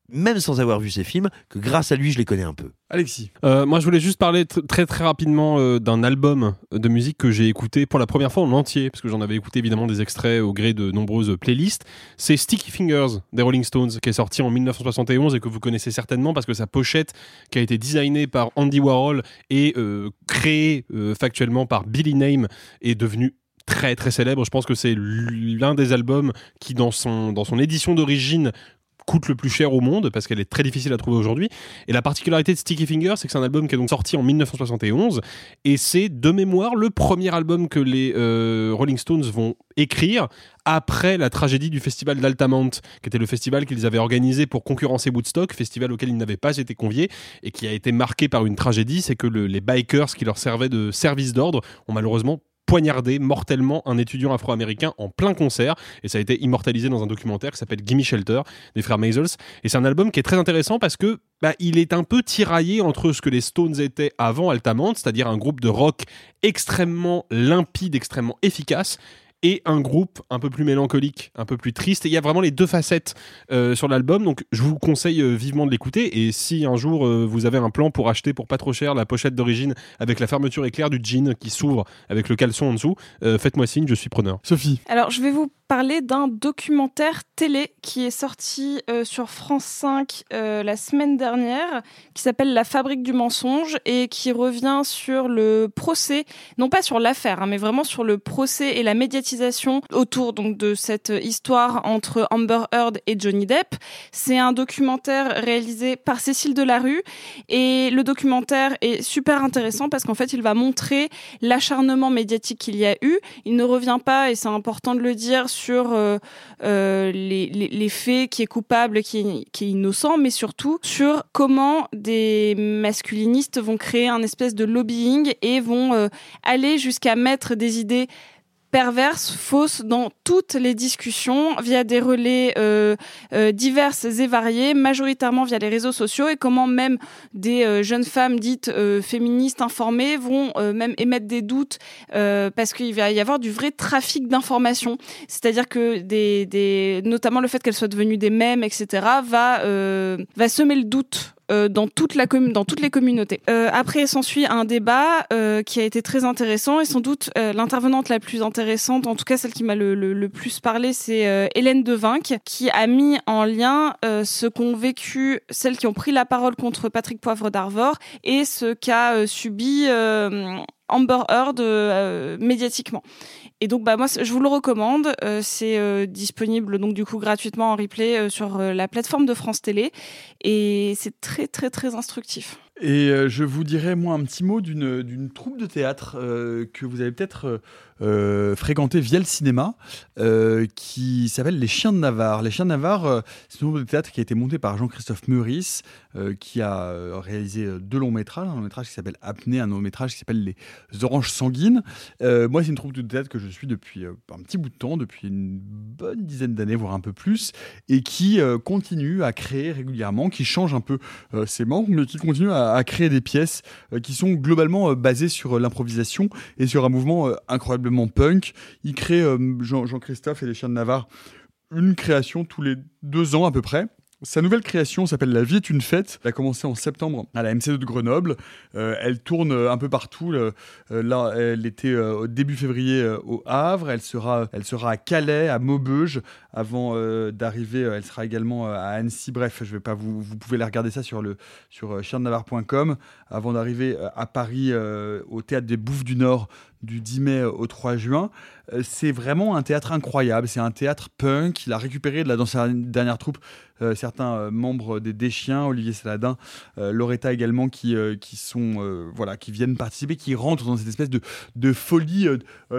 même sans avoir vu ces films que grâce à lui, je les connais un peu. Alexis. Euh, moi, je voulais juste parler tr- très très rapidement euh, d'un album de musique que j'ai écouté pour la première fois en entier, parce que j'en avais écouté évidemment des extraits au gré de nombreuses playlists. C'est Sticky Fingers des Rolling Stones, qui est sorti en 1971 et que vous connaissez certainement parce que sa pochette, qui a été designée par Andy Warhol et euh, créée euh, factuellement par Billy Name, est devenue très très célèbre. Je pense que c'est l'un des albums qui, dans son, dans son édition d'origine, coûte le plus cher au monde parce qu'elle est très difficile à trouver aujourd'hui. Et la particularité de Sticky Fingers, c'est que c'est un album qui est donc sorti en 1971 et c'est de mémoire le premier album que les euh, Rolling Stones vont écrire après la tragédie du festival d'Altamont, qui était le festival qu'ils avaient organisé pour concurrencer Woodstock, festival auquel ils n'avaient pas été conviés et qui a été marqué par une tragédie, c'est que le- les bikers qui leur servaient de service d'ordre ont malheureusement poignardé mortellement un étudiant afro-américain en plein concert. Et ça a été immortalisé dans un documentaire qui s'appelle Gimme Shelter des frères Maisels. Et c'est un album qui est très intéressant parce que bah, il est un peu tiraillé entre ce que les Stones étaient avant Altamont c'est-à-dire un groupe de rock extrêmement limpide extrêmement efficace et un groupe un peu plus mélancolique, un peu plus triste. Et il y a vraiment les deux facettes euh, sur l'album, donc je vous conseille euh, vivement de l'écouter. Et si un jour euh, vous avez un plan pour acheter pour pas trop cher la pochette d'origine avec la fermeture éclair du jean qui s'ouvre avec le caleçon en dessous, euh, faites-moi signe, je suis preneur. Sophie. Alors, je vais vous parler d'un documentaire télé qui est sorti euh, sur France 5 euh, la semaine dernière, qui s'appelle La fabrique du mensonge et qui revient sur le procès, non pas sur l'affaire, hein, mais vraiment sur le procès et la médiatisation autour donc de cette histoire entre Amber Heard et Johnny Depp. C'est un documentaire réalisé par Cécile Delarue et le documentaire est super intéressant parce qu'en fait, il va montrer l'acharnement médiatique qu'il y a eu. Il ne revient pas, et c'est important de le dire, sur euh, euh, les, faits, qui est coupable, qui est, qui innocent, mais surtout sur comment des masculinistes vont créer un espèce de lobbying et vont euh, aller jusqu'à mettre des idées perverses, fausses dans toutes les discussions via des relais euh, euh, diverses et variés, majoritairement via les réseaux sociaux, et comment même des euh, jeunes femmes dites euh, féministes informées vont euh, même émettre des doutes parce qu'il va y avoir du vrai trafic d'informations. C'est-à-dire que des, des, notamment le fait qu'elles soient devenues des mèmes, etc., va va semer le doute euh, dans toute la dans toutes les communautés. Euh, après, s'ensuit un débat euh, qui a été très intéressant et sans doute euh, l'intervenante la plus intéressante, en tout cas celle qui m'a le, le, le, plus parlé, c'est euh, Hélène Devinck, qui a mis en lien euh, ce qu'ont vécu celles qui ont pris la parole contre Patrick Poivre d'Arvor et ce qu'a subi Amber Heard euh, médiatiquement. Et donc bah moi je vous le recommande, euh, c'est euh, disponible donc du coup gratuitement en replay euh, sur euh, la plateforme de France Télé et c'est très très très instructif. Et euh, je vous dirais, moi, un petit mot d'une troupe de théâtre euh, que vous avez peut-être euh, euh, fréquenté via le cinéma, qui s'appelle Les Chiens de Navarre. Les Chiens de Navarre, c'est une troupe de théâtre qui a été montée par Jean-Christophe Meurice, qui a réalisé deux longs métrages, un long métrage qui s'appelle Apnée, un long métrage qui s'appelle Les Oranges Sanguines. Moi, c'est une troupe de théâtre que je suis depuis un petit bout de temps, depuis une bonne dizaine d'années, voire un peu plus, et qui continue à créer régulièrement, qui change un peu ses membres, mais qui continue à, à créer des pièces euh, qui sont globalement euh, basées sur euh, l'improvisation et sur un mouvement incroyablement punk. Il crée, Jean- Jean-Christophe et les Chiens de Navarre, une création tous les deux ans à peu près. Sa nouvelle création s'appelle La vie est une fête. Elle a commencé en septembre à la MC2 de Grenoble. Euh, elle tourne euh, un peu partout. Euh, elle était au début février au Havre. Elle sera, à Calais, à Maubeuge, avant d'arriver. elle sera également à Annecy. Bref, je vais pas vous. Pouvez la regarder ça sur le avant d'arriver à Paris au théâtre des Bouffes du Nord du 10 mai au 3 juin. Euh, c'est vraiment un théâtre incroyable. C'est un théâtre punk. Il a récupéré de la, dans sa dernière troupe euh, certains euh, membres des Deschiens, Olivier Saladin, Loretta également, qui, qui sont voilà, qui viennent participer, qui rentrent dans cette espèce de, de folie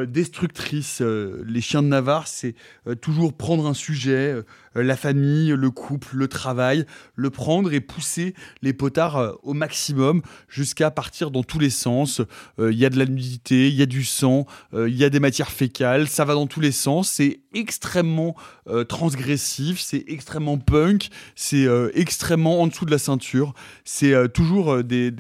destructrice. Les chiens de Navarre, c'est toujours prendre un sujet, la famille, le couple, le travail, le prendre et pousser les potards euh, au maximum jusqu'à partir dans tous les sens. Euh, Il y a de la nudité, il y a du sang, euh, il y a des matières fécales, ça va dans tous les sens. C'est extrêmement euh, transgressif, c'est extrêmement punk, c'est euh, extrêmement en dessous de la ceinture. C'est euh, toujours euh, des,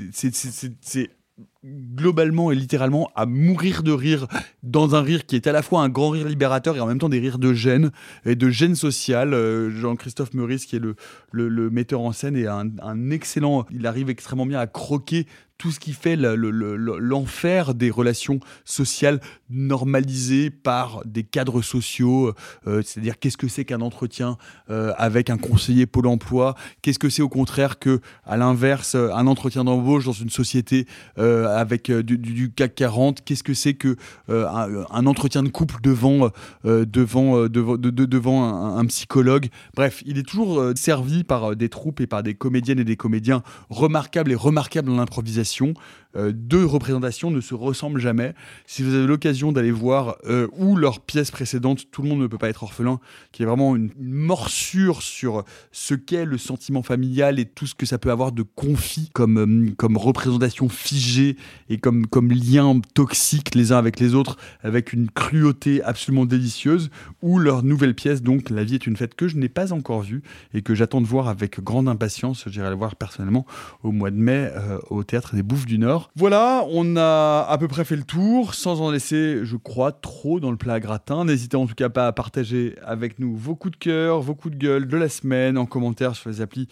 globalement et littéralement à mourir de rire dans un rire qui est à la fois un grand rire libérateur et en même temps des rires de gêne et de gêne sociale. Euh, Jean-Christophe Meurice, qui est le, le, metteur en scène, est un excellent. Il arrive extrêmement bien à croquer tout ce qui fait le- le- le- le- l'enfer des relations sociales normalisées par des cadres sociaux. euh, C'est-à-dire qu'est-ce que c'est qu'un entretien euh, avec un conseiller Pôle Emploi? Qu'est-ce que c'est au contraire que, à l'inverse, un entretien d'embauche dans une société euh, avec du, CAC 40 Qu'est-ce que c'est que un, un entretien de couple devant devant devant, de- de- devant un, un psychologue? Bref, il est toujours servi par des troupes et par des comédiennes et des comédiens remarquables et remarquables dans l'improvisation communication euh, deux représentations ne se ressemblent jamais. Si vous avez l'occasion d'aller voir euh, ou leur pièce précédente, Tout le monde ne peut pas être orphelin, qui est vraiment une, morsure sur ce qu'est le sentiment familial et tout ce que ça peut avoir de confit comme, euh, comme représentation figée et comme, comme lien toxique les uns avec les autres, avec une cruauté absolument délicieuse, ou leur nouvelle pièce, donc La vie est une fête, que je n'ai pas encore vue et que j'attends de voir avec grande impatience. J'irai la voir personnellement au mois de mai euh, au Théâtre des Bouffes du Nord. Voilà, on a à peu près fait le tour, sans en laisser, je crois, trop dans le plat gratin. N'hésitez en tout cas pas à partager avec nous vos coups de cœur, vos coups de gueule de la semaine en commentaire sur les applis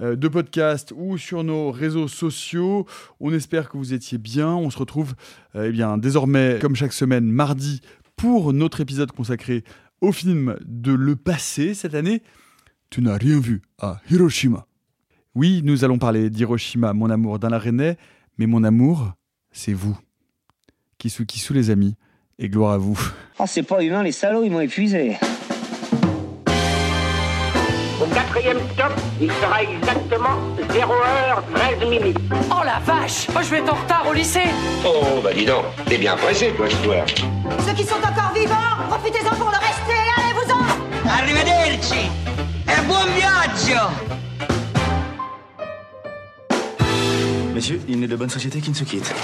euh, de podcast ou sur nos réseaux sociaux. On espère que vous étiez bien. On se retrouve euh, eh bien désormais comme chaque semaine mardi pour notre épisode consacré au film de Le Passé cette année. Tu n'as rien vu à Hiroshima. Oui, nous allons parler d'Hiroshima, mon amour d'Alain René, mais mon amour, c'est vous. Kisu Kisu les amis, et gloire à vous. Oh, c'est pas humain, les salauds, ils m'ont épuisé. Au quatrième stop, il sera exactement 0h13 minutes. Oh la vache Moi je vais être en retard au lycée Oh, bah dis donc, t'es bien pressé, toi, toi. Ceux qui sont encore vivants, profitez-en pour le rester, allez-vous-en Arrivederci E buon viaggio Messieurs, il n'est de bonne société qui ne se quitte.